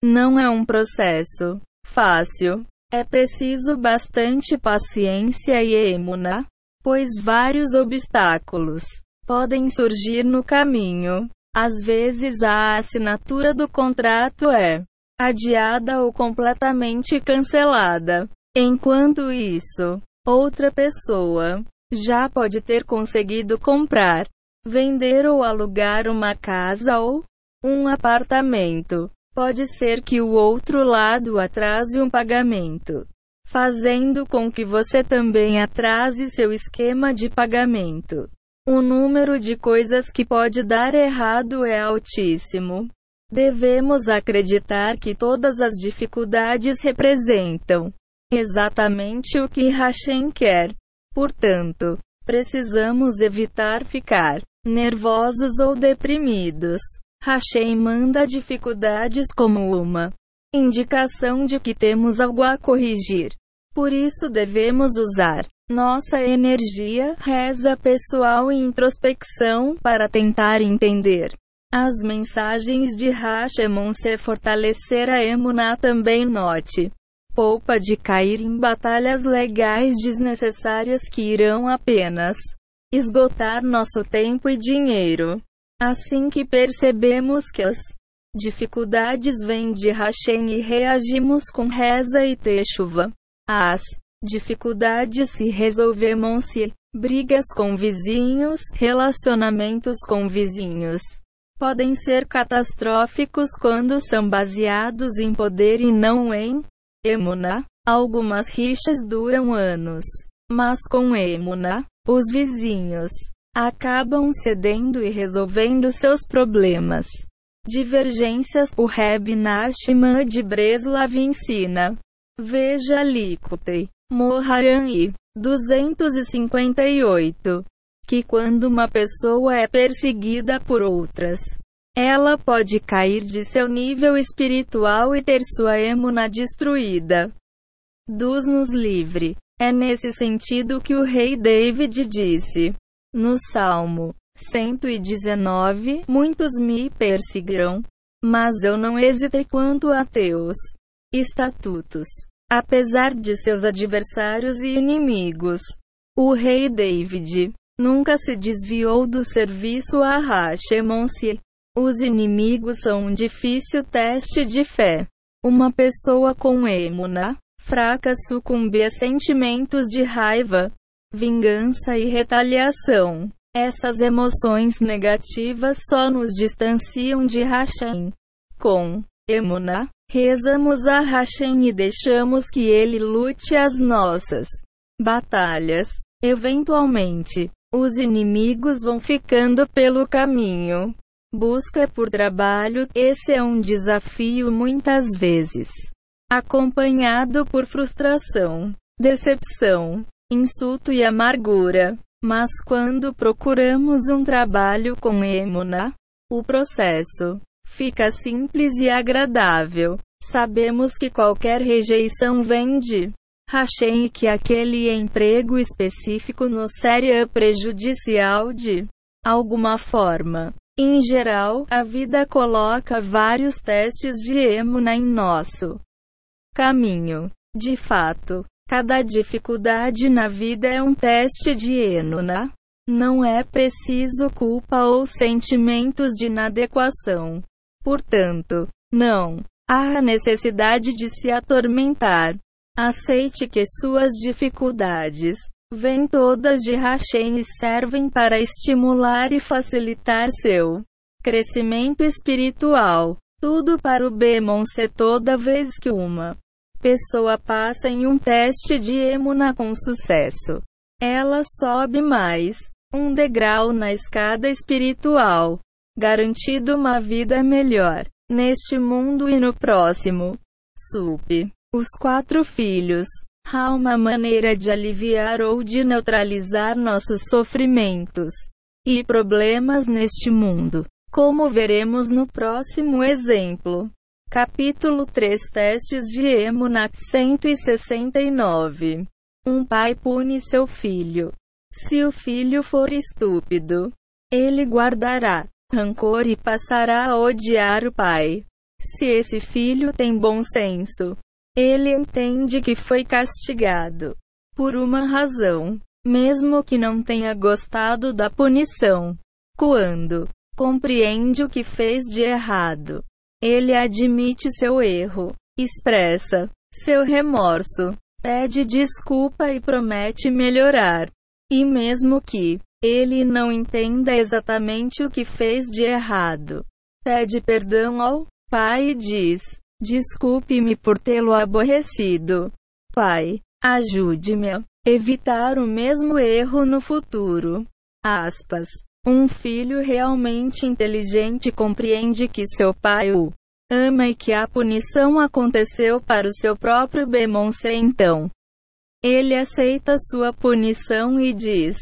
Não é um processo fácil. É preciso bastante paciência e emuna, pois vários obstáculos podem surgir no caminho. Às vezes a assinatura do contrato é adiada ou completamente cancelada. Enquanto isso, outra pessoa já pode ter conseguido comprar, vender ou alugar uma casa ou um apartamento. Pode ser que o outro lado atrase um pagamento, fazendo com que você também atrase seu esquema de pagamento. O número de coisas que pode dar errado é altíssimo. Devemos acreditar que todas as dificuldades representam exatamente o que Hashem quer. Portanto, precisamos evitar ficar nervosos ou deprimidos. Hashem manda dificuldades como uma indicação de que temos algo a corrigir. Por isso devemos usar nossa energia, reza pessoal e introspecção para tentar entender as mensagens de Hashemon se fortalecer a Emuná também note. Poupa de cair em batalhas legais desnecessárias que irão apenas esgotar nosso tempo e dinheiro. Assim que percebemos que as dificuldades vêm de Hashem e reagimos com reza e techuva, as dificuldades se resolvemos-se, brigas com vizinhos, relacionamentos com vizinhos. Podem ser catastróficos quando são baseados em poder e não em emuna. Algumas rixas duram anos, mas com emuna, os vizinhos acabam cedendo e resolvendo seus problemas. Divergências. O Reb Nachman de Breslav ensina. Veja Likutei. Moharani 258. Que quando uma pessoa é perseguida por outras, ela pode cair de seu nível espiritual e ter sua emuna destruída. Dos nos livre. É nesse sentido que o rei David disse. No Salmo 119: Muitos me perseguirão, mas eu não hesitei quanto a teus estatutos. Apesar de seus adversários e inimigos, o rei David nunca se desviou do serviço a Hashemon-se. Os inimigos são um difícil teste de fé. Uma pessoa com emuna fraca sucumbe a sentimentos de raiva, vingança e retaliação. Essas emoções negativas só nos distanciam de Hashem. Com emuna, Rezamos a Hashem e deixamos que ele lute as nossas batalhas. Eventualmente, os inimigos vão ficando pelo caminho. Busca por trabalho, esse é um desafio muitas vezes acompanhado por frustração, decepção, insulto e amargura. Mas quando procuramos um trabalho com Emuna, o processo Fica simples e agradável. Sabemos que qualquer rejeição vem de que aquele emprego específico nos seria prejudicial de alguma forma. Em geral, a vida coloca vários testes de emuna em nosso caminho. De fato, cada dificuldade na vida é um teste de emuna. Não é preciso culpa ou sentimentos de inadequação. Portanto, não há necessidade de se atormentar. Aceite que suas dificuldades vêm todas de Hashem e servem para estimular e facilitar seu crescimento espiritual. Tudo para o Bemonse toda vez que uma pessoa passa em um teste de emuna com sucesso. Ela sobe mais um degrau na escada espiritual garantido uma vida melhor neste mundo e no próximo. Sup. Os quatro filhos. Há uma maneira de aliviar ou de neutralizar nossos sofrimentos e problemas neste mundo. como veremos no próximo exemplo. Capítulo 3 Testes de Emunat 169 Um pai pune seu filho. Se o filho for estúpido, ele guardará rancor e passará a odiar o pai. Se esse filho tem bom senso, ele entende que foi castigado. Por uma razão, mesmo que não tenha gostado da punição. Quando compreende o que fez de errado, ele admite seu erro, expressa seu remorso, pede desculpa e promete melhorar. E mesmo que ele não entenda exatamente o que fez de errado, pede perdão ao pai e diz: Desculpe-me por tê-lo aborrecido. Pai, ajude-me a evitar o mesmo erro no futuro. Aspas. Um filho realmente inteligente compreende que seu pai o ama e que a punição aconteceu para o seu próprio bem. Então, ele aceita sua punição e diz: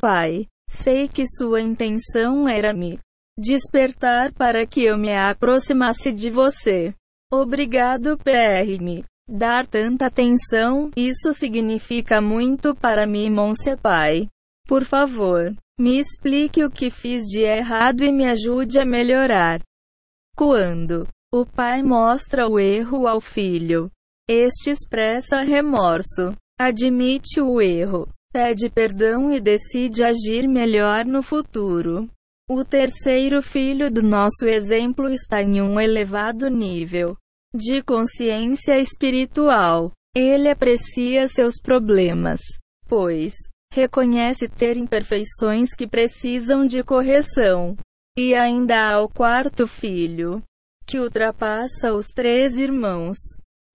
Pai, sei que sua intenção era me despertar para que eu me aproximasse de você. Obrigado PR. Dar tanta atenção, isso significa muito para mim, Monse Pai. Por favor, me explique o que fiz de errado e me ajude a melhorar. Quando o pai mostra o erro ao filho, este expressa remorso, admite o erro, pede perdão e decide agir melhor no futuro. O terceiro filho do nosso exemplo está em um elevado nível de consciência espiritual. Ele aprecia seus problemas, pois reconhece ter imperfeições que precisam de correção. E ainda há o quarto filho, que ultrapassa os três irmãos.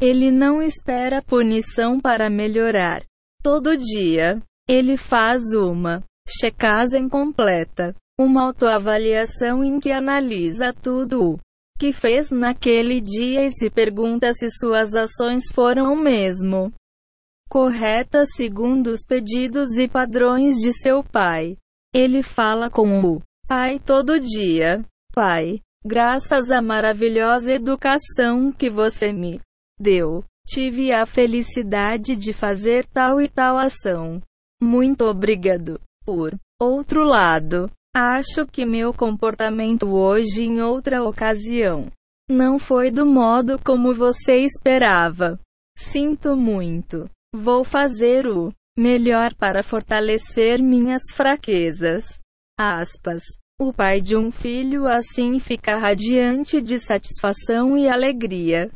Ele não espera punição para melhorar. Todo dia, ele faz uma checagem completa, uma autoavaliação em que analisa tudo que fez naquele dia e se pergunta se suas ações foram o mesmo corretas segundo os pedidos e padrões de seu pai. Ele fala com o pai todo dia. Pai, graças à maravilhosa educação que você me deu, tive a felicidade de fazer tal e tal ação. Muito obrigado. Por outro lado, Acho que meu comportamento hoje em outra ocasião não foi do modo como você esperava. Sinto muito. Vou fazer o melhor para fortalecer minhas fraquezas. Aspas. O pai de um filho assim fica radiante de satisfação e alegria.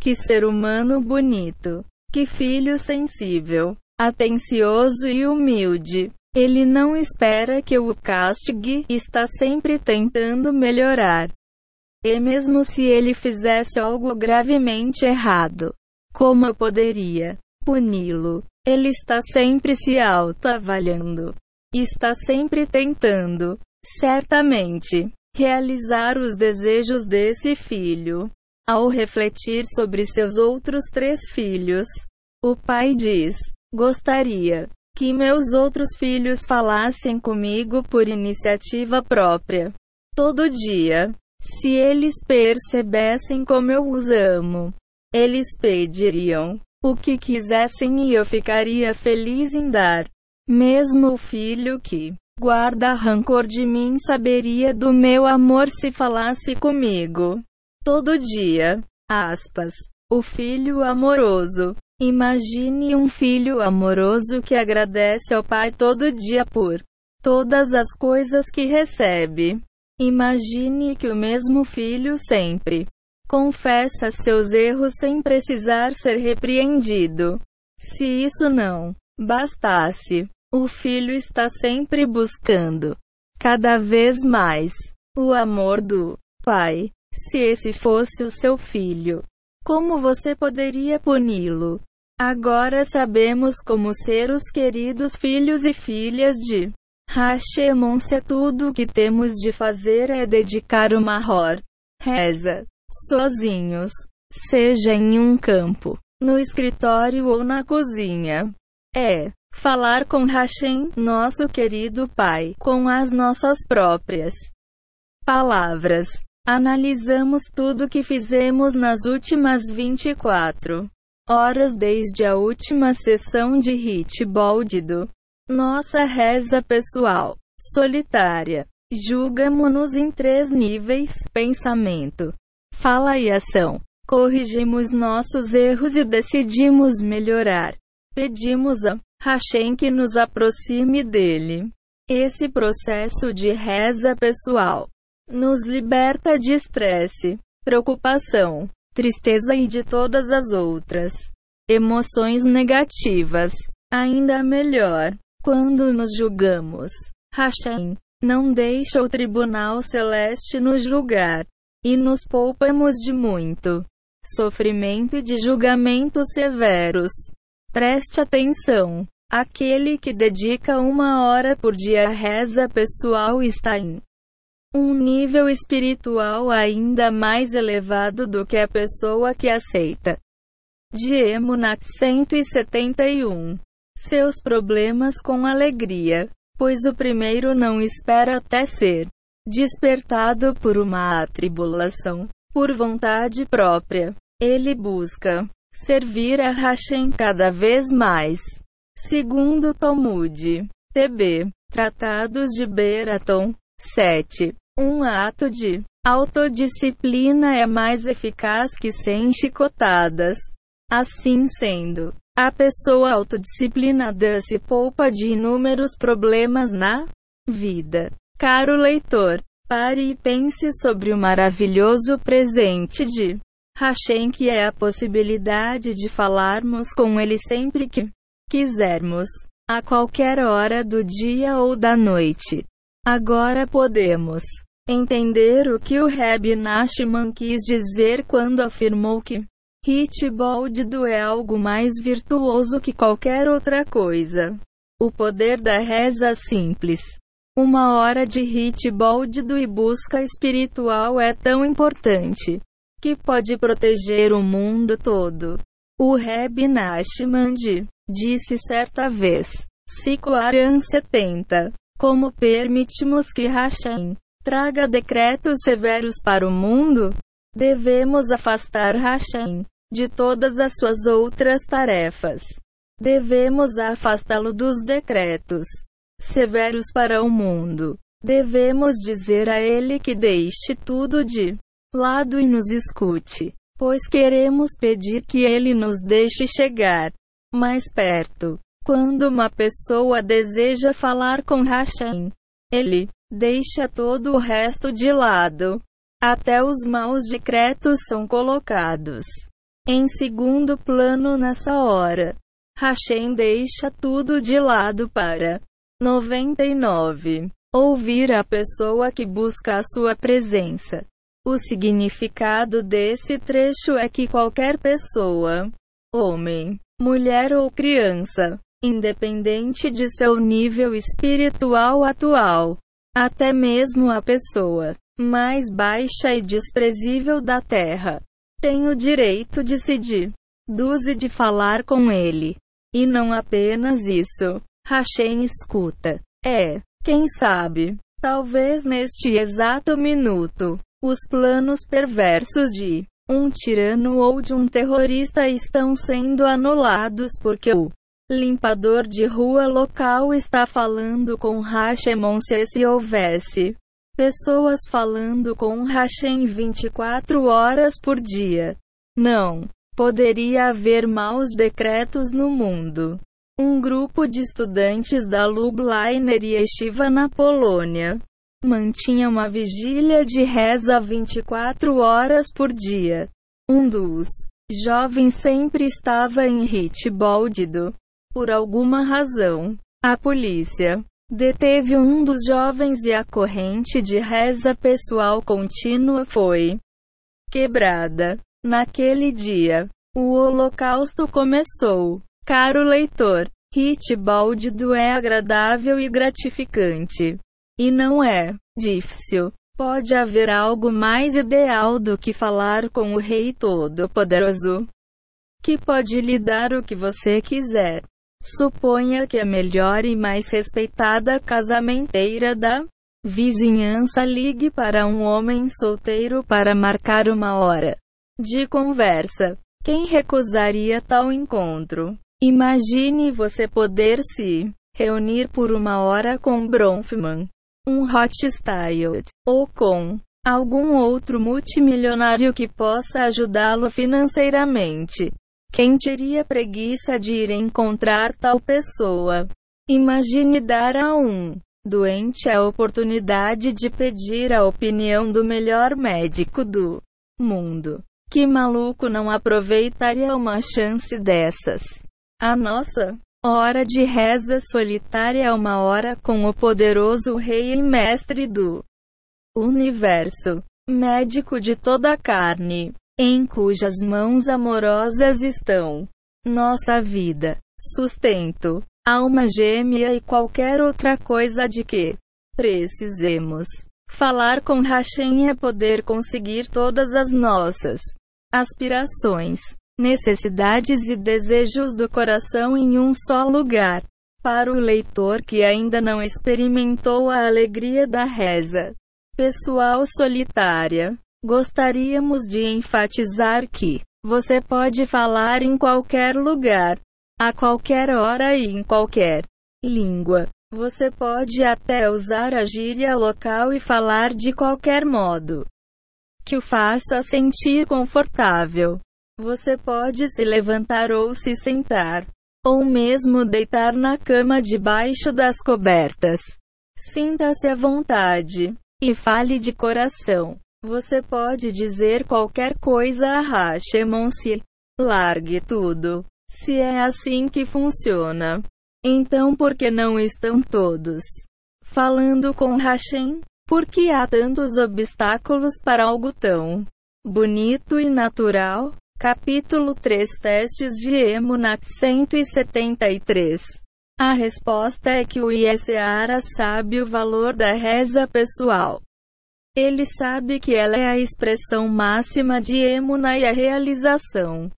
Que ser humano bonito. Que filho sensível, atencioso e humilde. Ele não espera que o castigue, está sempre tentando melhorar. E mesmo se ele fizesse algo gravemente errado, como eu poderia puni-lo? Ele está sempre se autoavaliando. Está sempre tentando, certamente, realizar os desejos desse filho. Ao refletir sobre seus outros três filhos, o pai diz: Gostaria que meus outros filhos falassem comigo por iniciativa própria. Todo dia. Se eles percebessem como eu os amo, eles pediriam o que quisessem e eu ficaria feliz em dar. Mesmo o filho que guarda rancor de mim saberia do meu amor se falasse comigo. Todo dia. Aspas. O filho amoroso Imagine um filho amoroso que agradece ao pai todo dia por todas as coisas que recebe. Imagine que o mesmo filho sempre confessa seus erros sem precisar ser repreendido. Se isso não bastasse, o filho está sempre buscando cada vez mais o amor do pai. Se esse fosse o seu filho, como você poderia puni-lo? Agora sabemos como ser os queridos filhos e filhas de Hashemon se tudo o que temos de fazer é dedicar uma hor. Reza. Sozinhos. Seja em um campo, no escritório ou na cozinha. É. Falar com Hashem, nosso querido Pai, com as nossas próprias palavras. Analisamos tudo que fizemos nas últimas 24 horas desde a última sessão de Hit Boldido. Nossa reza pessoal, solitária. Julgamos-nos em três níveis: pensamento, fala e ação. Corrigimos nossos erros e decidimos melhorar. Pedimos a Hashem que nos aproxime dele. Esse processo de reza pessoal nos liberta de estresse, preocupação, tristeza e de todas as outras emoções negativas. Ainda melhor, quando nos julgamos, Hashem não deixa o tribunal celeste nos julgar e nos poupamos de muito sofrimento e de julgamentos severos. Preste atenção. Aquele que dedica uma hora por dia à reza pessoal está em um nível espiritual ainda mais elevado do que a pessoa que aceita. Diemunat 171. Seus problemas com alegria, pois o primeiro não espera até ser despertado por uma atribulação, por vontade própria. Ele busca servir a Hashem cada vez mais. Segundo Talmud, TB, Tratados de Beraton, 7. Um ato de autodisciplina é mais eficaz que cem chicotadas. Assim sendo, a pessoa autodisciplinada se poupa de inúmeros problemas na vida. Caro leitor, pare e pense sobre o maravilhoso presente de Hashem que é a possibilidade de falarmos com ele sempre que quisermos, a qualquer hora do dia ou da noite. Agora podemos entender o que o Reb Nachman quis dizer quando afirmou que Hitboldido é algo mais virtuoso que qualquer outra coisa. O poder da reza simples. Uma hora de Hitboldido e busca espiritual é tão importante que pode proteger o mundo todo. O Reb Nachman disse certa vez, Cicloaran 70, como permitimos que Hashem traga decretos severos para o mundo, devemos afastar Hashem de todas as suas outras tarefas. Devemos afastá-lo dos decretos severos para o mundo. Devemos dizer a ele que deixe tudo de lado e nos escute, pois queremos pedir que ele nos deixe chegar mais perto. Quando uma pessoa deseja falar com Hashem, ele deixa todo o resto de lado. Até os maus decretos são colocados em segundo plano nessa hora. Hashem deixa tudo de lado para 99. Ouvir a pessoa que busca a sua presença. O significado desse trecho é que qualquer pessoa, homem, mulher ou criança, independente de seu nível espiritual atual, até mesmo a pessoa mais baixa e desprezível da terra, tem o direito de se duze de falar com ele. E não apenas isso. Hashem escuta. É, quem sabe, talvez neste exato minuto, os planos perversos de um tirano ou de um terrorista estão sendo anulados porque o limpador de rua local está falando com Hashemon se houvesse pessoas falando com Hashem 24 horas por dia. Não poderia haver maus decretos no mundo. Um grupo de estudantes da Lubliner Yeshiva na Polônia mantinha uma vigília de reza 24 horas por dia. Um dos jovens sempre estava em rit bóldido. Por alguma razão, a polícia deteve um dos jovens e a corrente de reza pessoal contínua foi quebrada. Naquele dia, o holocausto começou. Caro leitor, hit báldido é agradável e gratificante. E não é difícil. Pode haver algo mais ideal do que falar com o Rei Todo-Poderoso, que pode lhe dar o que você quiser. Suponha que a melhor e mais respeitada casamenteira da Vizinhança ligue para um homem solteiro para marcar uma hora de conversa. Quem recusaria tal encontro? Imagine você poder se reunir por uma hora com Bronfman, um Rothschild, ou com algum outro multimilionário que possa ajudá-lo financeiramente. Quem teria preguiça de ir encontrar tal pessoa? Imagine dar a um doente a oportunidade de pedir a opinião do melhor médico do mundo. Que maluco não aproveitaria uma chance dessas? A nossa hora de reza solitária é uma hora com o poderoso Rei e Mestre do universo, médico de toda a carne, em cujas mãos amorosas estão nossa vida, sustento, alma gêmea e qualquer outra coisa de que precisemos. Falar com Hashem é poder conseguir todas as nossas aspirações, necessidades e desejos do coração em um só lugar. Para o leitor que ainda não experimentou a alegria da reza pessoal solitária, gostaríamos de enfatizar que você pode falar em qualquer lugar, a qualquer hora e em qualquer língua. Você pode até usar a gíria local e falar de qualquer modo que o faça sentir confortável. Você pode se levantar ou se sentar, ou mesmo deitar na cama debaixo das cobertas. Sinta-se à vontade e fale de coração. Você pode dizer qualquer coisa a Hashemon se largue tudo. Se é assim que funciona, então por que não estão todos falando com Hashem? Por que há tantos obstáculos para algo tão bonito e natural? Capítulo 3 Testes de Emunat 173 A resposta é que o Yeseara sabe o valor da reza pessoal. Ele sabe que ela é a expressão máxima de Emuna e a realização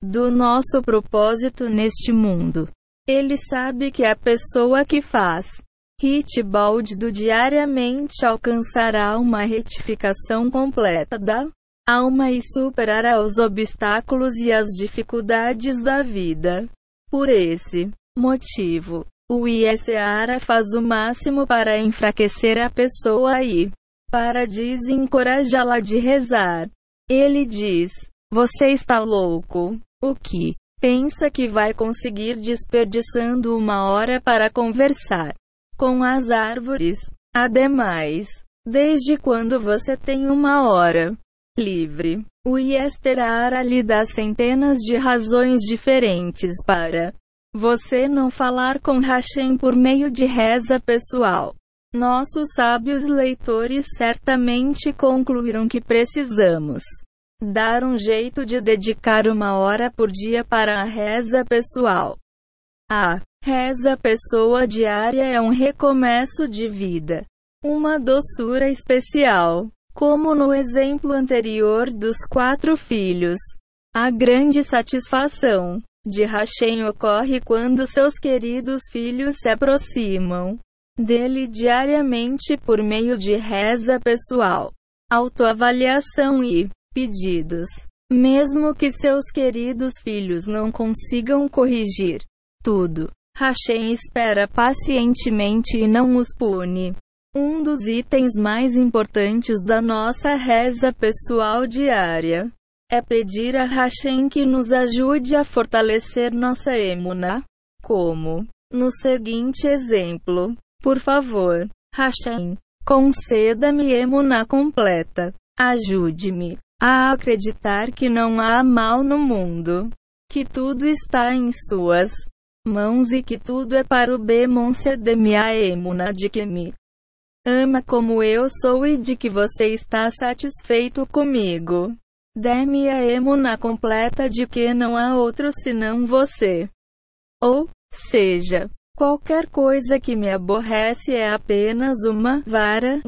do nosso propósito neste mundo. Ele sabe que a pessoa que faz Hitbald do diariamente alcançará uma retificação completa da alma e superará os obstáculos e as dificuldades da vida. Por esse motivo, o ISARA faz o máximo para enfraquecer a pessoa e para desencorajá-la de rezar. Ele diz: Você está louco. O que? Pensa que vai conseguir desperdiçando uma hora para conversar com as árvores? Ademais, desde quando você tem uma hora livre? O Yesterara lhe dá centenas de razões diferentes para você não falar com Hashem por meio de reza pessoal. Nossos sábios leitores certamente concluíram que precisamos dar um jeito de dedicar uma hora por dia para a reza pessoal. A reza pessoa diária é um recomeço de vida, uma doçura especial, como no exemplo anterior dos quatro filhos. A grande satisfação de Hashem ocorre quando seus queridos filhos se aproximam dele diariamente por meio de reza pessoal, autoavaliação e pedidos. Mesmo que seus queridos filhos não consigam corrigir tudo, Hashem espera pacientemente e não os pune. Um dos itens mais importantes da nossa reza pessoal diária é pedir a Hashem que nos ajude a fortalecer nossa emuna. Como? No seguinte exemplo: Por favor, Hashem, conceda-me emuna completa. Ajude-me a acreditar que não há mal no mundo, que tudo está em suas mãos e que tudo é para o bem de minha emuna de que me ama como eu sou e de que você está satisfeito comigo. Dê-me a emuna completa de que não há outro senão você. Ou seja, qualquer coisa que me aborrece é apenas uma vara.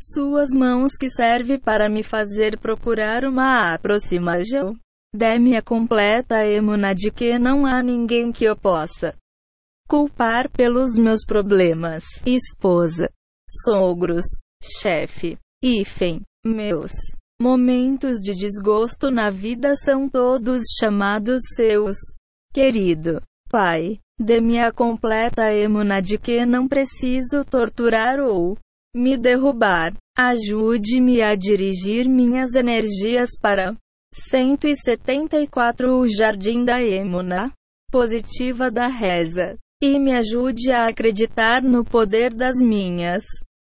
Suas mãos que serve para me fazer procurar uma aproximação. Dê-me a completa emuna de que não há ninguém que eu possa culpar pelos meus problemas. Esposa. sogros, chefe, hífen, meus. Momentos de desgosto na vida são todos chamados seus. Querido Pai, dê-me a completa emuna de que não preciso torturar ou me derrubar. Ajude-me a dirigir minhas energias para 174 O Jardim da Emuna Positiva da Reza. E me ajude a acreditar no poder das minhas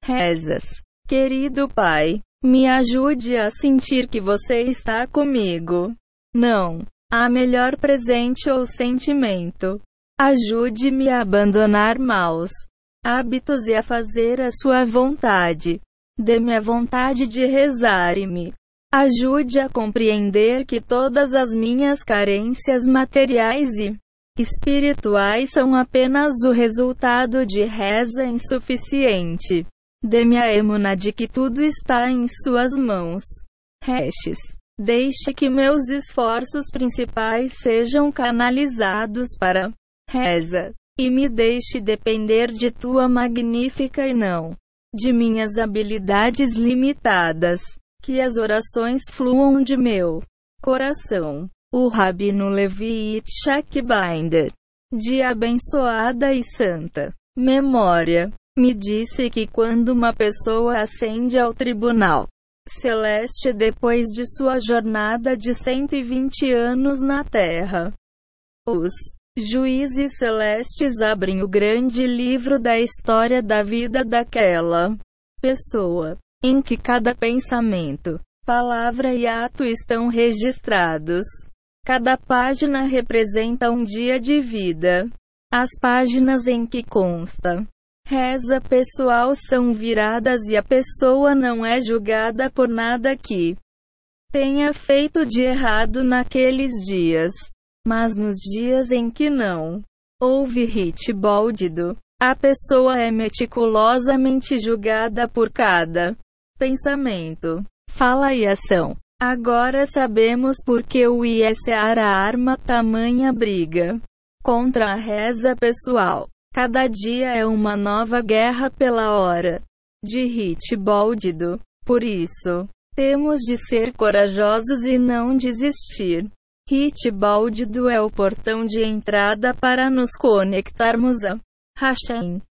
rezas. Querido Pai, me ajude a sentir que você está comigo. Não há melhor presente ou sentimento. Ajude-me a abandonar maus hábitos e a fazer a sua vontade. Dê-me a vontade de rezar e me ajude a compreender que todas as minhas carências materiais e espirituais são apenas o resultado de reza insuficiente. Dê-me a emuna de que tudo está em suas mãos. Restes. Deixe que meus esforços principais sejam canalizados para reza. E me deixe depender de tua magnífica e não de minhas habilidades limitadas. Que as orações fluam de meu coração. O Rabino Levi Yitzhak Binder, de abençoada e santa memória, me disse que quando uma pessoa ascende ao tribunal celeste depois de sua jornada de 120 anos na Terra, os juízes celestes abrem o grande livro da história da vida daquela pessoa, em que cada pensamento, palavra e ato estão registrados. Cada página representa um dia de vida. As páginas em que consta reza pessoal são viradas e a pessoa não é julgada por nada que tenha feito de errado naqueles dias. Mas nos dias em que não houve hit bóldido, a pessoa é meticulosamente julgada por cada pensamento, fala e ação. Agora sabemos por que o ISAR arma tamanha briga contra a reza pessoal. Cada dia é uma nova guerra pela hora de hit bóldido. Por isso, temos de ser corajosos e não desistir. Hit báldido é o portão de entrada para nos conectarmos a Hashem.